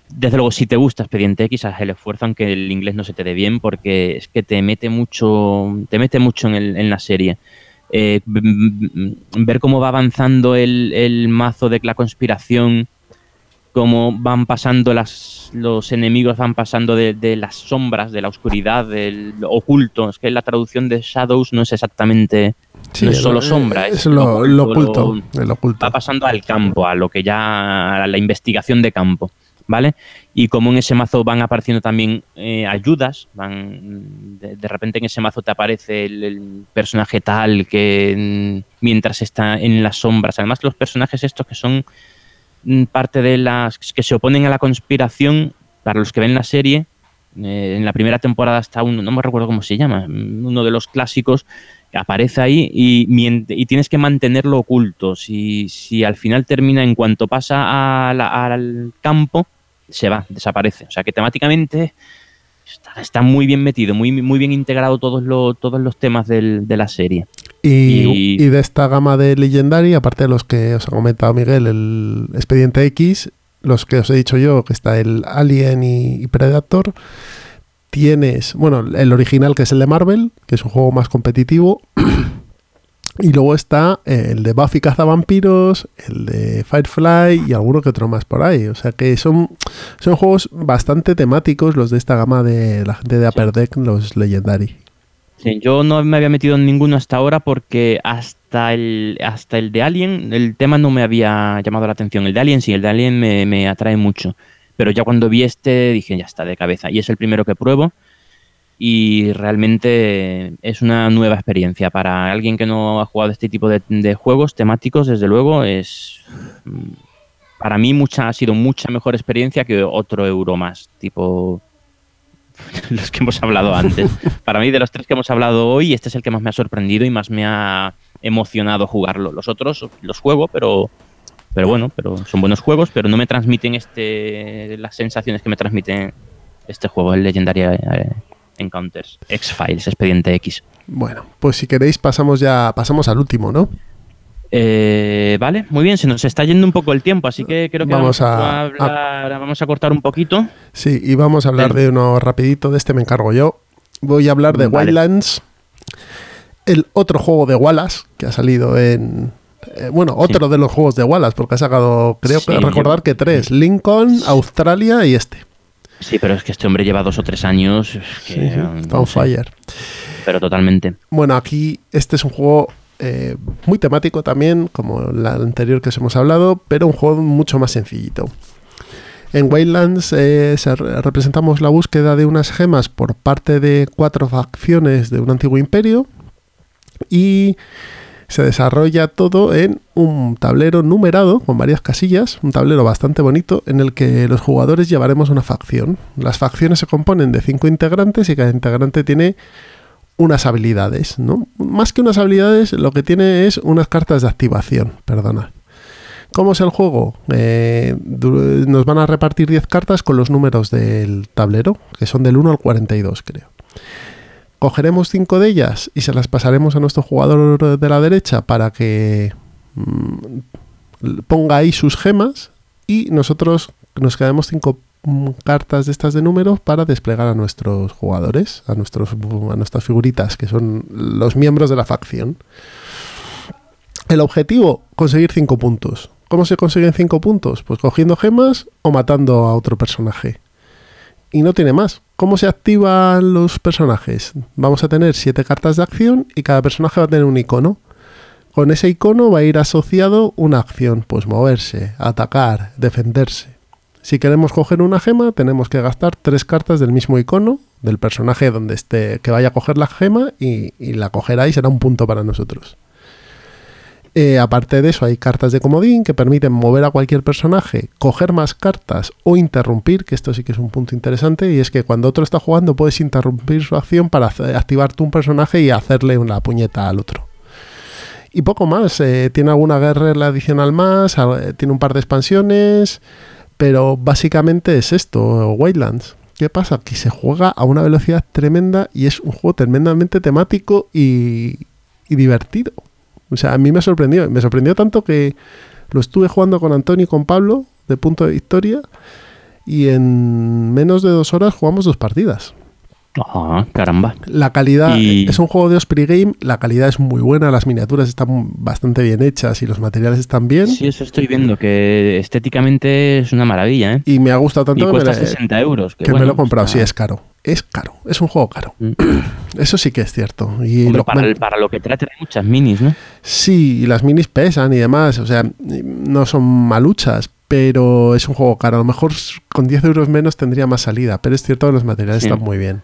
desde luego, si te gusta Expediente X, haz el esfuerzo, aunque el inglés no se te dé bien, porque es que te mete mucho, te mete mucho en, la serie. Eh, ver cómo va avanzando el, el mazo de la conspiración cómo van pasando las, los enemigos, van pasando de, las sombras, de la oscuridad, del oculto. Es que la traducción de Shadows no es exactamente, no es solo sombra. Es, lo, oculto, Va pasando al campo, a lo que ya, a la investigación de campo. ¿Vale? Y como en ese mazo van apareciendo también eh, ayudas, van de, repente en ese mazo te aparece el, personaje tal que mm, mientras está en las sombras. Además, los personajes estos que son Mm, parte de las que se oponen a la conspiración, para los que ven la serie, eh, en la primera temporada está uno, no me recuerdo cómo se llama, mm, uno de los clásicos que aparece ahí y, tienes que mantenerlo oculto. Si, si, al final termina en cuanto pasa al campo, se va, desaparece. O sea que temáticamente está, muy bien metido, muy, muy bien integrado todos, los, todos los temas de la serie. Y, de esta gama de Legendary, aparte de los que os ha comentado Miguel, el Expediente X, los que os he dicho yo, que está el Alien y, Predator, tienes, bueno, el original que es el de Marvel, que es un juego más competitivo. Y luego está el de Buffy Cazavampiros, el de Firefly y alguno que otro más por ahí. O sea que son, son juegos bastante temáticos los de esta gama de la gente de Upper Deck, los Legendary. Sí, yo no me había metido en ninguno hasta ahora porque hasta el, hasta el de Alien el tema no me había llamado la atención. El de Alien sí, el de Alien me, me atrae mucho. Pero ya cuando vi este dije, ya está, de cabeza. Y es el primero que pruebo y realmente es una nueva experiencia. Para alguien que no ha jugado este tipo de, juegos temáticos desde luego es mm, para mí mucha ha sido mucha mejor experiencia que otro euro más tipo los que hemos hablado antes. Para mí de los tres que hemos hablado hoy este es el que más me ha sorprendido y más me ha emocionado jugarlo. Los otros los juego pero pero bueno pero son buenos juegos pero no me transmiten este las sensaciones que me transmite este juego el legendaria eh, Encounters, X-Files, Expediente X. Bueno, pues si queréis pasamos ya, pasamos al último, ¿no? Eh, vale, muy bien, se nos está yendo un poco el tiempo, así que creo que vamos, a, vamos a cortar un poquito. Sí, y vamos a hablar de uno rapidito, de este me encargo yo. Voy a hablar de Wildlands, el otro juego de Wallace que ha salido en... Eh, bueno, otro de los juegos de Wallace, porque ha sacado, creo que recordar que tres, Lincoln, Australia y este. Sí, pero es que este hombre lleva dos o tres años. Que, está on fire. Pero totalmente. Bueno, aquí este es un juego eh, muy temático también, como el anterior que os hemos hablado, pero un juego mucho más sencillito. En Wildlands eh, representamos la búsqueda de unas gemas por parte de cuatro facciones de un antiguo imperio y se desarrolla todo en un tablero numerado con varias casillas, un tablero bastante bonito en el que los jugadores llevaremos una facción. Las facciones se componen de cinco integrantes y cada integrante tiene unas habilidades, ¿no? Más que unas habilidades, lo que tiene es unas cartas de activación, perdona. ¿Cómo es el juego? Eh, nos van a repartir 10 cartas con los números del tablero, que son del 1 al 42, creo cogeremos cinco de ellas y se las pasaremos a nuestro jugador de la derecha para que mm, ponga ahí sus gemas y nosotros nos quedamos cinco mm, cartas de estas de números para desplegar a nuestros jugadores, a, nuestros, a nuestras figuritas, que son los miembros de la facción. El objetivo, conseguir cinco puntos. ¿Cómo se consiguen 5 puntos? Pues cogiendo gemas o matando a otro personaje. Y no tiene más. ¿Cómo se activan los personajes? Vamos a tener 7 cartas de acción y cada personaje va a tener un icono. Con ese icono va a ir asociado una acción, pues moverse, atacar, defenderse. Si queremos coger una gema, tenemos que gastar tres cartas del mismo icono del personaje donde esté que vaya a coger la gema y, y la cogerá y será un punto para nosotros. Eh, aparte de eso, hay cartas de comodín que permiten mover a cualquier personaje, coger más cartas o interrumpir, que esto sí que es un punto interesante, y es que cuando otro está jugando puedes interrumpir su acción para activar tú un personaje y hacerle una puñeta al otro. Y poco más, eh, tiene alguna guerra adicional más, eh, tiene un par de expansiones, pero básicamente es esto, Wildlands. ¿Qué pasa? Que se juega a una velocidad tremenda y es un juego tremendamente temático y divertido. O sea, a mí me sorprendió. Me sorprendió tanto que lo estuve jugando con Antonio y con Pablo de punto de victoria y en menos de dos horas jugamos dos partidas. Ah, caramba. La calidad es un juego de Osprey Game, la calidad es muy buena, las miniaturas están bastante bien hechas y los materiales están bien. Sí, eso estoy viendo, que estéticamente es una maravilla, ¿eh? Y me ha gustado tanto que cuesta me, 60 euros. Que, me lo he comprado, sí, es caro. Es caro, es un juego caro. Mm. Eso sí que es cierto. Y para, lo que trata hay muchas minis, ¿no? Sí, y las minis pesan y demás, o sea, no son maluchas, pero es un juego caro. A lo mejor con 10 euros menos tendría más salida, pero es cierto que los materiales están muy bien.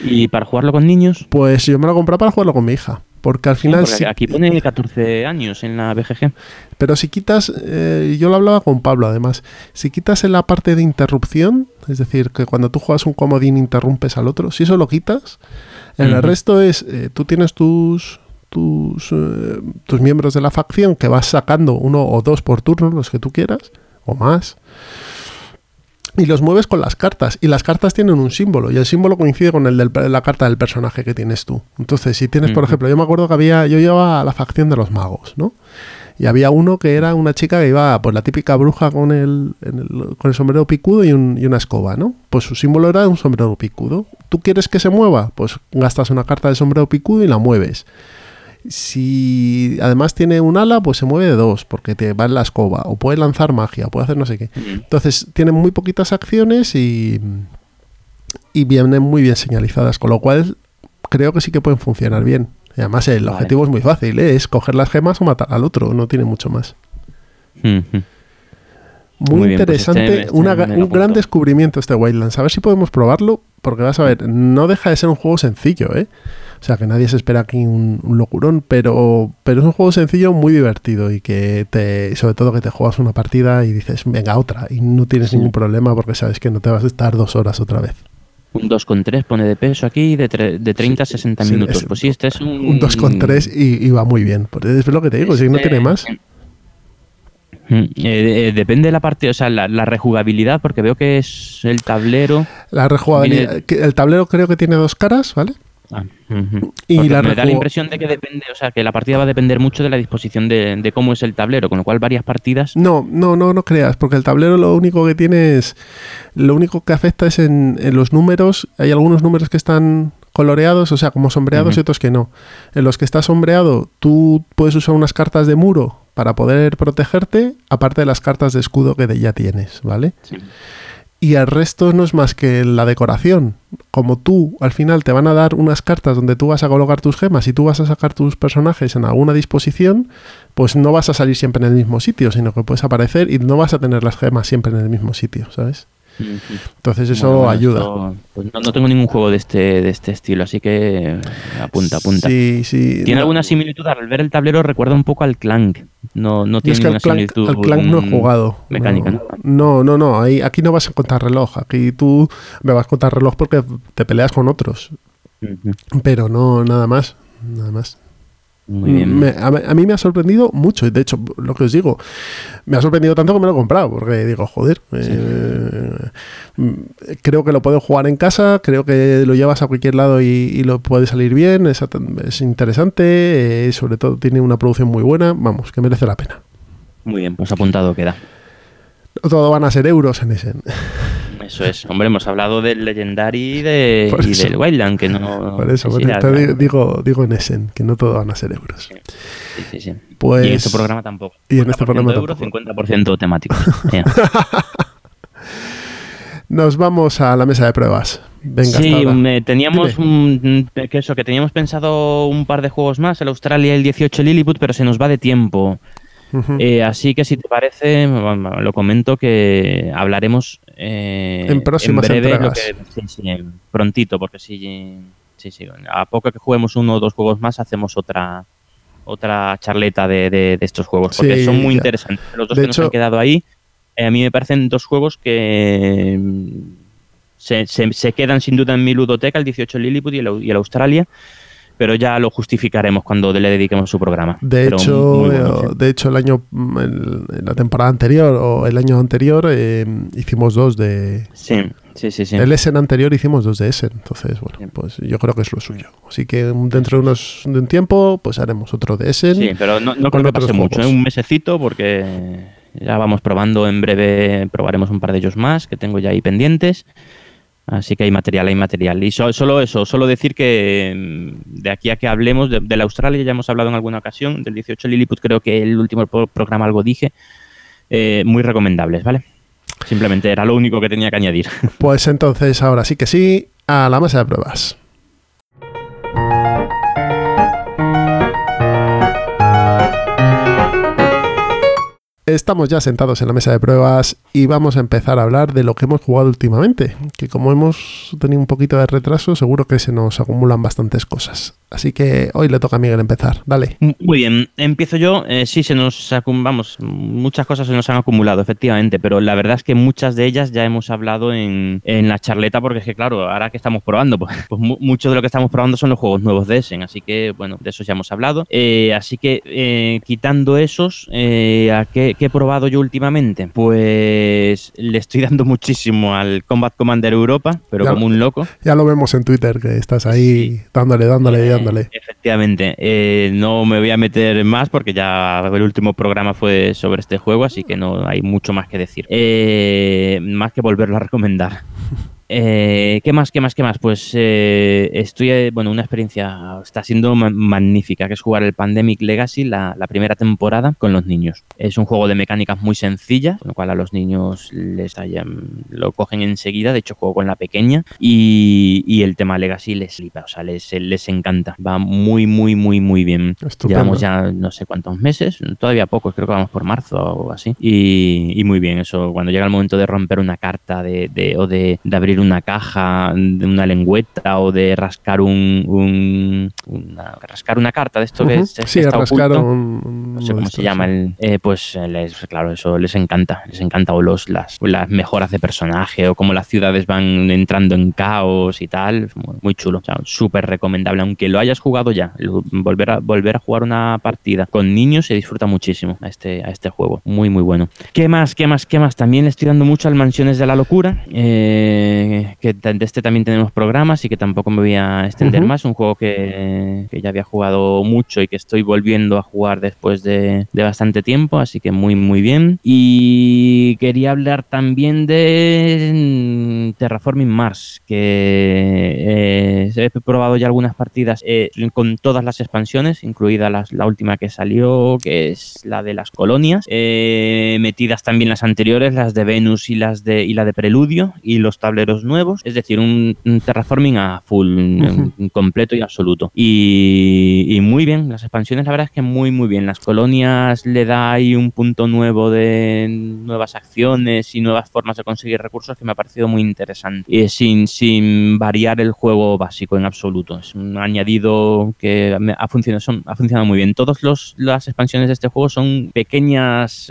¿Y para jugarlo con niños? Pues yo me lo compré para jugarlo con mi hija. Porque al final. aquí pone 14 años en la BGG. Pero si quitas. Eh, yo lo hablaba con Pablo además. Si quitas en la parte de interrupción, es decir, que cuando tú juegas un comodín interrumpes al otro, si eso lo quitas, en el resto es. Eh, tú tienes tus. Tus, eh, tus miembros de la facción que vas sacando uno o dos por turno, los que tú quieras, o más y los mueves con las cartas. Y las cartas tienen un símbolo. Y el símbolo coincide con el de la carta del personaje que tienes tú. Entonces, si tienes, por ejemplo, yo me acuerdo que había. Yo llevaba a la facción de los magos, ¿no? Y había uno que era una chica que iba, pues la típica bruja con el, con el sombrero picudo y, y, una escoba, ¿no? Pues su símbolo era un sombrero picudo. ¿Tú quieres que se mueva? Pues gastas una carta de sombrero picudo y la mueves. Si además tiene un ala, pues se mueve de dos, porque te va en la escoba, o puede lanzar magia, puede hacer no sé qué. Entonces, tienen muy poquitas acciones y, y vienen muy bien señalizadas, con lo cual creo que sí que pueden funcionar bien. Y además, el objetivo es muy fácil, ¿eh? es coger las gemas o matar al otro, no tiene mucho más. Muy, pues interesante, este un gran descubrimiento este Wildlands. A ver si podemos probarlo, porque vas a ver, no deja de ser un juego sencillo, ¿eh? O sea, que nadie se espera aquí un, locurón, pero, pero es un juego sencillo, muy divertido y que te, sobre todo que te juegas una partida y dices, venga, otra, y no tienes ningún problema porque sabes que no te vas a estar dos horas otra vez. Un 2,3 pone de peso aquí de, de 30 a 60 minutos. pues sí, este es un... Un 2,3 y, y, va muy bien. Es lo que te digo, si no tiene más. Mm, eh, eh, depende de la parte, o sea, la, rejugabilidad, porque veo que es el tablero. La rejugabilidad. El tablero creo que tiene dos caras, ¿vale? Ah, y me da la impresión de que depende, o sea, que la partida va a depender mucho de la disposición de, cómo es el tablero, con lo cual varias partidas. No, no, no, no creas, porque el tablero lo único que tiene es. Lo único que afecta es en, los números. Hay algunos números que están coloreados, o sea, como sombreados y otros que no. En los que está sombreado, tú puedes usar unas cartas de muro para poder protegerte, aparte de las cartas de escudo que ya tienes, ¿vale? Sí y el resto no es más que la decoración. Como tú al final te van a dar unas cartas donde tú vas a colocar tus gemas y tú vas a sacar tus personajes en alguna disposición, pues no vas a salir siempre en el mismo sitio, sino que puedes aparecer y no vas a tener las gemas siempre en el mismo sitio, ¿sabes? Entonces eso ayuda. Pues no, tengo ningún juego de este, de este estilo, así que apunta, apunta. Sí, sí. ¿Tiene alguna similitud? Al ver el tablero recuerda un poco al Clank. No, no tiene ninguna similitud. Al Clank no he jugado. Mecánica, ¿no? No, no, no. aquí no vas a contar reloj. Aquí tú me vas a contar reloj porque te peleas con otros. Pero no, nada más. Nada más. Muy bien. a, mí me ha sorprendido mucho. De hecho, lo que os digo, me ha sorprendido tanto que me lo he comprado. Porque digo, joder, eh, creo que lo puedo jugar en casa. Creo que lo llevas a cualquier lado y, lo puede salir bien. Es, interesante. Eh, sobre todo, tiene una producción muy buena. Vamos, que merece la pena. Muy bien, pues apuntado queda. todo van a ser euros en ese. Eso es. Hombre, hemos hablado del Legendary y, de, y eso. del Wildland, que no... Por eso, digo, digo en Essen, que no todo van a ser euros. Sí, sí, sí. Pues- y en este programa tampoco. y en este 50% programa euros, tampoco. 50% temáticos. Ya. Nos vamos a la mesa de pruebas. Venga, sí, me- teníamos un, que eso, que teníamos pensado un par de juegos más, el Australia y el 18 Lilliput, pero se nos va de tiempo. Eh, así que si te parece, bueno, lo comento que hablaremos eh, En próximas breve, lo entregas. que- sí, sí, en- prontito, porque sí, sí, sí, a poco que juguemos uno o dos juegos más, hacemos otra otra charleta de, de- de estos juegos, porque Sí, son muy ya. interesantes. Los dos De que nos han quedado ahí, eh, a mí me parecen dos juegos que mm, se, se- se quedan sin duda en mi ludoteca, el 18 Lilliput y el, y el Australia, pero ya lo justificaremos cuando le dediquemos su programa. De Pero hecho, muy buenos, eh, de hecho, el año, el- la temporada anterior o el año anterior eh, hicimos dos de. Sí, sí, sí, sí. El Essen anterior hicimos dos de Essen. Entonces, bueno, Sí. pues yo creo que es lo suyo. Así que dentro de unos de un tiempo, pues haremos otro de Essen. Sí, pero no, no creo que pase mucho. ¿eh? un mesecito porque ya vamos probando en breve, probaremos un par de ellos más que tengo ya ahí pendientes. Así que hay material, hay material. Y so- solo eso, solo decir que mm, de aquí a que hablemos de, del Australia, ya hemos hablado en alguna ocasión, del 18 Lilliput creo que el último pro- programa algo dije, eh, muy recomendables, ¿vale? Simplemente era lo único que tenía que añadir. Pues entonces, ahora sí que sí, a la mesa de pruebas. Estamos ya sentados en la mesa de pruebas y vamos a empezar a hablar de lo que hemos jugado últimamente, que como hemos tenido un poquito de retraso, seguro que se nos acumulan bastantes cosas. Así que hoy le toca a Miguel empezar. Dale. Muy bien, empiezo yo. Eh, sí, se nos vamos, muchas cosas se nos han acumulado, efectivamente, pero la verdad es que muchas de ellas ya hemos hablado en, en la charleta, porque es que, claro, ahora que estamos probando, pues, pues mu- mucho de lo que estamos probando son los juegos nuevos de Essen, así que, bueno, de esos ya hemos hablado. Eh, así que, eh, quitando esos, ¿a qué, qué he probado yo últimamente? Pues le estoy dando muchísimo al Combat Commander Europa, pero Ya- como un loco. Ya lo vemos en Twitter, que estás ahí dándole, dándole, Eh, dándole. Efectivamente, eh, no me voy a meter más porque ya el último programa fue sobre este juego, así que no hay mucho más que decir. Eh, más que volverlo a recomendar. Eh, ¿Qué más, qué más, qué más? Pues eh, estoy, eh, bueno, una experiencia, está siendo ma- magnífica, que es jugar el Pandemic Legacy, la, la primera temporada, con los niños. Es un juego de mecánicas muy sencillas, con lo cual a los niños les hayan- lo cogen enseguida, de hecho juego con la pequeña, y, y el tema Legacy les flipa, o sea, les, les encanta, va muy, muy, muy, muy bien. Estupendo. Llevamos ya no sé cuántos meses, todavía pocos, creo que vamos por marzo o así. Y, y muy bien, eso, cuando llega el momento de romper una carta de, de- o de, de abrir una caja, de una lengüeta o de rascar un, un- una, rascar una carta de esto que, es, sí, está rascar oculto. un- un- No sé cómo se llama, el, eh, pues eh, les, claro, eso les encanta, les encanta o los, las, las mejoras de personaje o cómo las ciudades van entrando en caos y tal, muy, chulo, o sea, súper recomendable, aunque lo hayas jugado ya, volver a, volver a jugar una partida con niños se disfruta muchísimo a este, a este juego, muy muy bueno. ¿Qué más, qué más, qué más? También le estoy dando mucho al Mansiones de la Locura, eh, que de este también tenemos programas y que tampoco me voy a extender más, un juego que, que ya había jugado mucho y que estoy volviendo a jugar después de, de bastante tiempo, así que muy muy bien. Y quería hablar también de mm, Terraforming Mars, que eh, he probado ya algunas partidas eh, con todas las expansiones, incluida las- la última que salió, que es la de las colonias, eh, metidas también las anteriores, las de Venus y las de y la de Preludio y los tableros nuevos, es decir, un, un terraforming a full, completo y absoluto. Y, y muy bien, las expansiones la verdad es que muy muy bien, las colonias le da ahí un punto nuevo de nuevas acciones y nuevas formas de conseguir recursos que me ha parecido muy interesante, y sin, sin variar el juego básico en absoluto, es un añadido que ha funcionado, son- ha funcionado muy bien. Todas las expansiones de este juego son pequeñas,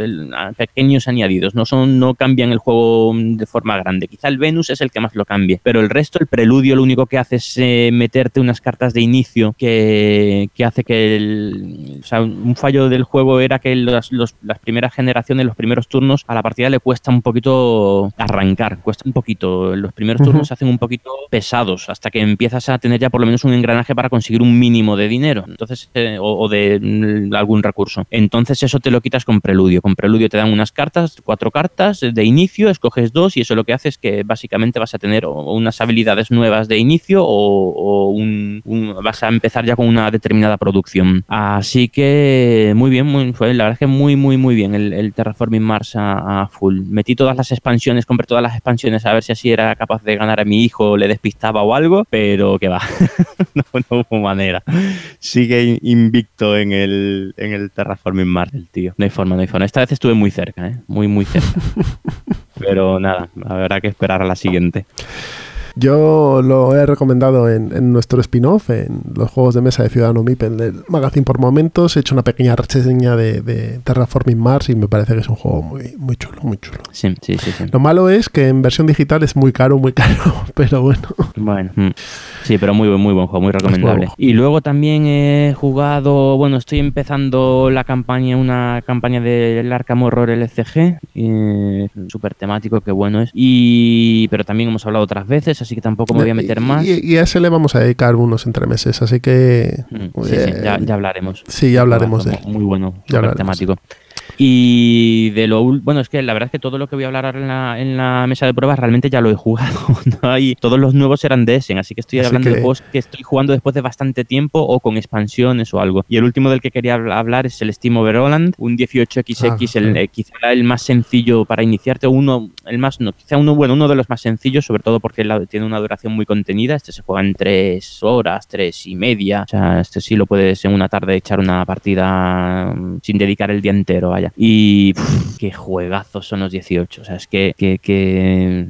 pequeños añadidos, no, son, no cambian el juego de forma grande. Quizá el Venus es el que más lo cambie, pero el resto, el preludio, lo único que hace es eh, meterte unas cartas de inicio que, que hace que el, o sea, un fallo del juego era que las, las primeras generaciones, los primeros turnos, a la partida le cuesta un poquito arrancar, cuesta un poquito. Los primeros turnos se hacen un poquito pesados hasta que empiezas a tener ya por lo menos un engranaje para conseguir un mínimo de dinero entonces eh, o, de mm, algún recurso. Entonces eso te lo quitas con preludio. Con preludio te dan unas cartas, cuatro cartas de inicio, escoges dos y eso lo que hace es que básicamente vas a tener unas habilidades nuevas de inicio o, un, vas a empezar ya con una determinada producción. Así que muy bien, muy, fue la verdad es que muy, muy, muy bien el, Terraforming Mars a, full. Metí todas las expansiones, compré todas las expansiones a ver si así era capaz de ganar a mi hijo, le despistaba o algo, pero que va, no, no, hubo manera. Sigue invicto en el, en el Terraforming Mars el tío. No hay forma, no hay forma. Esta vez estuve muy cerca, ¿eh? muy, muy cerca. pero nada, habrá que esperar a la siguiente. Yo lo he recomendado en, nuestro spin-off, en los juegos de mesa de Ciudadano Mipel del Magazine por momentos. He hecho una pequeña reseña de, Terraforming Mars y me parece que es un juego muy, muy chulo, muy chulo. Sí, sí, sí, Lo malo es que en versión digital es muy caro, muy caro, pero bueno. Bueno, mm. Sí, pero muy, muy buen juego, muy recomendable. Y luego también he jugado, bueno, estoy empezando la campaña, una campaña del Arkham Horror LCG, súper temático, qué bueno es. Y, pero también hemos hablado otras veces, así que tampoco me voy a meter más. Y, a ese le vamos a dedicar unos entremeses, así que... Mm, sí, sí, ya, ya, hablaremos. Sí, ya hablaremos de él. Muy bueno, temático. Y de lo bueno, es que la verdad es que todo lo que voy a hablar ahora en la, en la mesa de pruebas realmente ya lo he jugado. todos los nuevos eran de Essen, así que estoy hablando de juegos que estoy jugando después de bastante tiempo o con expansiones o algo. Y el último del que quería hablar es el Steam Overland, un 18XX, ah, el, eh, quizá el más sencillo para iniciarte, uno, el más, no, quizá uno, bueno, uno de los más sencillos, sobre todo porque tiene una duración muy contenida. Este se juega en tres horas, tres y media. O sea, este sí lo puedes en una tarde echar una partida mm, sin dedicar el día entero, vaya. Y qué juegazos son los 18. O sea, es que, que,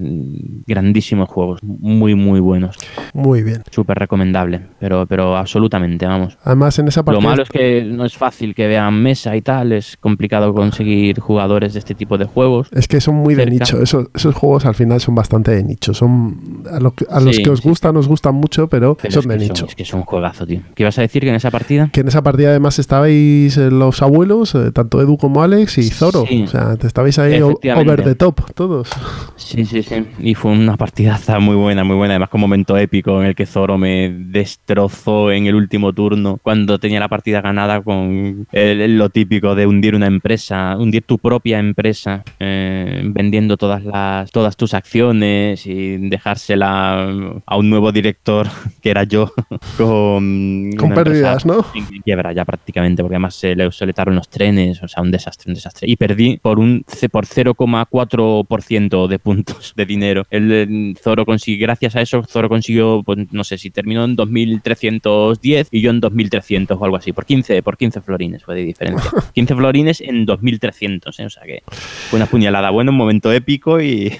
grandísimos juegos, muy, muy buenos. Muy bien. Súper recomendable, pero, pero absolutamente, vamos. Además, en esa parte. Lo malo es que no es fácil que vean mesa y tal, es complicado conseguir jugadores de este tipo de juegos. Es que son muy de nicho. Esos, esos, juegos al final son bastante de nicho. Son a, los que os gustan, os gustan mucho, pero, son de nicho. es que son juegazo, tío. ¿Qué ibas a decir que en esa partida? Que en esa partida además estabais eh, los abuelos, eh, tanto Edu como Alex y Zoro. O sea, te estabais ahí over the top todos. Sí, sí, sí. Y fue una partidaza muy buena, muy buena. Además, con un momento épico en el que Zoro me destrozó en el último turno cuando tenía la partida ganada con lo típico de hundir una empresa, hundir tu propia empresa, eh, vendiendo todas las todas tus acciones y dejársela a un nuevo director que era yo con, con pérdidas, ¿no? quiebra ya prácticamente, porque además se le soletaron los trenes, o sea, un desastre, un desastre. Y perdí por un por 0,4% de puntos de dinero. El, Zoro consiguió, gracias a eso, Zoro consiguió, pues no sé si terminó en 2310 y yo en 2300 o algo así, por 15, por 15 florines fue de diferencia. 15 florines en 2300, ¿eh? o sea que fue una puñalada. Bueno, un momento épico y.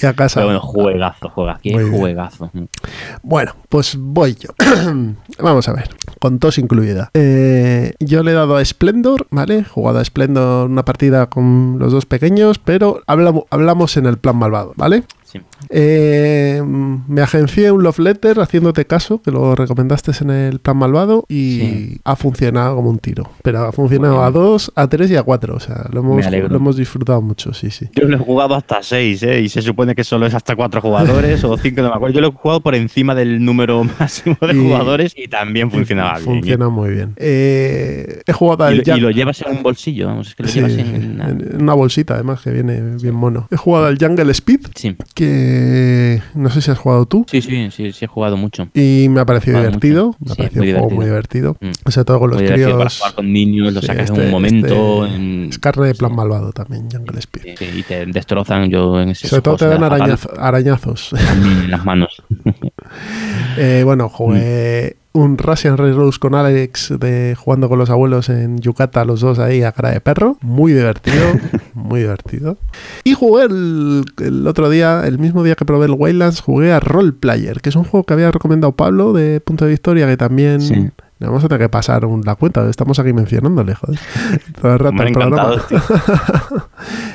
Y a casa. Pero bueno, juegazo, juegazo. Bueno, pues voy yo. Vamos a ver, con tos incluida. Eh, yo le he dado a Splendor, ¿vale? Jugado a Splendor una partida con los dos pequeños, pero hablamos, hablamos en el plan malvado, ¿vale? Eh, me agencié un love letter haciéndote caso, que lo recomendaste en el plan malvado y ha funcionado como un tiro. Pero ha funcionado a 2, a 3 y a 4. O sea, lo hemos, lo hemos disfrutado mucho, sí, sí. Yo lo he jugado hasta 6, ¿eh? Y se supone que solo es hasta 4 jugadores o 5, no me acuerdo. Yo lo he jugado por encima del número máximo de jugadores y también funcionaba bien. Funciona muy bien. Eh, he jugado al y, lo, y lo llevas en un bolsillo, vamos, es que lo llevas en, una... bolsita, además, que viene bien mono. He jugado al Jungle Speed, sí. que no sé si has jugado tú. Sí, sí, sí, sí he jugado mucho. Y me ha parecido divertido. Me ha parecido un juego muy divertido. Mm. O sea, todo con los críos. Para jugar con niños, lo sacas en un este, momento. Este, es carne de plan malvado también, Jungle Speed. y te destrozan yo en ese Sobre todo te dan arañazos. En las manos. eh, bueno, jugué. Un Russian Red Rose con Alex de jugando con los abuelos en Yucata, los dos ahí a cara de perro. Muy divertido, muy divertido. Y jugué el, otro día, el mismo día que probé el Wildlands, jugué a Role Player, que es un juego que había recomendado Pablo de Punto de Victoria, que también... Vamos a tener que pasar la cuenta, estamos aquí mencionándole, joder. Todo el rato el programa.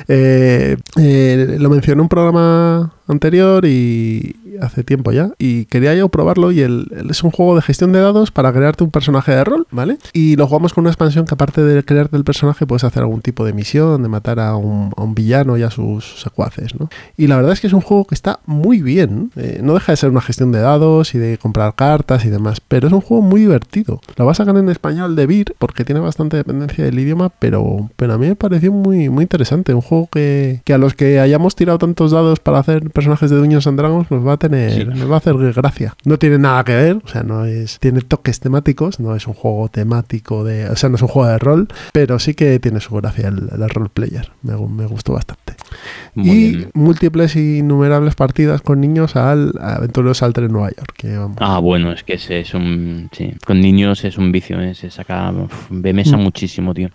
Eh, eh, lo mencioné un programa anterior y hace tiempo ya. Y quería yo probarlo y el, es un juego de gestión de dados para crearte un personaje de rol, ¿vale? Y lo jugamos con una expansión que aparte de crearte el personaje puedes hacer algún tipo de misión, de matar a un, villano y a sus secuaces, ¿no? Y la verdad es que es un juego que está muy bien. eh, no deja de ser una gestión de dados y de comprar cartas y demás, pero es un juego muy divertido. Lo vas a sacar en español de Beer porque tiene bastante dependencia del idioma, pero, pero a mí me pareció muy, muy interesante. Un juego que, que a los que hayamos tirado tantos dados para hacer personajes de Dungeons and Dragons nos va a tener, Sí. nos va a hacer gracia. No tiene nada que ver, o sea, no es, tiene toques temáticos, no es un juego temático de, o sea, no es un juego de rol, pero sí que tiene su gracia el, el role player. Me, gu- me gustó bastante. Muy y bien. múltiples e innumerables partidas con niños al Aventureros al Tren Nueva York. Que vamos. Ah, bueno, es que ese es un. Sí, con niños es un vicio, ¿eh? se saca. de mesa Mm. muchísimo, tío.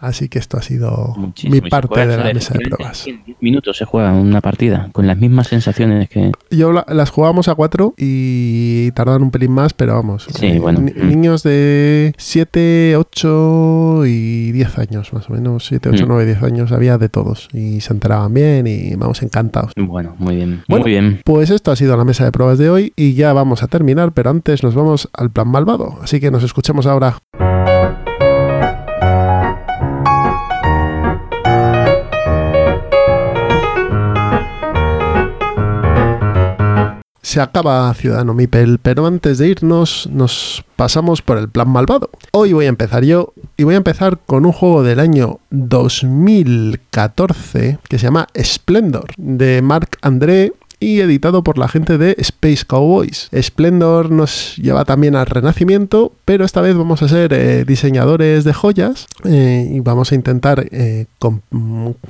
Así que esto ha sido Muchísimo. mi parte de la mesa de pruebas. En 10 minutos se juega una partida, con las mismas sensaciones que. Yo la- las jugábamos a cuatro y tardan un pelín más, pero vamos. Sí, bueno. Mm. Niños de 7, 8 y 10 años, más o menos. 7, 8, Mm. 9, 10 años había de todos. Y se enteraban bien y vamos encantados. Bueno, muy bien. Bueno. Muy bien. Pues esto ha sido la mesa de pruebas de hoy y ya vamos a terminar, pero antes nos vamos al plan malvado. Así que nos escuchamos ahora. Se acaba Ciudadano Mipel, pero antes de irnos nos pasamos por el plan malvado. Hoy voy a empezar yo y voy a empezar con un juego del año 2014 que se llama Splendor de Marc André y editado por la gente de Space Cowboys. Splendor nos lleva también al renacimiento, pero esta vez vamos a ser eh, diseñadores de joyas eh, y vamos a intentar eh,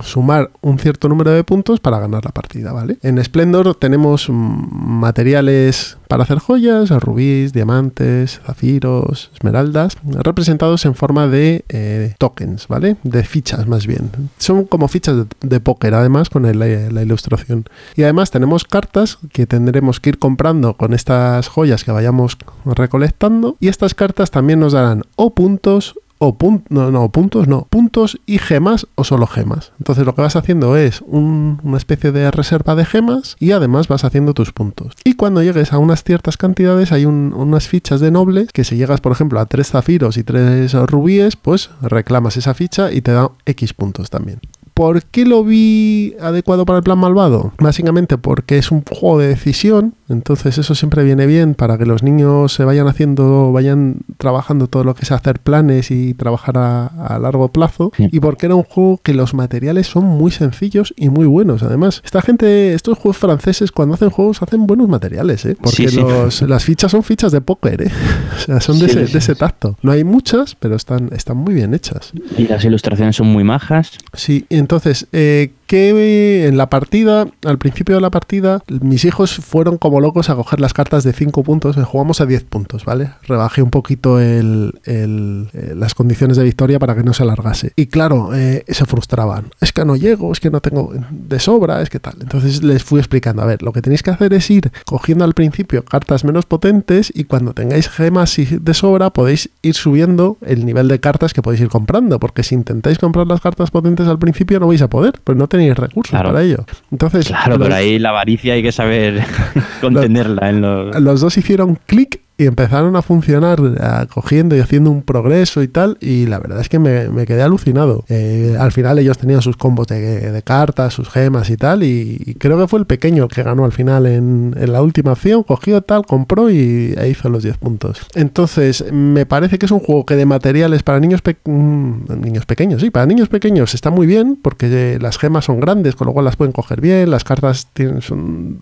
sumar un cierto número de puntos para ganar la partida, ¿vale? En Splendor tenemos materiales para hacer joyas, rubíes, diamantes, zafiros, esmeraldas, representados en forma de eh, tokens, ¿vale? De fichas más bien. Son como fichas de, póker, además, con eh, la ilustración. Y además tenemos cartas que tendremos que ir comprando con estas joyas que vayamos recolectando. Y estas cartas también nos darán o puntos o no, no, puntos no, puntos y gemas o solo gemas. Entonces lo que vas haciendo es un- una especie de reserva de gemas y además vas haciendo tus puntos. Y cuando llegues a unas ciertas cantidades hay un- unas fichas de nobles que si llegas por ejemplo a tres zafiros y tres rubíes, pues reclamas esa ficha y te da X puntos también. ¿Por qué lo vi adecuado para el plan malvado? Básicamente porque es un juego de decisión, entonces eso siempre viene bien para que los niños se vayan haciendo, vayan trabajando todo lo que es hacer planes y trabajar a, a largo plazo. Sí. Y porque era un juego que los materiales son muy sencillos y muy buenos. Además, esta gente, estos juegos franceses, cuando hacen juegos, hacen buenos materiales, ¿eh? Porque Sí, sí. los- las fichas son fichas de póker, ¿eh? O sea, son de, ese, de ese tacto. No hay muchas, pero están, están muy bien hechas. Y las ilustraciones son muy majas. Sí, entonces, eh, que en la partida, al principio de la partida, mis hijos fueron como locos a coger las cartas de 5 puntos, jugamos a 10 puntos, ¿vale? Rebajé un poquito el, eh, las condiciones de victoria para que no se alargase. Y claro, eh, se frustraban. Es que no llego, es que no tengo de sobra, es que tal. Entonces les fui explicando, a ver, lo que tenéis que hacer es ir cogiendo al principio cartas menos potentes y cuando tengáis gemas de sobra podéis ir subiendo el nivel de cartas que podéis ir comprando, porque si intentáis comprar las cartas potentes al principio no vais a poder, pues no tenéis recursos Claro. para ello. Entonces, Claro, los- pero ahí la avaricia hay que saber contenerla en los. los dos hicieron clic y empezaron a funcionar eh, cogiendo y haciendo un progreso y tal y la verdad es que me, quedé alucinado. Eh, al final ellos tenían sus combos de, cartas sus gemas y tal y, y creo que fue el pequeño el que ganó al final en, en la última acción cogió tal compró y e hizo los 10 puntos. Entonces me parece que es un juego que de materiales para niños pe- mm, niños pequeños sí para niños pequeños está muy bien porque eh, las gemas son grandes con lo cual las pueden coger bien las cartas tienen son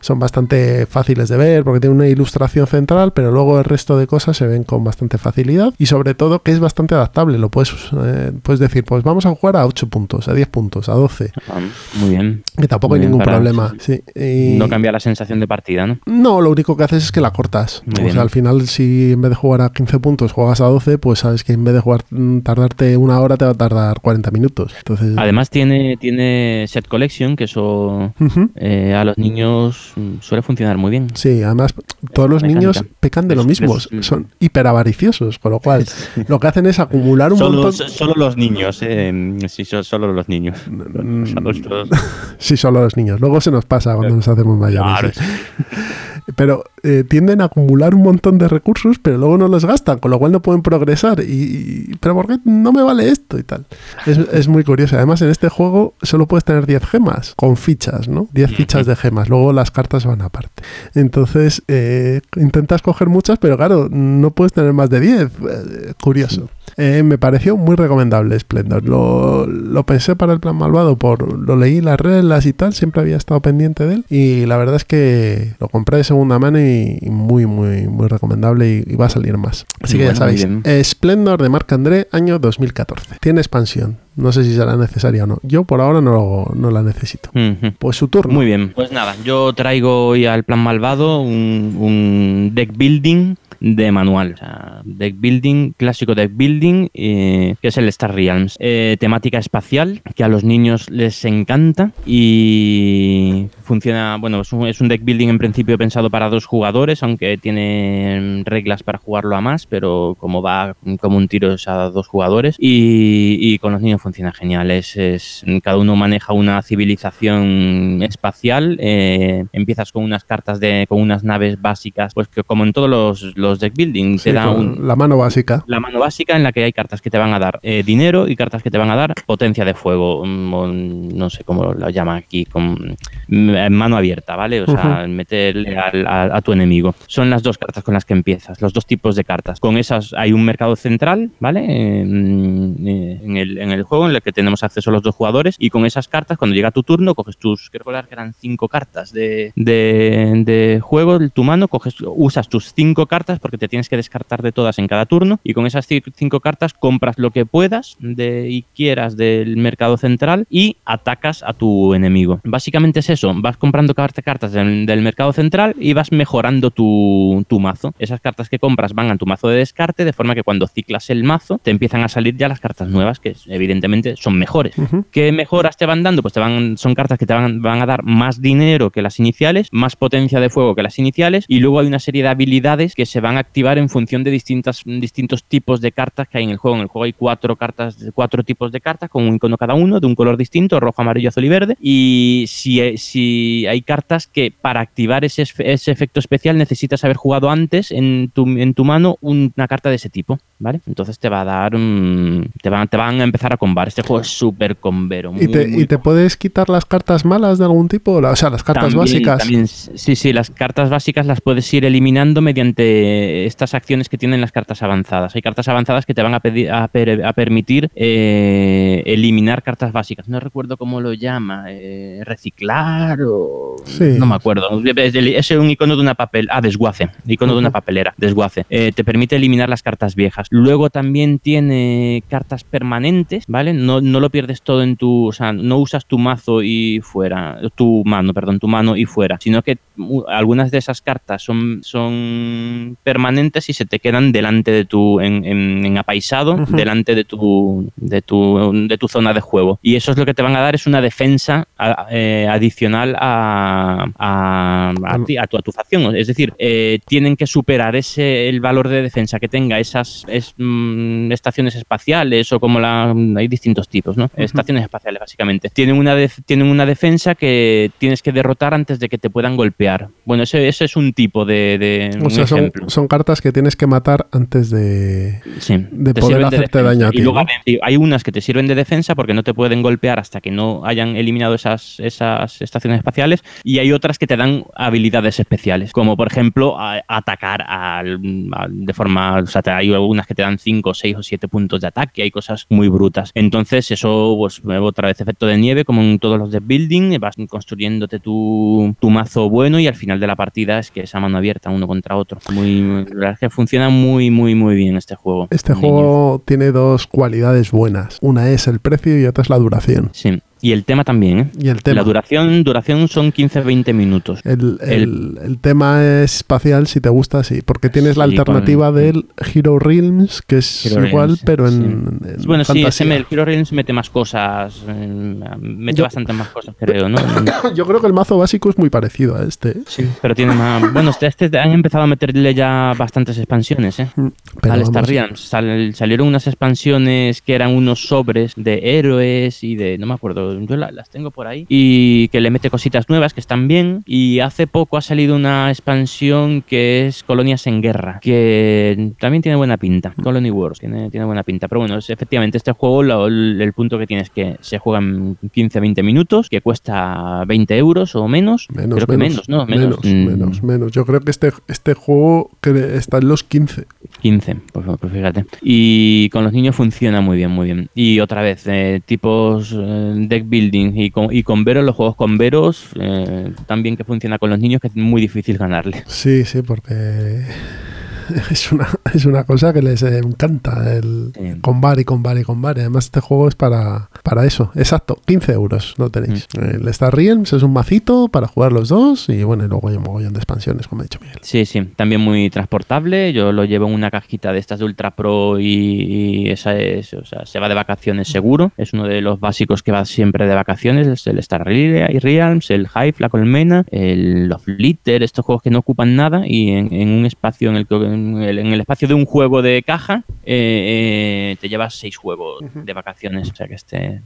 son bastante fáciles de ver porque tiene una ilustración central, pero luego el resto de cosas se ven con bastante facilidad y sobre todo que es bastante adaptable. Lo puedes, eh, puedes decir, pues vamos a jugar a 8 puntos, a 10 puntos, a 12, Ah, Muy bien. que tampoco Muy hay bien, ningún problema. Sí. Y- No cambia la sensación de partida, ¿no? no, lo único que haces es que la cortas. Muy o bien. sea, al final, si en vez de jugar a 15 puntos juegas a 12, pues sabes que en vez de jugar mm, tardarte una hora, te va a tardar 40 minutos. Entonces, Además tiene, tiene set collection, que eso eh, a los niños niños mm, suele funcionar muy bien. Sí, además todos los mecánica. niños pecan de lo mismo, es- son hiperavariciosos, con lo cual lo que hacen es acumular un Solo, montón... solo los niños, eh, sí, so- solo los niños. Sí, solo los niños. Luego se nos pasa cuando nos hacemos mayores. Claro, sí. Pero eh, tienden a acumular un montón de recursos, pero luego no los gastan, con lo cual no pueden progresar. Y, y- pero ¿por qué no me vale esto y tal? Es, es muy curioso. Además, en este juego solo puedes tener 10 gemas con fichas, ¿no? 10 fichas de gemas. Luego las cartas van aparte. Entonces, eh, intentas coger muchas, pero claro, no puedes tener más de 10. Eh, curioso. Me pareció muy recomendable Splendor. Lo, lo pensé para el plan malvado, por lo leí las reglas y tal, siempre había estado pendiente de él. Y la verdad es que lo compré de segunda mano y, y muy, muy, muy recomendable y, y va a salir más. Así que ya Bueno, sabéis, eh, Splendor de Marc André, año 2014. Tiene expansión. No sé si será necesaria o no. Yo por ahora no, no la necesito. Pues su turno. Muy bien. Pues nada, yo traigo hoy al plan malvado un, un deck building de manual. O sea, deck building, clásico deck building, eh, que es el Star Realms. Eh, temática espacial, que a los niños les encanta y funciona, bueno, es un, es un deck building en principio pensado para dos jugadores, aunque tiene reglas para jugarlo a más, pero como va como un tiro es a dos jugadores y, y con los niños funciona genial. Es, cada uno maneja una civilización espacial, eh, empiezas con unas cartas de, con unas naves básicas, pues que como en todos los deck building, Sí, te da un, La mano básica. la mano básica en la que hay cartas que te van a dar eh, dinero y cartas que te van a dar potencia de fuego, mm, o no sé cómo lo llama aquí, con mm, mano abierta, ¿vale? O sea, meterle al- a, a tu enemigo. Son las dos cartas con las que empiezas, los dos tipos de cartas. Con esas hay un mercado central, ¿vale? Eh, mm, eh, en, el, en el juego en el que tenemos acceso a los dos jugadores y con esas cartas, cuando llega tu turno, coges tus, creo que eran cinco cartas de, de, de juego, tu mano, coges, usas tus cinco cartas porque te tienes que descartar de todas en cada turno y con esas ci- cinco cartas compras lo que puedas de, y quieras del mercado central y atacas a tu enemigo. Básicamente es eso, vas comprando cart- cartas del, del mercado central y vas mejorando tu, tu mazo. Esas cartas que compras van a tu mazo de descarte de forma que cuando ciclas el mazo te empiezan a salir ya las cartas nuevas que evidentemente son mejores. ¿Qué mejoras te van dando? Pues te van, son cartas que te van, van a dar más dinero que las iniciales, más potencia de fuego que las iniciales, y luego hay una serie de habilidades que se van a activar en función de distintas, distintos tipos de cartas que hay en el juego. En el juego hay cuatro cartas, cuatro tipos de cartas con un icono cada uno, de un color distinto, rojo, amarillo, azul y verde. Y si, si hay cartas que para activar ese, ese efecto especial necesitas haber jugado antes en tu, en tu mano una carta de ese tipo, ¿vale? Entonces te va a dar un- te, van, te van a empezar a combar. Este juego es súper combero. ¿Y muy, te, muy y te puedes quitar las cartas malas de algún tipo? O sea, las cartas también- básicas. también, sí, sí, las cartas básicas las puedes ir eliminando mediante estas acciones que tienen las cartas avanzadas. Hay cartas avanzadas que te van a, pedir, a, per- a permitir eh, eliminar cartas básicas. No recuerdo cómo lo llama. eh, reciclar o... Sí. No me acuerdo. Es un icono de una papel... Ah, desguace. Icono de una papelera. Desguace. Eh, te permite eliminar las cartas viejas. Luego también tiene cartas permanentes, ¿vale? No, no lo pierdes todo en tu... O sea, no usas tu mazo y fuera. Tu mano, perdón, tu mano y fuera. Sino que algunas de esas cartas son, son permanentes y se te quedan delante de tu... En, en- en apaisado, delante de tu, de, tu, de tu zona de juego. Y eso es lo que te van a dar, es una defensa a- eh, adicional a, a, a ti, a tu, a tu facción. Es decir, eh, tienen que superar ese el valor de defensa que tenga esas es, mm, estaciones espaciales o como la... Hay distintos tipos, ¿no? Estaciones espaciales, básicamente. Tienen una, tienen una defensa que tienes que derrotar antes de que te puedan golpear. Bueno, ese, ese es un tipo de... de o sea, son, cartas que tienes que matar antes de. Sí, de poder hacerte defensa. daño a Y ti, luego ¿no? sí, hay unas que te sirven de defensa porque no te pueden golpear hasta que no hayan eliminado esas, esas estaciones espaciales. Y hay otras que te dan habilidades especiales, como por ejemplo a- atacar al- al- de forma. O sea, te- hay que te dan 5, 6 o 7 puntos de ataque, hay cosas muy brutas. Entonces, eso, pues, otra vez efecto de nieve, como en todos los de building, vas construyéndote tu, tu mazo bueno y al final de la partida es que esa mano abierta uno contra otro. Muy, la verdad es que funciona muy, muy, muy bien este juego. Este Niños. juego tiene dos cualidades buenas. Una es el precio y otra es la duración. Sí. Y el tema también, ¿eh? Y el tema. La duración, duración son 15-20 minutos. El, el, el, tema espacial, si te gusta, sí, porque tienes la Sí, alternativa con- del Hero Realms, que es Hero igual, Realms, pero en, sí. en Bueno, sí, fantasía. me- el Hero Realms mete más cosas, eh, mete Yo- bastantes más cosas, creo, ¿no? Yo creo que el mazo básico es muy parecido a este. ¿eh? Sí, pero tiene más... Bueno, este, este han empezado a meterle ya bastantes expansiones, ¿eh? Pero al Star Realms. Sal- salieron unas expansiones que eran unos sobres de héroes y de. No me acuerdo, yo la- las tengo por ahí. Y que le mete cositas nuevas que están bien. Y hace poco ha salido una expansión que es Colonias en Guerra, que también tiene buena pinta. Colony Wars tiene, tiene buena pinta. Pero bueno, es- efectivamente, este juego, lo- el, el punto que tiene es que se juega en 15-20 minutos, que cuesta 20 euros o menos. Menos, Creo que menos, ¿no? menos, Mm, menos, menos. Yo creo que este, este juego que está en los 15. 15, pues, pues fíjate. Y con los niños funciona muy bien, muy bien. Y otra vez, eh, tipos eh, building y con, y con veros, los juegos con veros, eh, también que funciona con los niños, que es muy difícil ganarle. Sí, sí, porque es una, es una cosa que les encanta el Sí. combar y combar y combar. Y Además, este juego es para, para eso. Exacto, 15 euros lo tenéis. Mm. El Star Realms es un macito para jugar los dos. Y bueno, y luego hay un mogollón de expansiones, como ha dicho Miguel. Sí, sí, también muy transportable. Yo lo llevo en una cajita de estas de Ultra Pro y, y esa es, o sea, se va de vacaciones seguro. Es uno de los básicos que va siempre de vacaciones. Es el Star Re- Realms, el Hive, la Colmena, el Love Litter, estos juegos que no ocupan nada y en, en un espacio en el que en el, en el espacio de un juego de caja eh, eh, te llevas seis juegos de vacaciones. O sea que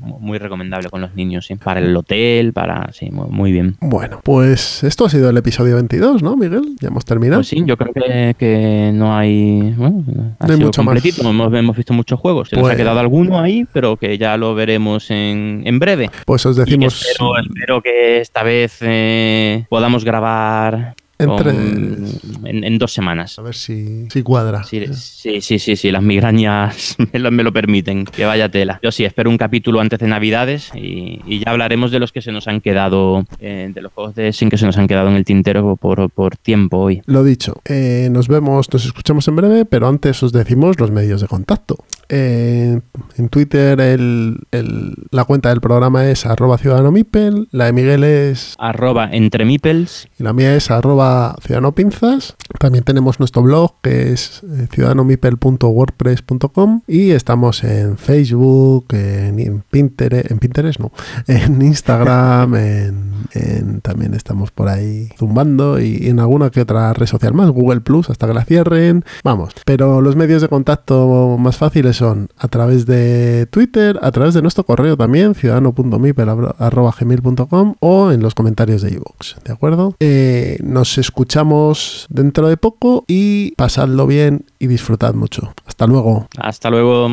mu- muy recomendable con los niños, sí. para el hotel, para sí, mu- muy bien. Bueno, pues esto ha sido el episodio 22, ¿no, Miguel? Ya hemos terminado. Pues sí, yo creo que, que no hay. Bueno, ha No hay sido mucho más. completito. Hemos, hemos visto muchos juegos. Se nos Pues- ha quedado alguno ahí, pero que ya lo veremos en, en breve. Pues os decimos espero, espero que esta vez eh, podamos grabar. Con- en, en dos semanas. A ver si, si cuadra. Sí, sí, sí, sí, sí, las migrañas me lo, me lo permiten, que vaya tela. Yo sí, espero un capítulo antes de Navidades y, y ya hablaremos de los que se nos han quedado, eh, de los juegos de Sin que se nos han quedado en el tintero por, por tiempo hoy. Lo dicho, eh, nos vemos, nos escuchamos en breve, pero antes os decimos los medios de contacto. Eh, en Twitter el- el- la cuenta del programa es arroba ciudadano mipel, la de Miguel es Arroba entre meeples y la mía es arroba ciudadano pinzas. También tenemos nuestro blog que es eh, ciudadanomipel.wordpress.com y estamos en Facebook, en, Pinterest, en Pinterest no, en Instagram, en, en- también estamos por ahí zumbando y, en alguna que otra red social más, Google Plus hasta que la cierren, vamos. Pero los medios de contacto más fáciles son a través de Twitter, a través de nuestro correo también, ciudadano.mipel.gmail.com o en los comentarios de iVoox, ¿de acuerdo? Eh, escuchamos dentro de poco y pasadlo bien y disfrutad mucho. Hasta luego. Hasta luego.